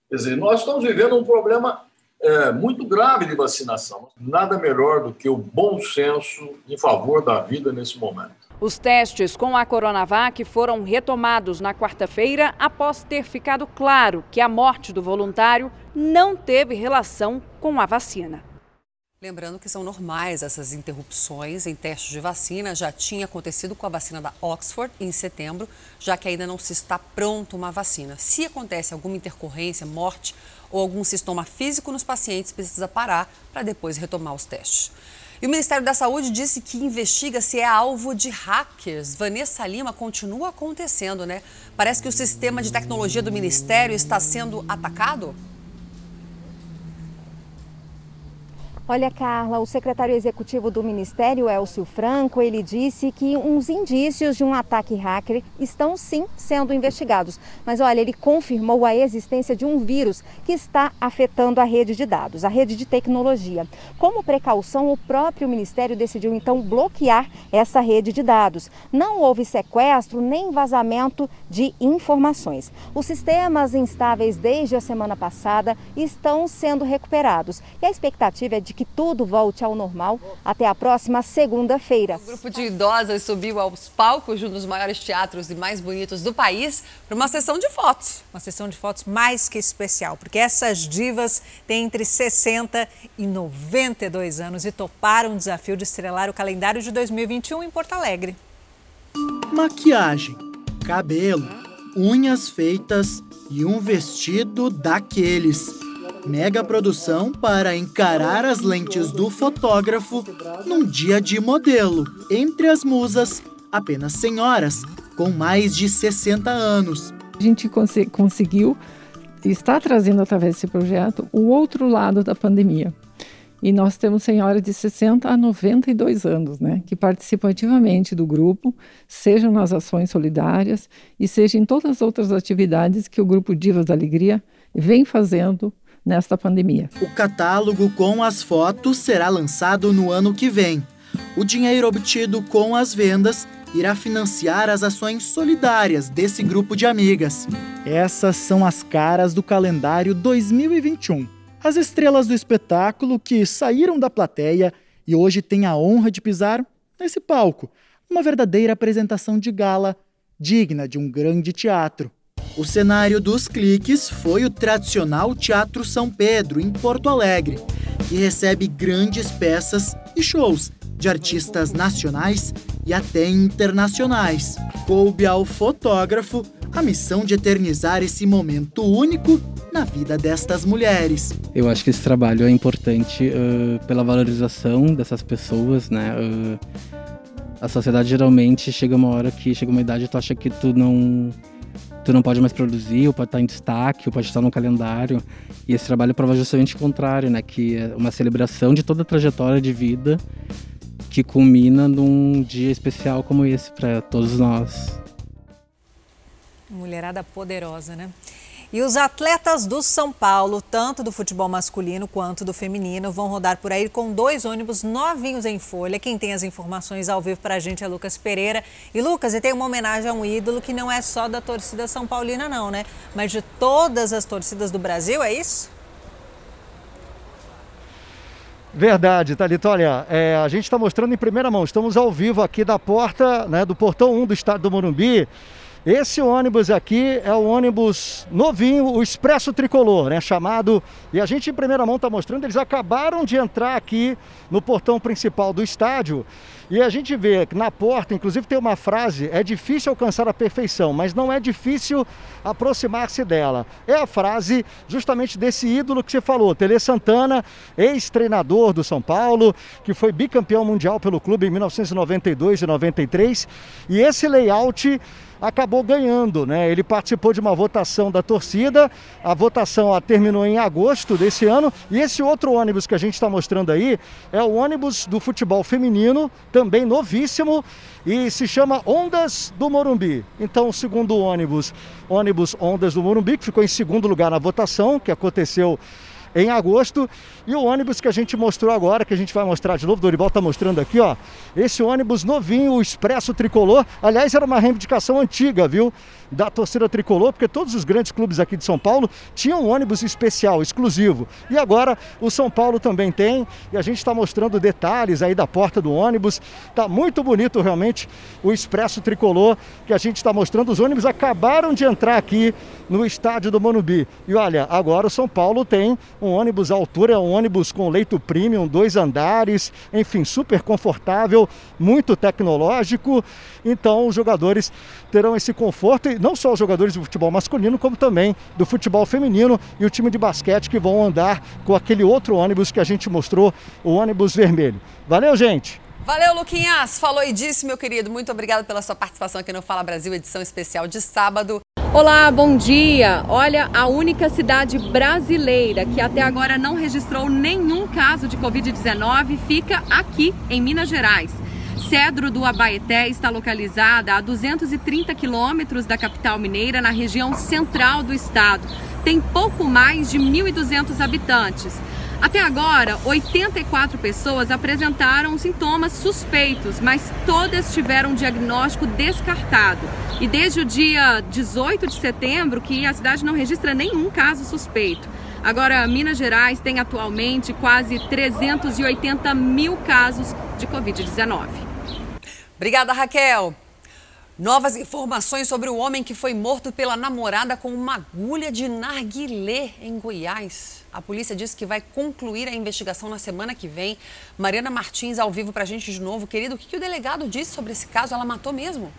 Quer dizer, nós estamos vivendo um problema é, muito grave de vacinação. Nada melhor do que o bom senso em favor da vida nesse momento. Os testes com a Coronavac foram retomados na quarta-feira após ter ficado claro que a morte do voluntário não teve relação com a vacina. Lembrando que são normais essas interrupções em testes de vacina. Já tinha acontecido com a vacina da Oxford em setembro, já que ainda não se está pronto uma vacina. Se acontece alguma intercorrência, morte ou algum sintoma físico nos pacientes, precisa parar para depois retomar os testes. E o Ministério da Saúde disse que investiga se é alvo de hackers. Vanessa Lima continua acontecendo, né? Parece que o sistema de tecnologia do Ministério está sendo atacado. Olha, Carla, o secretário executivo do Ministério, Elcio Franco, ele disse que uns indícios de um ataque hacker estão sim sendo investigados. Mas olha, ele confirmou a existência de um vírus que está afetando a rede de dados, a rede de tecnologia. Como precaução, o próprio Ministério decidiu então bloquear essa rede de dados. Não houve sequestro nem vazamento de informações. Os sistemas instáveis desde a semana passada estão sendo recuperados e a expectativa é de que tudo volte ao normal até a próxima segunda-feira. O grupo de idosas subiu aos palcos de um dos maiores teatros e mais bonitos do país para uma sessão de fotos. Uma sessão de fotos mais que especial, porque essas divas têm entre 60 e 92 anos e toparam o desafio de estrelar o calendário de 2021 em Porto Alegre. Maquiagem, cabelo, unhas feitas e um vestido daqueles mega produção para encarar as lentes do fotógrafo num dia de modelo. Entre as musas, apenas senhoras com mais de 60 anos. A gente cons conseguiu está trazendo através desse projeto o outro lado da pandemia. E nós temos senhoras de 60 a 92 anos, né, que participam ativamente do grupo, sejam nas ações solidárias e seja em todas as outras atividades que o grupo Divas da Alegria vem fazendo nesta pandemia. O catálogo com as fotos será lançado no ano que vem. O dinheiro obtido com as vendas irá financiar as ações solidárias desse grupo de amigas. Essas são as caras do calendário 2021. As estrelas do espetáculo que saíram da plateia e hoje têm a honra de pisar nesse palco. Uma verdadeira apresentação de gala, digna de um grande teatro. O cenário dos cliques foi o tradicional Teatro São Pedro, em Porto Alegre, que recebe grandes peças e shows de artistas nacionais e até internacionais. Coube ao fotógrafo a missão de eternizar esse momento único na vida destas mulheres. Eu acho que esse trabalho é importante uh, pela valorização dessas pessoas, né? Uh, a sociedade geralmente chega uma hora que chega uma idade e tu acha que tu não tu não pode mais produzir, ou pode estar em destaque, ou pode estar no calendário. E esse trabalho prova justamente o contrário, né? Que é uma celebração de toda a trajetória de vida que culmina num dia especial como esse para todos nós. Mulherada poderosa, né? E os atletas do São Paulo, tanto do futebol masculino quanto do feminino, vão rodar por aí com dois ônibus novinhos em folha. Quem tem as informações ao vivo para a gente é Lucas Pereira. E Lucas, e tem uma homenagem a um ídolo que não é só da torcida São Paulina, não, né? Mas de todas as torcidas do Brasil, é isso? Verdade, Thalita. Olha, é, a gente está mostrando em primeira mão. Estamos ao vivo aqui da porta, né, do portão 1 do estado do Morumbi. Esse ônibus aqui é o ônibus novinho, o Expresso Tricolor, né? Chamado. E a gente em primeira mão está mostrando, eles acabaram de entrar aqui no portão principal do estádio. E a gente vê que na porta, inclusive, tem uma frase: é difícil alcançar a perfeição, mas não é difícil aproximar-se dela. É a frase justamente desse ídolo que você falou, Tele Santana, ex-treinador do São Paulo, que foi bicampeão mundial pelo clube em 1992 e 93. E esse layout acabou ganhando, né? Ele participou de uma votação da torcida, a votação terminou em agosto desse ano, e esse outro ônibus que a gente está mostrando aí é o ônibus do futebol feminino, também novíssimo, e se chama Ondas do Morumbi. Então, o segundo ônibus, ônibus Ondas do Morumbi, que ficou em segundo lugar na votação, que aconteceu em agosto. E o ônibus que a gente mostrou agora, que a gente vai mostrar de novo, o Dorival está mostrando aqui, ó. Esse ônibus novinho, o Expresso Tricolor. Aliás, era uma reivindicação antiga, viu? Da torcida tricolor, porque todos os grandes clubes aqui de São Paulo tinham um ônibus especial, exclusivo. E agora o São Paulo também tem. E a gente está mostrando detalhes aí da porta do ônibus. Tá muito bonito realmente o Expresso Tricolor que a gente está mostrando. Os ônibus acabaram de entrar aqui no estádio do Monubi. E olha, agora o São Paulo tem um ônibus à altura, é um ônibus com leito premium, dois andares, enfim, super confortável, muito tecnológico. Então os jogadores terão esse conforto, e não só os jogadores do futebol masculino, como também do futebol feminino e o time de basquete que vão andar com aquele outro ônibus que a gente mostrou, o ônibus vermelho. Valeu, gente! Valeu, Luquinhas. Falou e disse, meu querido. Muito obrigado pela sua participação aqui no Fala Brasil, edição especial de sábado. Olá, bom dia. Olha, a única cidade brasileira que até agora não registrou nenhum caso de Covid-19 fica aqui, em Minas Gerais. Cedro do Abaeté está localizada a 230 quilômetros da capital mineira, na região central do estado. Tem pouco mais de 1.200 habitantes. Até agora, 84 pessoas apresentaram sintomas suspeitos, mas todas tiveram diagnóstico descartado. E desde o dia 18 de setembro que a cidade não registra nenhum caso suspeito. Agora, Minas Gerais tem atualmente quase 380 mil casos de Covid-19. Obrigada, Raquel. Novas informações sobre o homem que foi morto pela namorada com uma agulha de narguilé em Goiás. A polícia disse que vai concluir a investigação na semana que vem. Mariana Martins ao vivo pra gente de novo. Querido, o que, que o delegado disse sobre esse caso? Ela matou mesmo?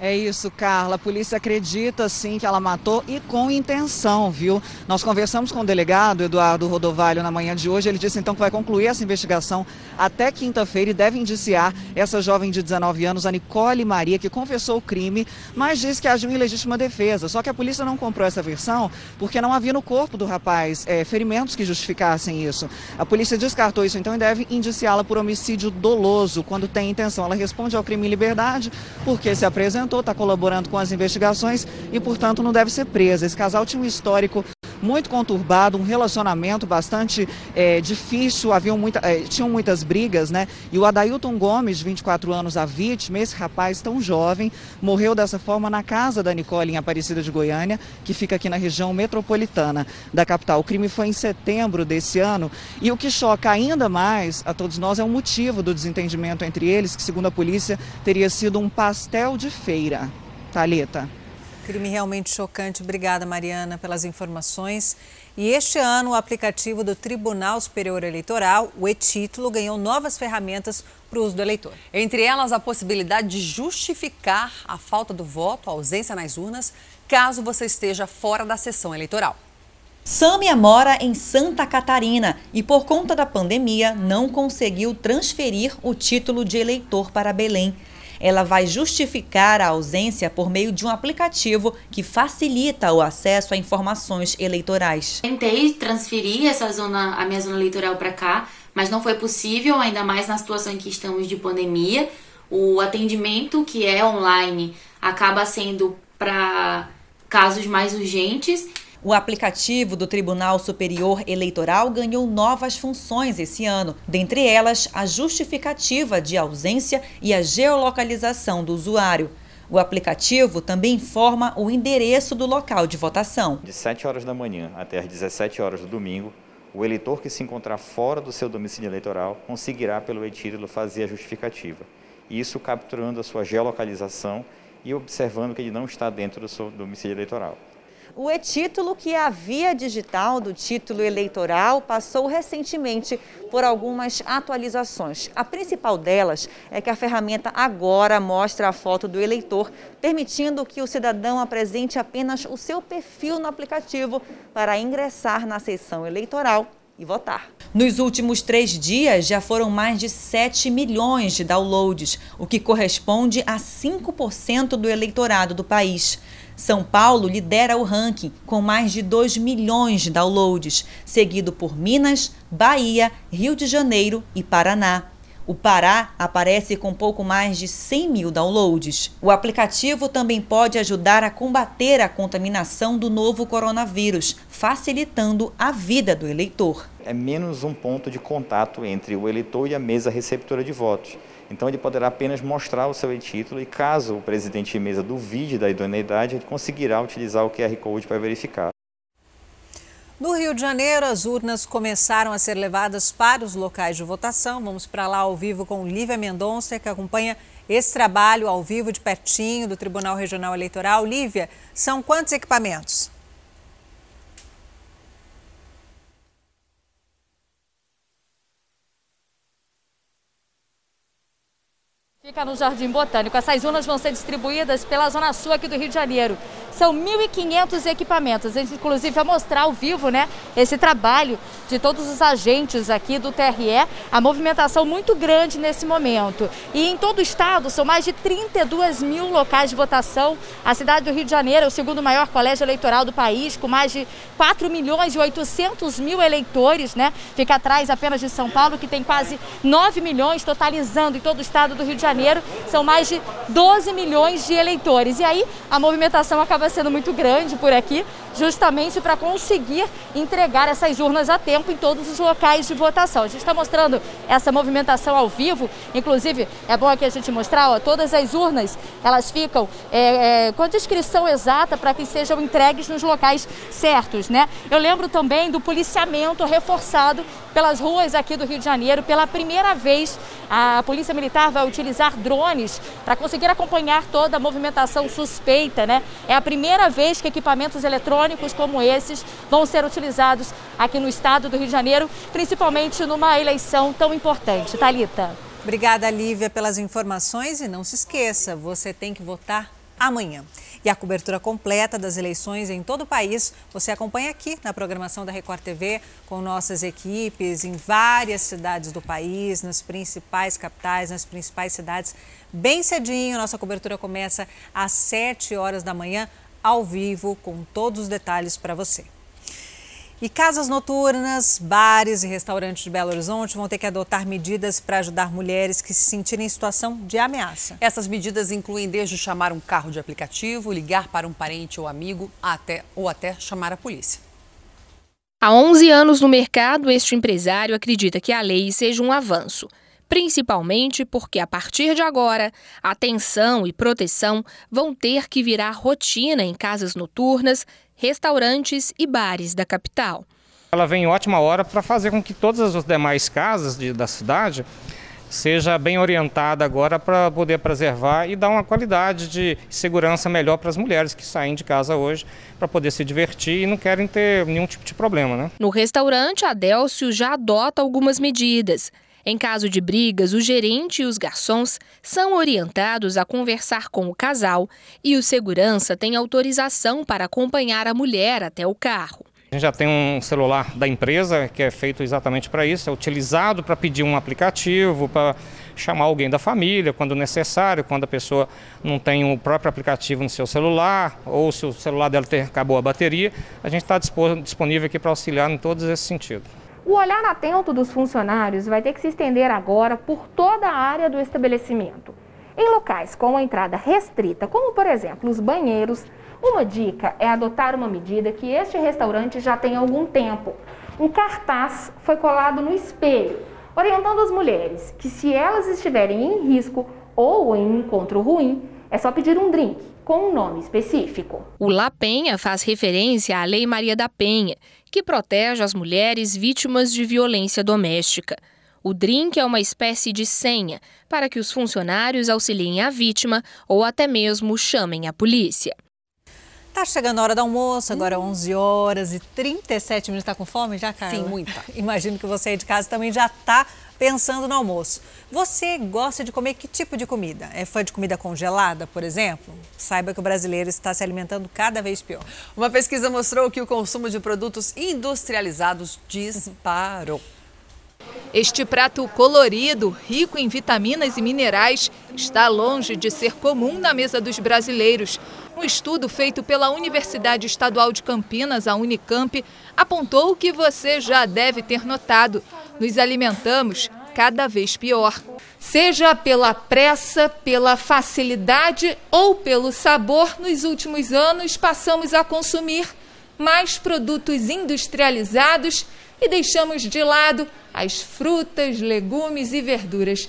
É isso, Carla. A polícia acredita sim que ela matou e com intenção, viu? Nós conversamos com o delegado Eduardo Rodovalho na manhã de hoje. Ele disse então que vai concluir essa investigação até quinta-feira e deve indiciar essa jovem de 19 anos, a Nicole Maria, que confessou o crime, mas disse que agiu em legítima defesa. Só que a polícia não comprou essa versão porque não havia no corpo do rapaz é, ferimentos que justificassem isso. A polícia descartou isso então e deve indiciá-la por homicídio doloso quando tem intenção. Ela responde ao crime em liberdade porque se apresentou está colaborando com as investigações e, portanto, não deve ser presa. Esse casal tinha um histórico muito conturbado, um relacionamento bastante é, difícil, haviam muita, é, tinham muitas brigas, né? E o Adailton Gomes, de 24 anos, a vítima, esse rapaz tão jovem, morreu dessa forma na casa da Nicole, em Aparecida de Goiânia, que fica aqui na região metropolitana da capital. O crime foi em setembro desse ano e o que choca ainda mais a todos nós é o motivo do desentendimento entre eles, que, segundo a polícia, teria sido um pastel de feira. Talita. Crime realmente chocante. Obrigada, Mariana, pelas informações. E este ano, o aplicativo do Tribunal Superior Eleitoral, o e-título, ganhou novas ferramentas para o uso do eleitor. Entre elas, a possibilidade de justificar a falta do voto, a ausência nas urnas, caso você esteja fora da sessão eleitoral. Sâmia mora em Santa Catarina e, por conta da pandemia, não conseguiu transferir o título de eleitor para Belém ela vai justificar a ausência por meio de um aplicativo que facilita o acesso a informações eleitorais. Tentei transferir essa zona, a minha zona eleitoral para cá, mas não foi possível, ainda mais na situação em que estamos de pandemia. O atendimento que é online acaba sendo para casos mais urgentes o aplicativo do Tribunal Superior Eleitoral ganhou novas funções esse ano, dentre elas a justificativa de ausência e a geolocalização do usuário. O aplicativo também informa o endereço do local de votação. De 7 horas da manhã até as 17 horas do domingo, o eleitor que se encontrar fora do seu domicílio eleitoral conseguirá, pelo e-título, fazer a justificativa. Isso capturando a sua geolocalização e observando que ele não está dentro do seu domicílio eleitoral. O e-título, que é a via digital do título eleitoral, passou recentemente por algumas atualizações. A principal delas é que a ferramenta agora mostra a foto do eleitor, permitindo que o cidadão apresente apenas o seu perfil no aplicativo para ingressar na sessão eleitoral e votar. Nos últimos três dias, já foram mais de 7 milhões de downloads, o que corresponde a 5% do eleitorado do país. São Paulo lidera o ranking com mais de 2 milhões de downloads, seguido por Minas, Bahia, Rio de Janeiro e Paraná. O Pará aparece com pouco mais de 100 mil downloads. O aplicativo também pode ajudar a combater a contaminação do novo coronavírus, facilitando a vida do eleitor. É menos um ponto de contato entre o eleitor e a mesa receptora de votos. Então ele poderá apenas mostrar o seu e-título e caso o presidente de mesa duvide da idoneidade, ele conseguirá utilizar o QR Code para verificar. No Rio de Janeiro, as urnas começaram a ser levadas para os locais de votação. Vamos para lá ao vivo com Lívia Mendonça, que acompanha esse trabalho ao vivo de pertinho do Tribunal Regional Eleitoral. Lívia, são quantos equipamentos? Fica no Jardim Botânico. Essas urnas vão ser distribuídas pela Zona Sul aqui do Rio de Janeiro. São 1.500 equipamentos. A gente, inclusive, vai mostrar ao vivo né, esse trabalho de todos os agentes aqui do TRE. A movimentação muito grande nesse momento. E em todo o estado, são mais de 32 mil locais de votação. A cidade do Rio de Janeiro é o segundo maior colégio eleitoral do país, com mais de 4 milhões e 800 mil eleitores. Né? Fica atrás apenas de São Paulo, que tem quase 9 milhões, totalizando em todo o estado do Rio de Janeiro. São mais de 12 milhões de eleitores. E aí a movimentação acaba sendo muito grande por aqui, justamente para conseguir entregar essas urnas a tempo em todos os locais de votação. A gente está mostrando essa movimentação ao vivo, inclusive é bom aqui a gente mostrar, ó, todas as urnas elas ficam é, é, com a descrição exata para que sejam entregues nos locais certos, né? Eu lembro também do policiamento reforçado pelas ruas aqui do Rio de Janeiro. Pela primeira vez, a Polícia Militar vai utilizar drones para conseguir acompanhar toda a movimentação suspeita, né? É a primeira vez que equipamentos eletrônicos como esses vão ser utilizados aqui no estado do Rio de Janeiro, principalmente numa eleição tão importante. Talita. Obrigada, Lívia, pelas informações e não se esqueça, você tem que votar amanhã. E a cobertura completa das eleições em todo o país você acompanha aqui na programação da Record TV com nossas equipes em várias cidades do país, nas principais capitais, nas principais cidades. Bem cedinho, nossa cobertura começa às 7 horas da manhã, ao vivo, com todos os detalhes para você. E casas noturnas, bares e restaurantes de Belo Horizonte vão ter que adotar medidas para ajudar mulheres que se sentirem em situação de ameaça. Essas medidas incluem desde chamar um carro de aplicativo, ligar para um parente ou amigo, até ou até chamar a polícia. Há 11 anos no mercado, este empresário acredita que a lei seja um avanço principalmente porque a partir de agora, atenção e proteção vão ter que virar rotina em casas noturnas, restaurantes e bares da capital. Ela vem em ótima hora para fazer com que todas as demais casas de, da cidade seja bem orientada agora para poder preservar e dar uma qualidade de segurança melhor para as mulheres que saem de casa hoje para poder se divertir e não querem ter nenhum tipo de problema, né? No restaurante, a Delcio já adota algumas medidas. Em caso de brigas, o gerente e os garçons são orientados a conversar com o casal e o segurança tem autorização para acompanhar a mulher até o carro. A gente já tem um celular da empresa que é feito exatamente para isso, é utilizado para pedir um aplicativo, para chamar alguém da família quando necessário, quando a pessoa não tem o próprio aplicativo no seu celular ou se o celular dela ter, acabou a bateria, a gente está disponível aqui para auxiliar em todos esses sentidos. O olhar atento dos funcionários vai ter que se estender agora por toda a área do estabelecimento. Em locais com a entrada restrita, como por exemplo os banheiros, uma dica é adotar uma medida que este restaurante já tem há algum tempo. Um cartaz foi colado no espelho, orientando as mulheres que se elas estiverem em risco ou em encontro ruim, é só pedir um drink com um nome específico. O La Penha faz referência à Lei Maria da Penha, que protege as mulheres vítimas de violência doméstica. O drink é uma espécie de senha para que os funcionários auxiliem a vítima ou até mesmo chamem a polícia. Tá chegando a hora do almoço, agora hum. 11 horas e 37 minutos. Tá com fome já, Carla? Sim, muita. Imagino que você aí de casa também já tá pensando no almoço. Você gosta de comer que tipo de comida? É fã de comida congelada, por exemplo? Saiba que o brasileiro está se alimentando cada vez pior. Uma pesquisa mostrou que o consumo de produtos industrializados disparou. Este prato colorido, rico em vitaminas e minerais, está longe de ser comum na mesa dos brasileiros. Um estudo feito pela Universidade Estadual de Campinas, a Unicamp, apontou o que você já deve ter notado. Nos alimentamos cada vez pior. Seja pela pressa, pela facilidade ou pelo sabor, nos últimos anos passamos a consumir mais produtos industrializados e deixamos de lado as frutas, legumes e verduras.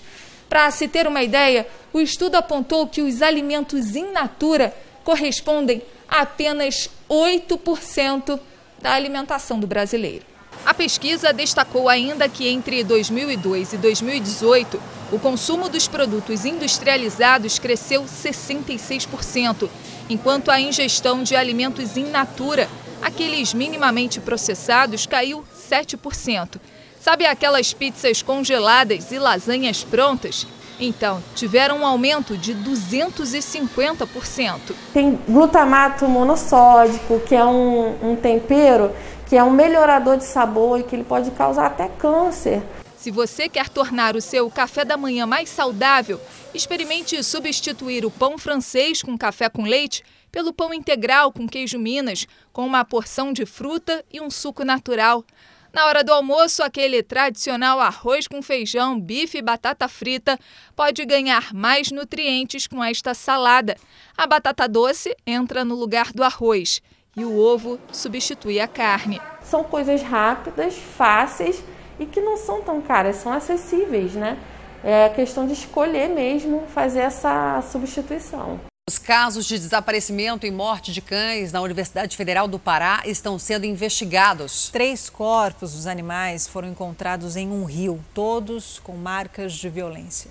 Para se ter uma ideia, o estudo apontou que os alimentos in natura correspondem a apenas 8% da alimentação do brasileiro. A pesquisa destacou ainda que entre 2002 e 2018, o consumo dos produtos industrializados cresceu 66%, enquanto a ingestão de alimentos in natura, aqueles minimamente processados, caiu 7%. Sabe aquelas pizzas congeladas e lasanhas prontas? Então, tiveram um aumento de 250%. Tem glutamato monossódico, que é um, um tempero que é um melhorador de sabor e que ele pode causar até câncer. Se você quer tornar o seu café da manhã mais saudável, experimente substituir o pão francês com café com leite pelo pão integral com queijo Minas, com uma porção de fruta e um suco natural. Na hora do almoço, aquele tradicional arroz com feijão, bife e batata frita pode ganhar mais nutrientes com esta salada. A batata doce entra no lugar do arroz e o ovo substitui a carne. São coisas rápidas, fáceis e que não são tão caras, são acessíveis, né? É questão de escolher mesmo fazer essa substituição. Os casos de desaparecimento e morte de cães na Universidade Federal do Pará estão sendo investigados. Três corpos dos animais foram encontrados em um rio, todos com marcas de violência.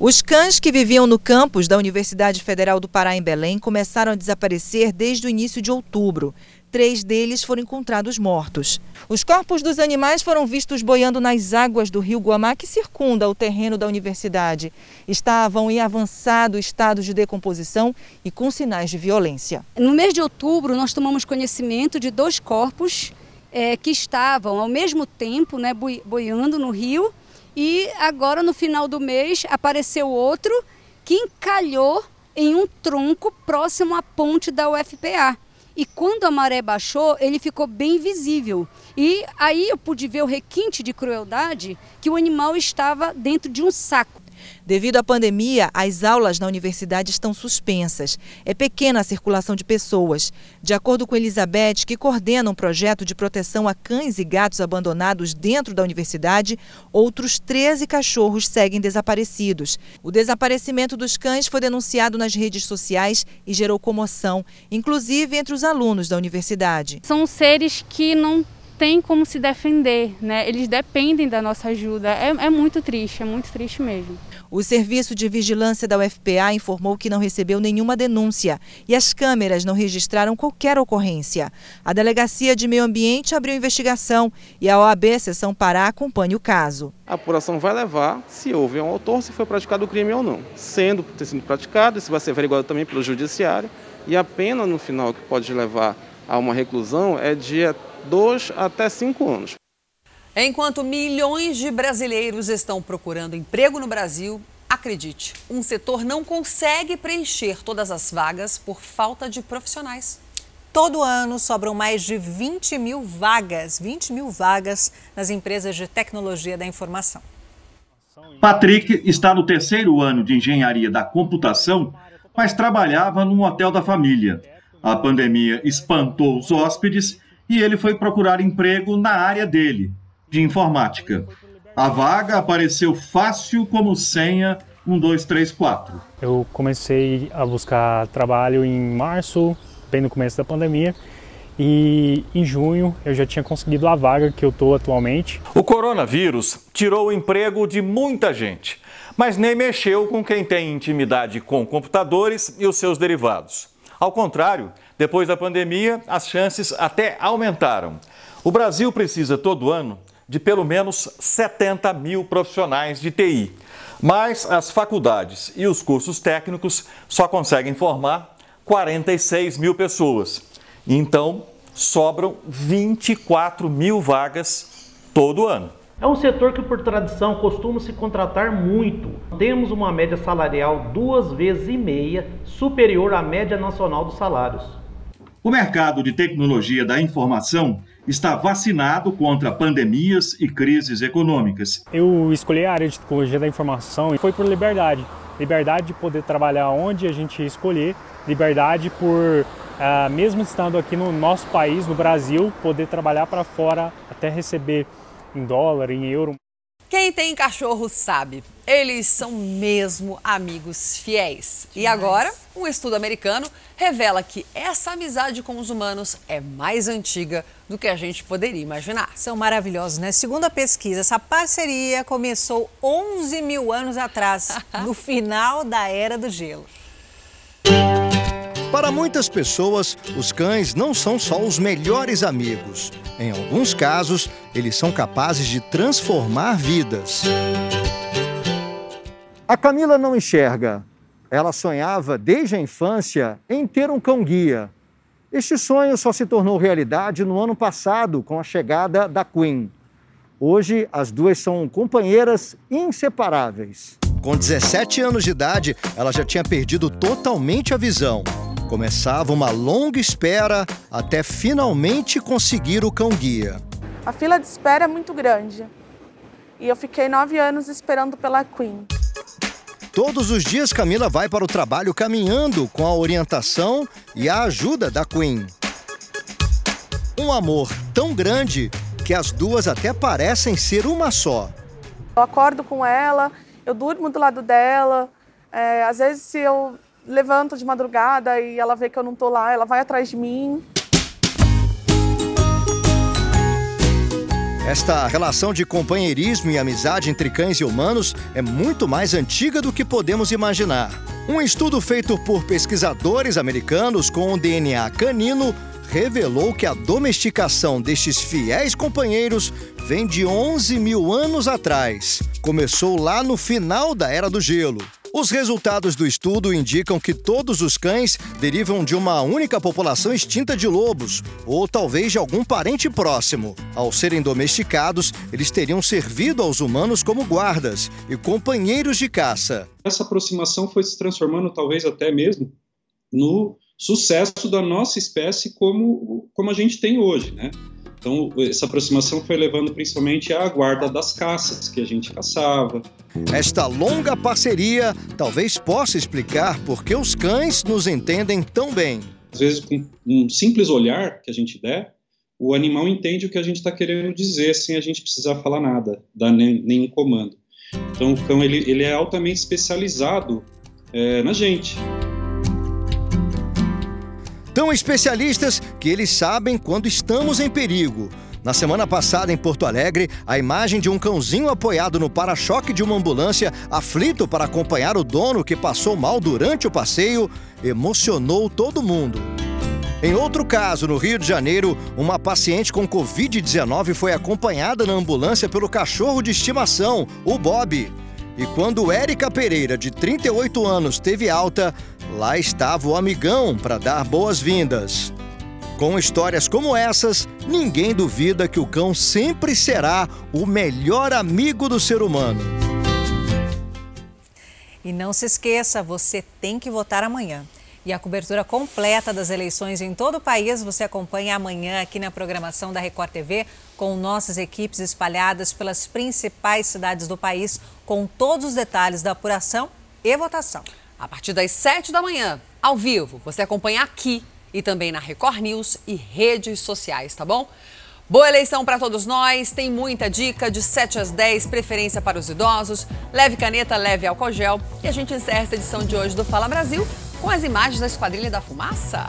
Os cães que viviam no campus da Universidade Federal do Pará, em Belém, começaram a desaparecer desde o início de outubro. Três deles foram encontrados mortos. Os corpos dos animais foram vistos boiando nas águas do rio Guamá, que circunda o terreno da universidade. Estavam em avançado estado de decomposição e com sinais de violência. No mês de outubro, nós tomamos conhecimento de dois corpos é, que estavam ao mesmo tempo né, boiando no rio e agora, no final do mês, apareceu outro que encalhou em um tronco próximo à ponte da UFPA. E quando a maré baixou, ele ficou bem visível. E aí eu pude ver o requinte de crueldade que o animal estava dentro de um saco. Devido à pandemia, as aulas na universidade estão suspensas. É pequena a circulação de pessoas. De acordo com Elizabeth, que coordena um projeto de proteção a cães e gatos abandonados dentro da universidade, outros 13 cachorros seguem desaparecidos. O desaparecimento dos cães foi denunciado nas redes sociais e gerou comoção, inclusive entre os alunos da universidade. São seres que não têm como se defender, né? Eles dependem da nossa ajuda. É, é muito triste, é muito triste mesmo. O Serviço de Vigilância da UFPA informou que não recebeu nenhuma denúncia e as câmeras não registraram qualquer ocorrência. A Delegacia de Meio Ambiente abriu investigação e a OAB Seção Pará acompanha o caso. A apuração vai levar se houve um autor, se foi praticado o crime ou não. Sendo ter sido praticado, isso vai ser averiguado também pelo Judiciário e a pena no final que pode levar a uma reclusão é de dois até cinco anos. Enquanto milhões de brasileiros estão procurando emprego no Brasil, acredite, um setor não consegue preencher todas as vagas por falta de profissionais. Todo ano sobram mais de 20 mil vagas, 20 mil vagas nas empresas de tecnologia da informação. Patrick está no terceiro ano de engenharia da computação, mas trabalhava num hotel da família. A pandemia espantou os hóspedes e ele foi procurar emprego na área dele, de informática. A vaga apareceu fácil como senha 1234. Eu comecei a buscar trabalho em março, bem no começo da pandemia, e em junho eu já tinha conseguido a vaga que eu estou atualmente. O coronavírus tirou o emprego de muita gente, mas nem mexeu com quem tem intimidade com computadores e os seus derivados. Ao contrário, depois da pandemia, as chances até aumentaram. O Brasil precisa todo ano de pelo menos 70 mil profissionais de TI. Mas as faculdades e os cursos técnicos só conseguem formar 46 mil pessoas. Então, sobram 24 mil vagas todo ano. É um setor que, por tradição, costuma se contratar muito. Temos uma média salarial duas vezes e meia superior à média nacional dos salários. O mercado de tecnologia da informação está vacinado contra pandemias e crises econômicas. Eu escolhi a área de tecnologia da informação e foi por liberdade. Liberdade de poder trabalhar onde a gente escolher, liberdade por, uh, mesmo estando aqui no nosso país, no Brasil, poder trabalhar para fora até receber em dólar, em euro. Quem tem cachorro sabe, eles são mesmo amigos fiéis. E agora, um estudo americano revela que essa amizade com os humanos é mais antiga do que a gente poderia imaginar. São maravilhosos, né? Segundo a pesquisa, essa parceria começou 11 mil anos atrás, no final da Era do Gelo. Para muitas pessoas, os cães não são só os melhores amigos. Em alguns casos, eles são capazes de transformar vidas. A Camila não enxerga. Ela sonhava desde a infância em ter um cão-guia. Este sonho só se tornou realidade no ano passado, com a chegada da Queen. Hoje, as duas são companheiras inseparáveis. Com 17 anos de idade, ela já tinha perdido totalmente a visão. Começava uma longa espera até finalmente conseguir o cão-guia. A fila de espera é muito grande. E eu fiquei nove anos esperando pela Queen. Todos os dias, Camila vai para o trabalho caminhando com a orientação e a ajuda da Queen. Um amor tão grande que as duas até parecem ser uma só. Eu acordo com ela, eu durmo do lado dela. É, às vezes, se eu levanto de madrugada e ela vê que eu não tô lá, ela vai atrás de mim. Esta relação de companheirismo e amizade entre cães e humanos é muito mais antiga do que podemos imaginar. Um estudo feito por pesquisadores americanos com o DNA canino revelou que a domesticação destes fiéis companheiros vem de 11 mil anos atrás. Começou lá no final da Era do Gelo. Os resultados do estudo indicam que todos os cães derivam de uma única população extinta de lobos, ou talvez de algum parente próximo. Ao serem domesticados, eles teriam servido aos humanos como guardas e companheiros de caça. Essa aproximação foi se transformando, talvez até mesmo, no sucesso da nossa espécie como, como a gente tem hoje, né? Então, essa aproximação foi levando principalmente à guarda das caças que a gente caçava. Esta longa parceria talvez possa explicar por que os cães nos entendem tão bem. Às vezes, com um simples olhar que a gente der, o animal entende o que a gente está querendo dizer sem a gente precisar falar nada, dar nenhum comando. Então, o cão ele, ele é altamente especializado é, na gente. Tão especialistas que eles sabem quando estamos em perigo. Na semana passada, em Porto Alegre, a imagem de um cãozinho apoiado no para-choque de uma ambulância, aflito para acompanhar o dono que passou mal durante o passeio, emocionou todo mundo. Em outro caso, no Rio de Janeiro, uma paciente com Covid-19 foi acompanhada na ambulância pelo cachorro de estimação, o Bob. E quando Érica Pereira, de 38 anos, teve alta, lá estava o amigão para dar boas-vindas. Com histórias como essas, ninguém duvida que o cão sempre será o melhor amigo do ser humano. E não se esqueça, você tem que votar amanhã. E a cobertura completa das eleições em todo o país você acompanha amanhã aqui na programação da Record TV, com nossas equipes espalhadas pelas principais cidades do país, com todos os detalhes da apuração e votação. A partir das 7 da manhã, ao vivo, você acompanha aqui e também na Record News e redes sociais, tá bom? Boa eleição para todos nós, tem muita dica de 7 às 10, preferência para os idosos, leve caneta, leve álcool gel. E a gente encerra essa edição de hoje do Fala Brasil com as imagens da Esquadrilha da Fumaça.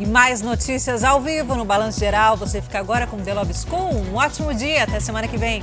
E mais notícias ao vivo no Balanço Geral. Você fica agora com o Delobiscom. Um ótimo dia, até semana que vem.